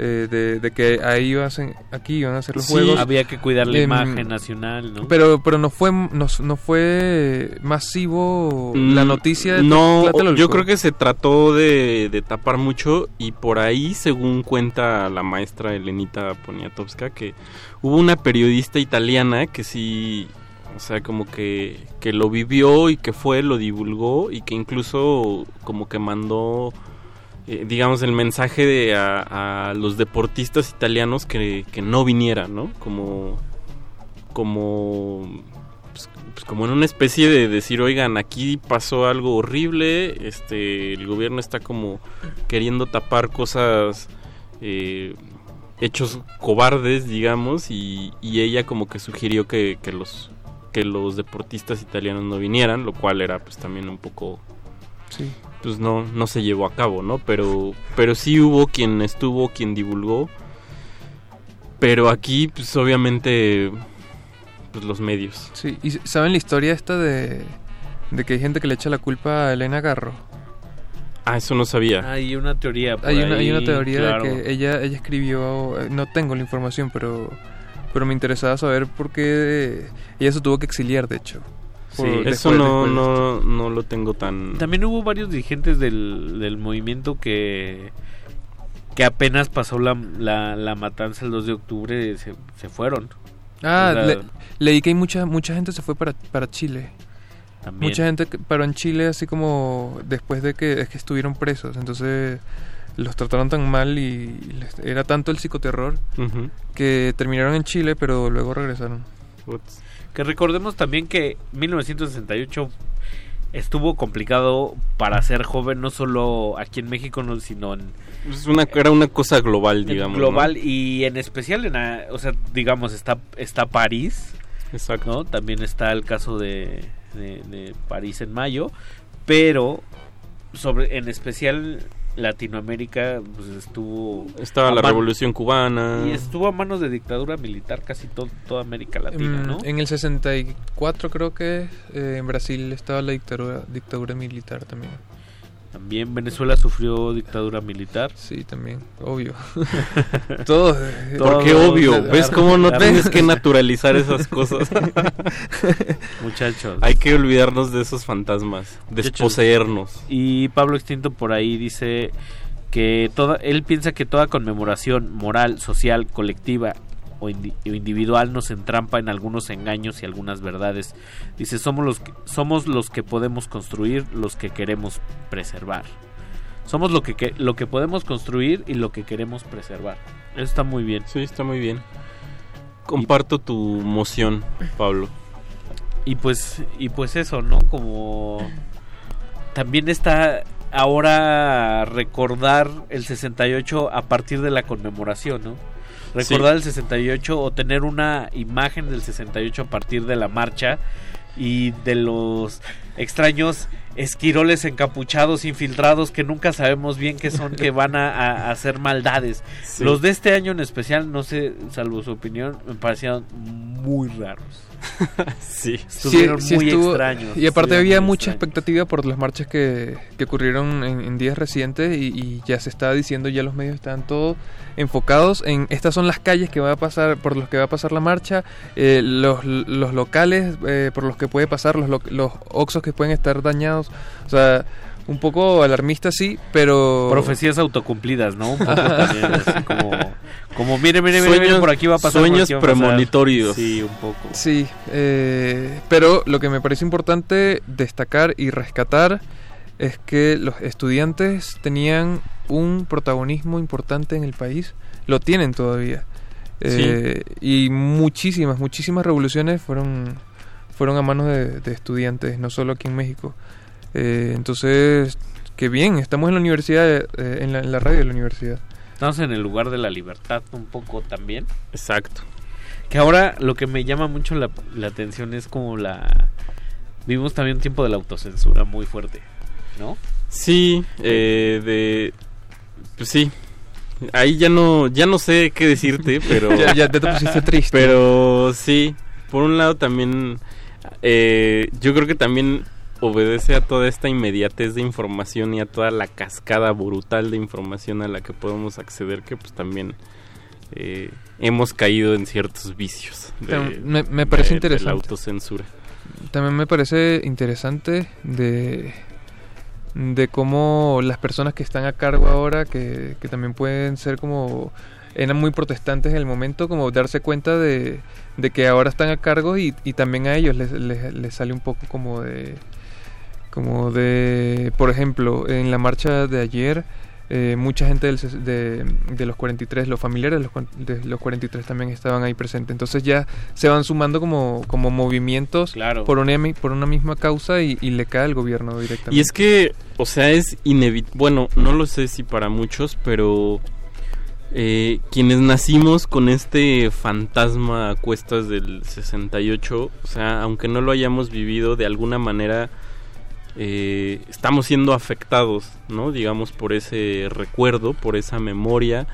eh, de, de que ahí iba a aquí iban a ser los Sí, Juegos. había que cuidar la Em, imagen nacional, ¿no? Pero, pero no fue no, no fue masivo la Mm, noticia de No, Tlatelolco. yo creo que se trató de, de tapar mucho y por ahí, según cuenta la maestra Elenita Poniatowska, que hubo una periodista italiana que sí, o sea, como que, que lo vivió y que fue, lo divulgó y que incluso como que mandó, eh, digamos, el mensaje de a, los deportistas italianos que, que no vinieran, ¿no? Como, como pues, pues, como en una especie de decir, oigan, aquí pasó algo horrible, este, el gobierno está como queriendo tapar cosas, eh, hechos cobardes, digamos, y, y ella como que sugirió que, que los que los deportistas italianos no vinieran, lo cual era pues también un poco Sí. pues no no se llevó a cabo, ¿no? Pero pero sí hubo quien estuvo, quien divulgó Pero aquí, pues obviamente, pues los medios. Sí, ¿y saben la historia esta de, de que hay gente que le echa la culpa a Elena Garro? Ah, eso no sabía. Hay una teoría por Hay una, hay una teoría claro. de que ella, ella escribió, eh, no tengo la información, pero, pero me interesaba saber por qué ella se tuvo que exiliar, de hecho. Por- Eso no, no, no lo tengo tan... También hubo varios dirigentes del, del movimiento que que apenas pasó la, la, la matanza el 2 de octubre se, se fueron. Ah, O sea, le- leí que hay mucha mucha gente se fue para, para Chile. También. Mucha gente paró en Chile así como después de que, es que estuvieron presos. Entonces los trataron tan mal y les- era tanto el psicoterror que terminaron en Chile pero luego regresaron. Que recordemos también que 1968 estuvo complicado para ser joven, no solo aquí en México, no, sino en Es una, era una cosa global, digamos. ¿no? global y en especial en, o sea, digamos, está, está París, Exacto. ¿no? También está el caso de, de- de París en mayo, pero sobre, en especial Latinoamérica pues estuvo Estaba la Revolución Cubana. y estuvo a manos de dictadura militar casi to- toda América Latina, Mm, ¿no? En el 64 creo que eh, en Brasil estaba la dictadura, dictadura militar también. También Venezuela sufrió dictadura militar. Sí, también, obvio. Todo, eh, Porque obvio, la- ¿ves la- cómo no la- tienes que naturalizar esas cosas? Muchachos. Hay que olvidarnos de esos fantasmas, desposeernos. Y Pablo Extinto por ahí dice que toda, él piensa que toda conmemoración moral, social, colectiva o, indi- o individual nos entrampa en algunos engaños y algunas verdades. Dice, somos los que, somos los que podemos construir, los que queremos preservar. Somos lo que, que- lo que podemos construir y lo que queremos preservar. Eso está muy bien. Sí, está muy bien. Comparto tu moción, Pablo. Y pues, y pues eso, ¿no? Como también está ahora recordar el 68 a partir de la conmemoración, ¿no? Recordar el 68 o tener una imagen del 68 a partir de la marcha y de los extraños esquiroles encapuchados, infiltrados, que nunca sabemos bien qué son, que van a, hacer maldades. Sí. Los de este año en especial, no sé, salvo su opinión, me parecieron muy raros. sí. Estuvieron Sí, sí muy estuvo- extraños. Y aparte había mucha extraños. expectativa por las marchas que, que ocurrieron en, en días recientes y, y ya se estaba diciendo, ya los medios estaban todos enfocados en estas son las calles que va a pasar, por los que va a pasar la marcha, eh, los, los locales eh, por los que puede pasar, los, lo- los oxos que pueden estar dañados. O sea, un poco alarmista sí, pero... Profecías autocumplidas, ¿no? Un poco también, así como, como mire, mire, mire, Sueños- mire, por aquí va a pasar. sueños premonitorios. Sí, un poco. Sí, eh, pero lo que me parece importante destacar y rescatar es que los estudiantes tenían un protagonismo importante en el país, lo tienen todavía. Eh, Y muchísimas, muchísimas revoluciones fueron, fueron a manos de, de estudiantes, no solo aquí en México. Eh, entonces, qué bien, estamos en la universidad, eh, en, la, en la radio de la universidad. Estamos en el lugar de la libertad un poco también. Exacto. Que ahora lo que me llama mucho la, la atención es como la... Vivimos también un tiempo de la autocensura muy fuerte, ¿no? Sí, eh, de... Pues sí. Ahí ya no, ya no sé qué decirte, pero... Ya- ya te pusiste triste. Pero sí, por un lado también... eh, yo creo que también obedece a toda esta inmediatez de información y a toda la cascada brutal de información a la que podemos acceder que pues también eh, hemos caído en ciertos vicios. de- me- me parece de- interesante. De la autocensura. También me parece interesante de, de cómo las personas que están a cargo ahora, que, que también pueden ser como, eran muy protestantes en el momento, como darse cuenta de, de que ahora están a cargo y, y también a ellos les, les, les sale un poco como de, como de, por ejemplo, en la marcha de ayer, eh, mucha gente del de, de los 43, los familiares de los, de los 43 también estaban ahí presentes. Entonces ya se van sumando como, como movimientos Claro. por, una, por una misma causa y, y le cae al gobierno directamente. Y es que, o sea, es inevitable. Bueno, no lo sé si para muchos, pero eh, quienes nacimos con este fantasma a cuestas del 68, o sea, aunque no lo hayamos vivido de alguna manera, eh, estamos siendo afectados, ¿no? Digamos, por ese recuerdo, por esa memoria.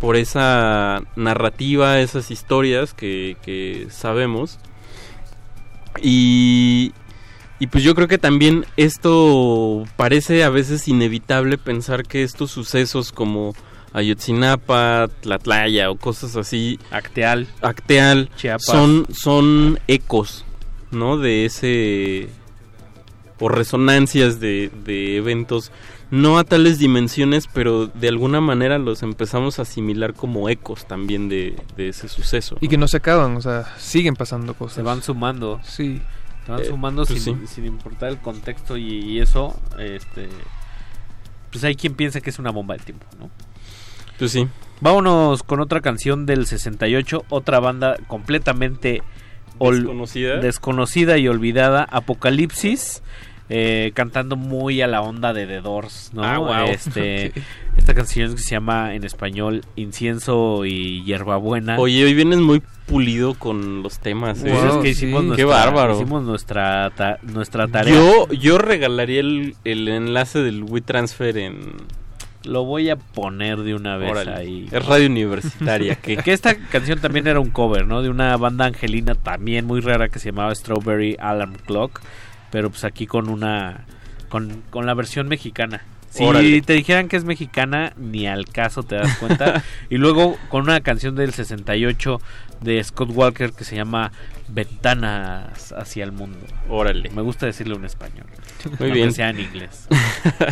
por esa narrativa, esas historias que, que sabemos. Y, y pues yo creo que también esto parece a veces inevitable pensar que estos sucesos como Ayotzinapa, Tlatlaya o cosas así, Acteal, Acteal, Chiapas. son son ecos, ¿no? De ese o resonancias de, de eventos no a tales dimensiones, pero de alguna manera los empezamos a asimilar como ecos también de, de ese suceso. Y que no se acaban, o sea, siguen pasando cosas. Se van sumando. Sí. Se van Eh, sumando pues sin, sí. sin importar el contexto y, y eso. Este, pues hay quien piensa que es una bomba de tiempo, ¿no? Pues sí. Vámonos con otra canción del 68, otra banda completamente Desconocida. desconocida y olvidada, Apocalipsis, eh, cantando muy a la onda de The Doors, ¿no? Ah, wow. Este. Esta canción que se llama en español Incienso y Hierbabuena. Oye, hoy vienes muy pulido con los temas. ¿eh? Pues es que hicimos Qué nuestra, bárbaro. Hicimos nuestra, ta- nuestra tarea. Yo, yo regalaría el, el enlace del WeTransfer en... Lo voy a poner de una vez Órale. ahí. Es radio universitaria. que, que esta canción también era un cover, ¿no? De una banda angelina también muy rara que se llamaba Strawberry Alarm Clock. Pero pues aquí con una. con, con la versión mexicana. Si Órale. te dijeran que es mexicana, ni al caso te das cuenta. y luego con una canción del 68 de Scott Walker que se llama Ventanas hacia el mundo. Órale. Me gusta decirlo en español. Muy aunque bien. sea en inglés.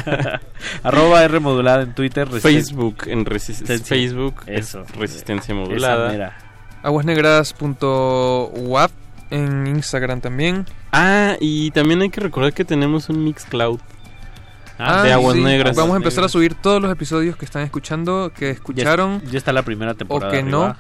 Arroba R modulada en Twitter. resisten- Facebook, en resist- Resistencia. Facebook es Eso. Resistencia Esa Modulada. Aguasnegras.wap en Instagram también. Ah, y también hay que recordar que tenemos un Mixcloud. Ah, de Aguas sí. Negras. Vamos a empezar a subir todos los episodios que están escuchando, que escucharon Ya, está la primera temporada. o que no.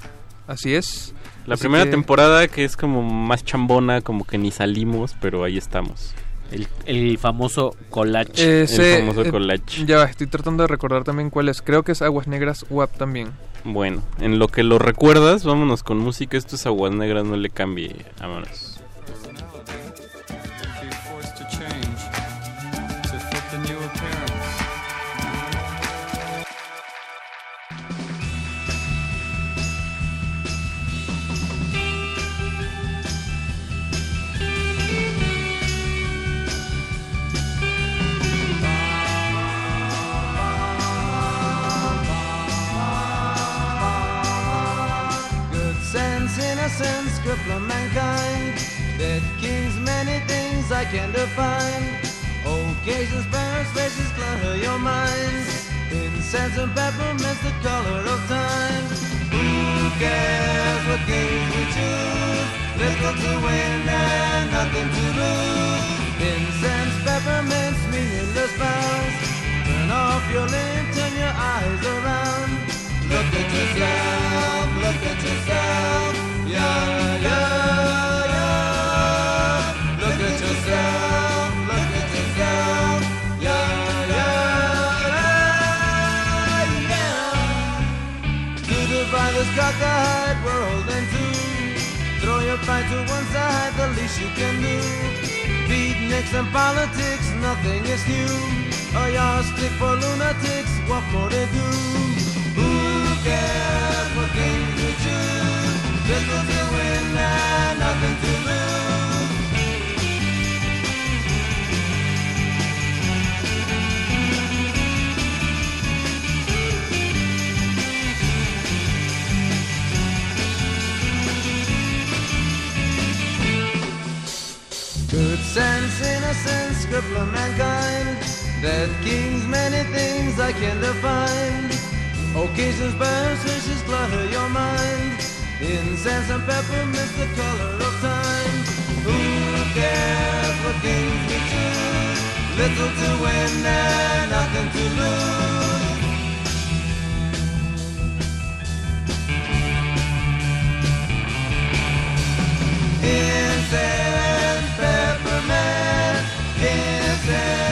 Así es. La Así primera que- temporada que es como más chambona, como que ni salimos, pero ahí estamos. El, el famoso collage. Ese, el famoso eh, collage. Ya va, estoy tratando de recordar también cuál es. Creo que es Aguas Negras WAP también. Bueno, en lo que lo recuerdas, vámonos con música. Esto es Aguas Negras, no le cambie. Vámonos. I can define. Occasions, parents, faces clutter your mind. Incense and peppermints, the color of time. Who cares what games we choose? Little to win and nothing to lose. Incense, peppermints, meaningless vows. Turn off your lamp, turn your eyes around. Look at yourself, look at yourself. Yeah, yeah, Your to one side, the least you can do. Beatniks and politics, nothing is new. Oh, A yardstick for lunatics, what more they do? Who cares what games we choose? Little to win sense, innocence, cripple mankind. That kings, many things I can define. Occasions, burns, wishes clutter your mind. Incense and peppermints, the color of time. Who cares what games we choose? Little to win and nothing to lose. Incense, said.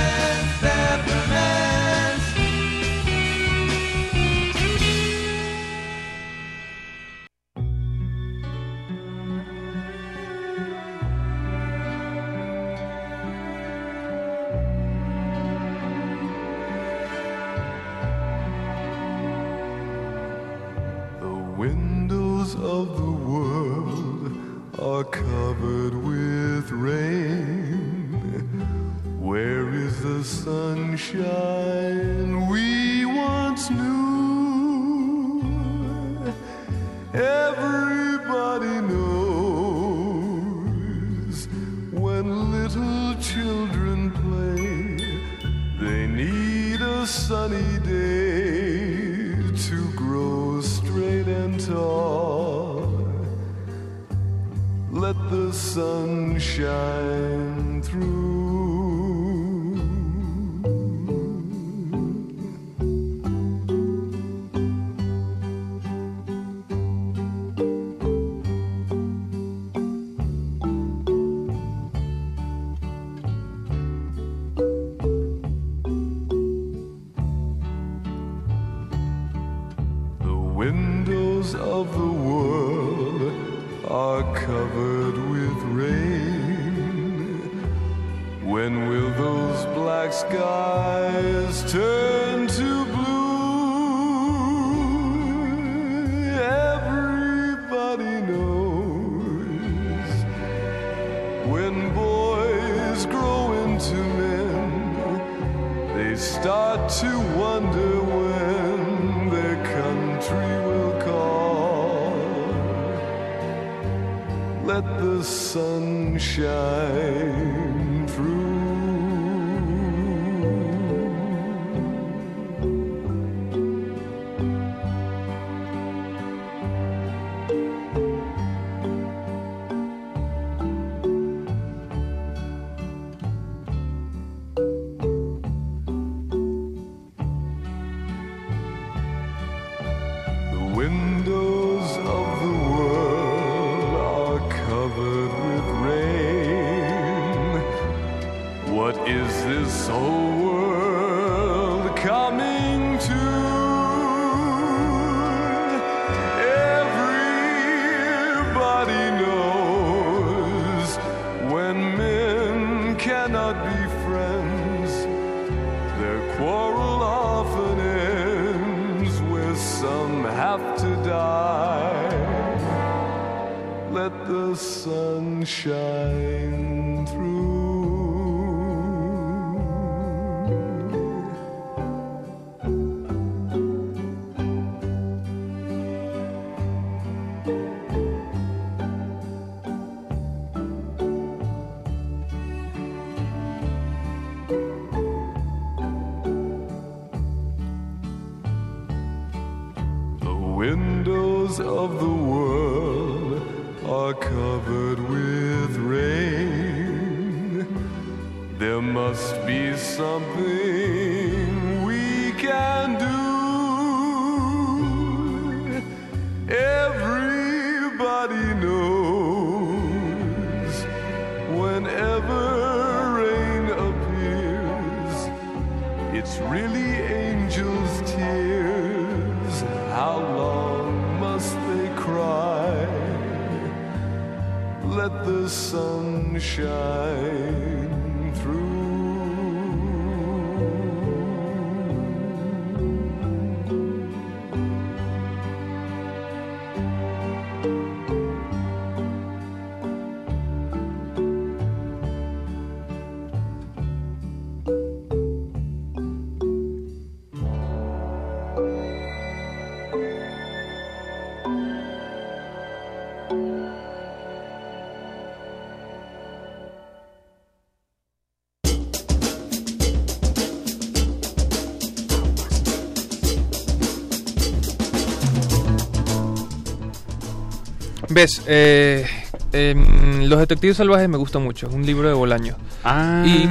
Ves, eh, em, Los Detectives Salvajes me gusta mucho, es un libro de Bolaño. Ah. Y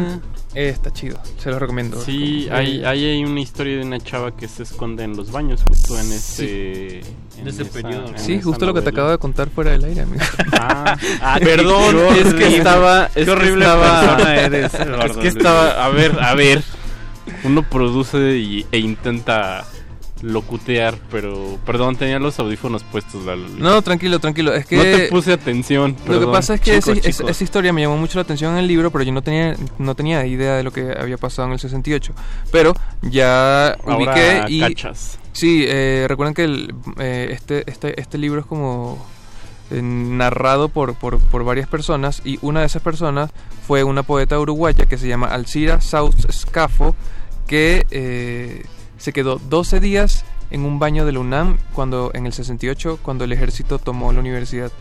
eh, está chido, se lo recomiendo. Sí, hay, eh, ahí hay una historia de una chava que se esconde en los baños justo en ese... en ese periodo, ¿no? Sí, esa justo lo que te novela. acabo de contar fuera del aire, amigo. Ah, Ah, perdón, es que estaba... Es Qué que horrible estaba, persona eres, Es Eduardo. que estaba... A ver, a ver. Uno produce y- e intenta locutear, pero... Perdón, tenía los audífonos puestos. No, tranquilo, tranquilo. Es que No te puse atención. Lo que pasa es que Chicos, ese- esa- historia me llamó mucho la atención en el libro, pero yo no tenía no tenía idea de lo que había pasado en el 68. Pero ya Ahora ubiqué y cachas. sí, eh, recuerden que el, eh, este este este libro es como eh, narrado por, por, por varias personas y una de esas personas fue una poeta uruguaya que se llama Alcira Sauz Scafo que eh, se quedó 12 días en un baño de la UNAM cuando, en el 68 cuando el ejército tomó la universidad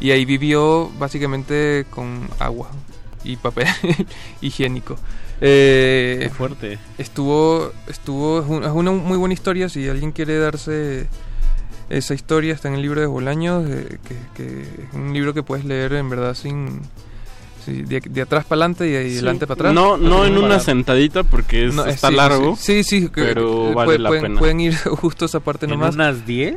y ahí vivió básicamente con agua y papel higiénico. Eh, Qué fuerte. Estuvo, estuvo, es un- es una muy buena historia. Si alguien quiere darse esa historia, está en el libro de Bolaños, eh, que, que es un libro que puedes leer en verdad sin. Sí, de, de atrás para adelante y de Sí. adelante para atrás. No, no en una barato. sentadita porque es- No, está sí, largo. Sí, sí, pero eh, vale puede- la pueden, pena. pueden ir justo esa parte ¿En nomás. unas 10?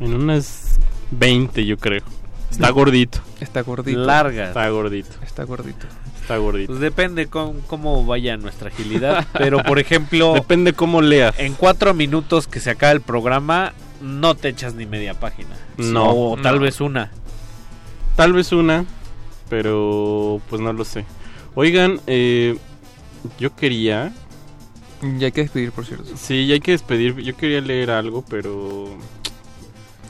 En unas 20, yo creo. Está gordito. Está gordito. Largas. Está gordito. Está gordito. Está gordito. Pues depende con, cómo vaya nuestra agilidad. Pero, por ejemplo, Depende cómo leas. en cuatro minutos que se acaba el programa, no te echas ni media página. No. O tal No. vez una. Tal vez una, pero pues no lo sé. Oigan, eh, yo quería... Ya hay que despedir, por cierto. Sí, ya hay que despedir. Yo quería leer algo, pero...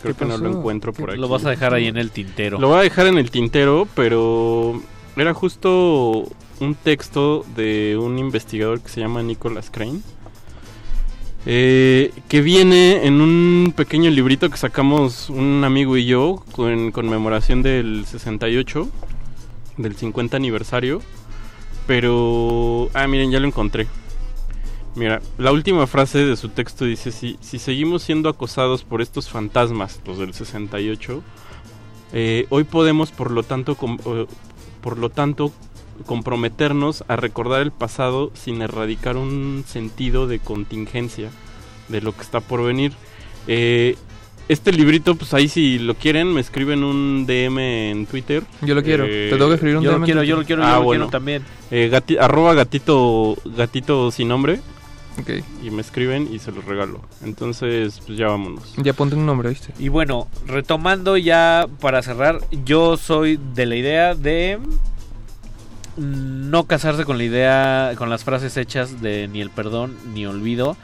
Creo ¿Qué que no lo encuentro por ¿Qué- aquí. lo vas a dejar ahí en el tintero? Lo voy a dejar en el tintero, pero era justo un texto de un investigador que se llama Nicholas Crane. eh, que viene en un pequeño librito que sacamos un amigo y yo con conmemoración del 68, del 50 aniversario. Pero... Ah, miren, ya lo encontré. Mira, la última frase de su texto dice, si, si seguimos siendo acosados por estos fantasmas, los del 68, eh, hoy podemos, por lo tanto, eh, por lo tanto, comprometernos a recordar el pasado sin erradicar un sentido de contingencia de lo que está por venir. Eh, este librito, pues ahí si lo quieren, me escriben un DM en Twitter. Yo lo quiero. Eh, Te tengo que escribir un yo lo DM en quiero, yo lo quiero, yo Ah, lo bueno. quiero también. Eh, gati- arroba gatito, gatito sin nombre. Ok. Y me escriben y se los regalo. Entonces, pues ya vámonos. Ya ponte un nombre, ¿viste? Y bueno, retomando ya para cerrar, yo soy de la idea de no casarse con la idea, con las frases hechas de ni el perdón ni olvido,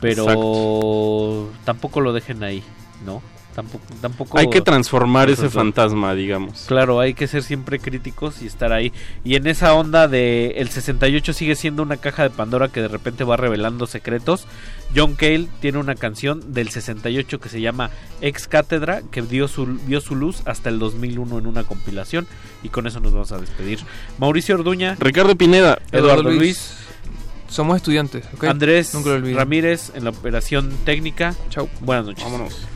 pero Exacto. tampoco lo dejen ahí, ¿no? Tampoco, tampoco Hay que transformar ese fantasma, digamos. Claro, hay que ser siempre críticos y estar ahí. Y en esa onda de el 68 sigue siendo una caja de Pandora que de repente va revelando secretos. John Cale tiene una canción del 68 que se llama Ex Cátedra que dio su, vio su luz hasta el 2001 en una compilación. Y con eso nos vamos a despedir. Mauricio Orduña, Ricardo Pineda, Eduardo Luis, Somos estudiantes, ¿ok? Andrés. Ramírez en la operación técnica. Chau. Buenas noches. Vámonos.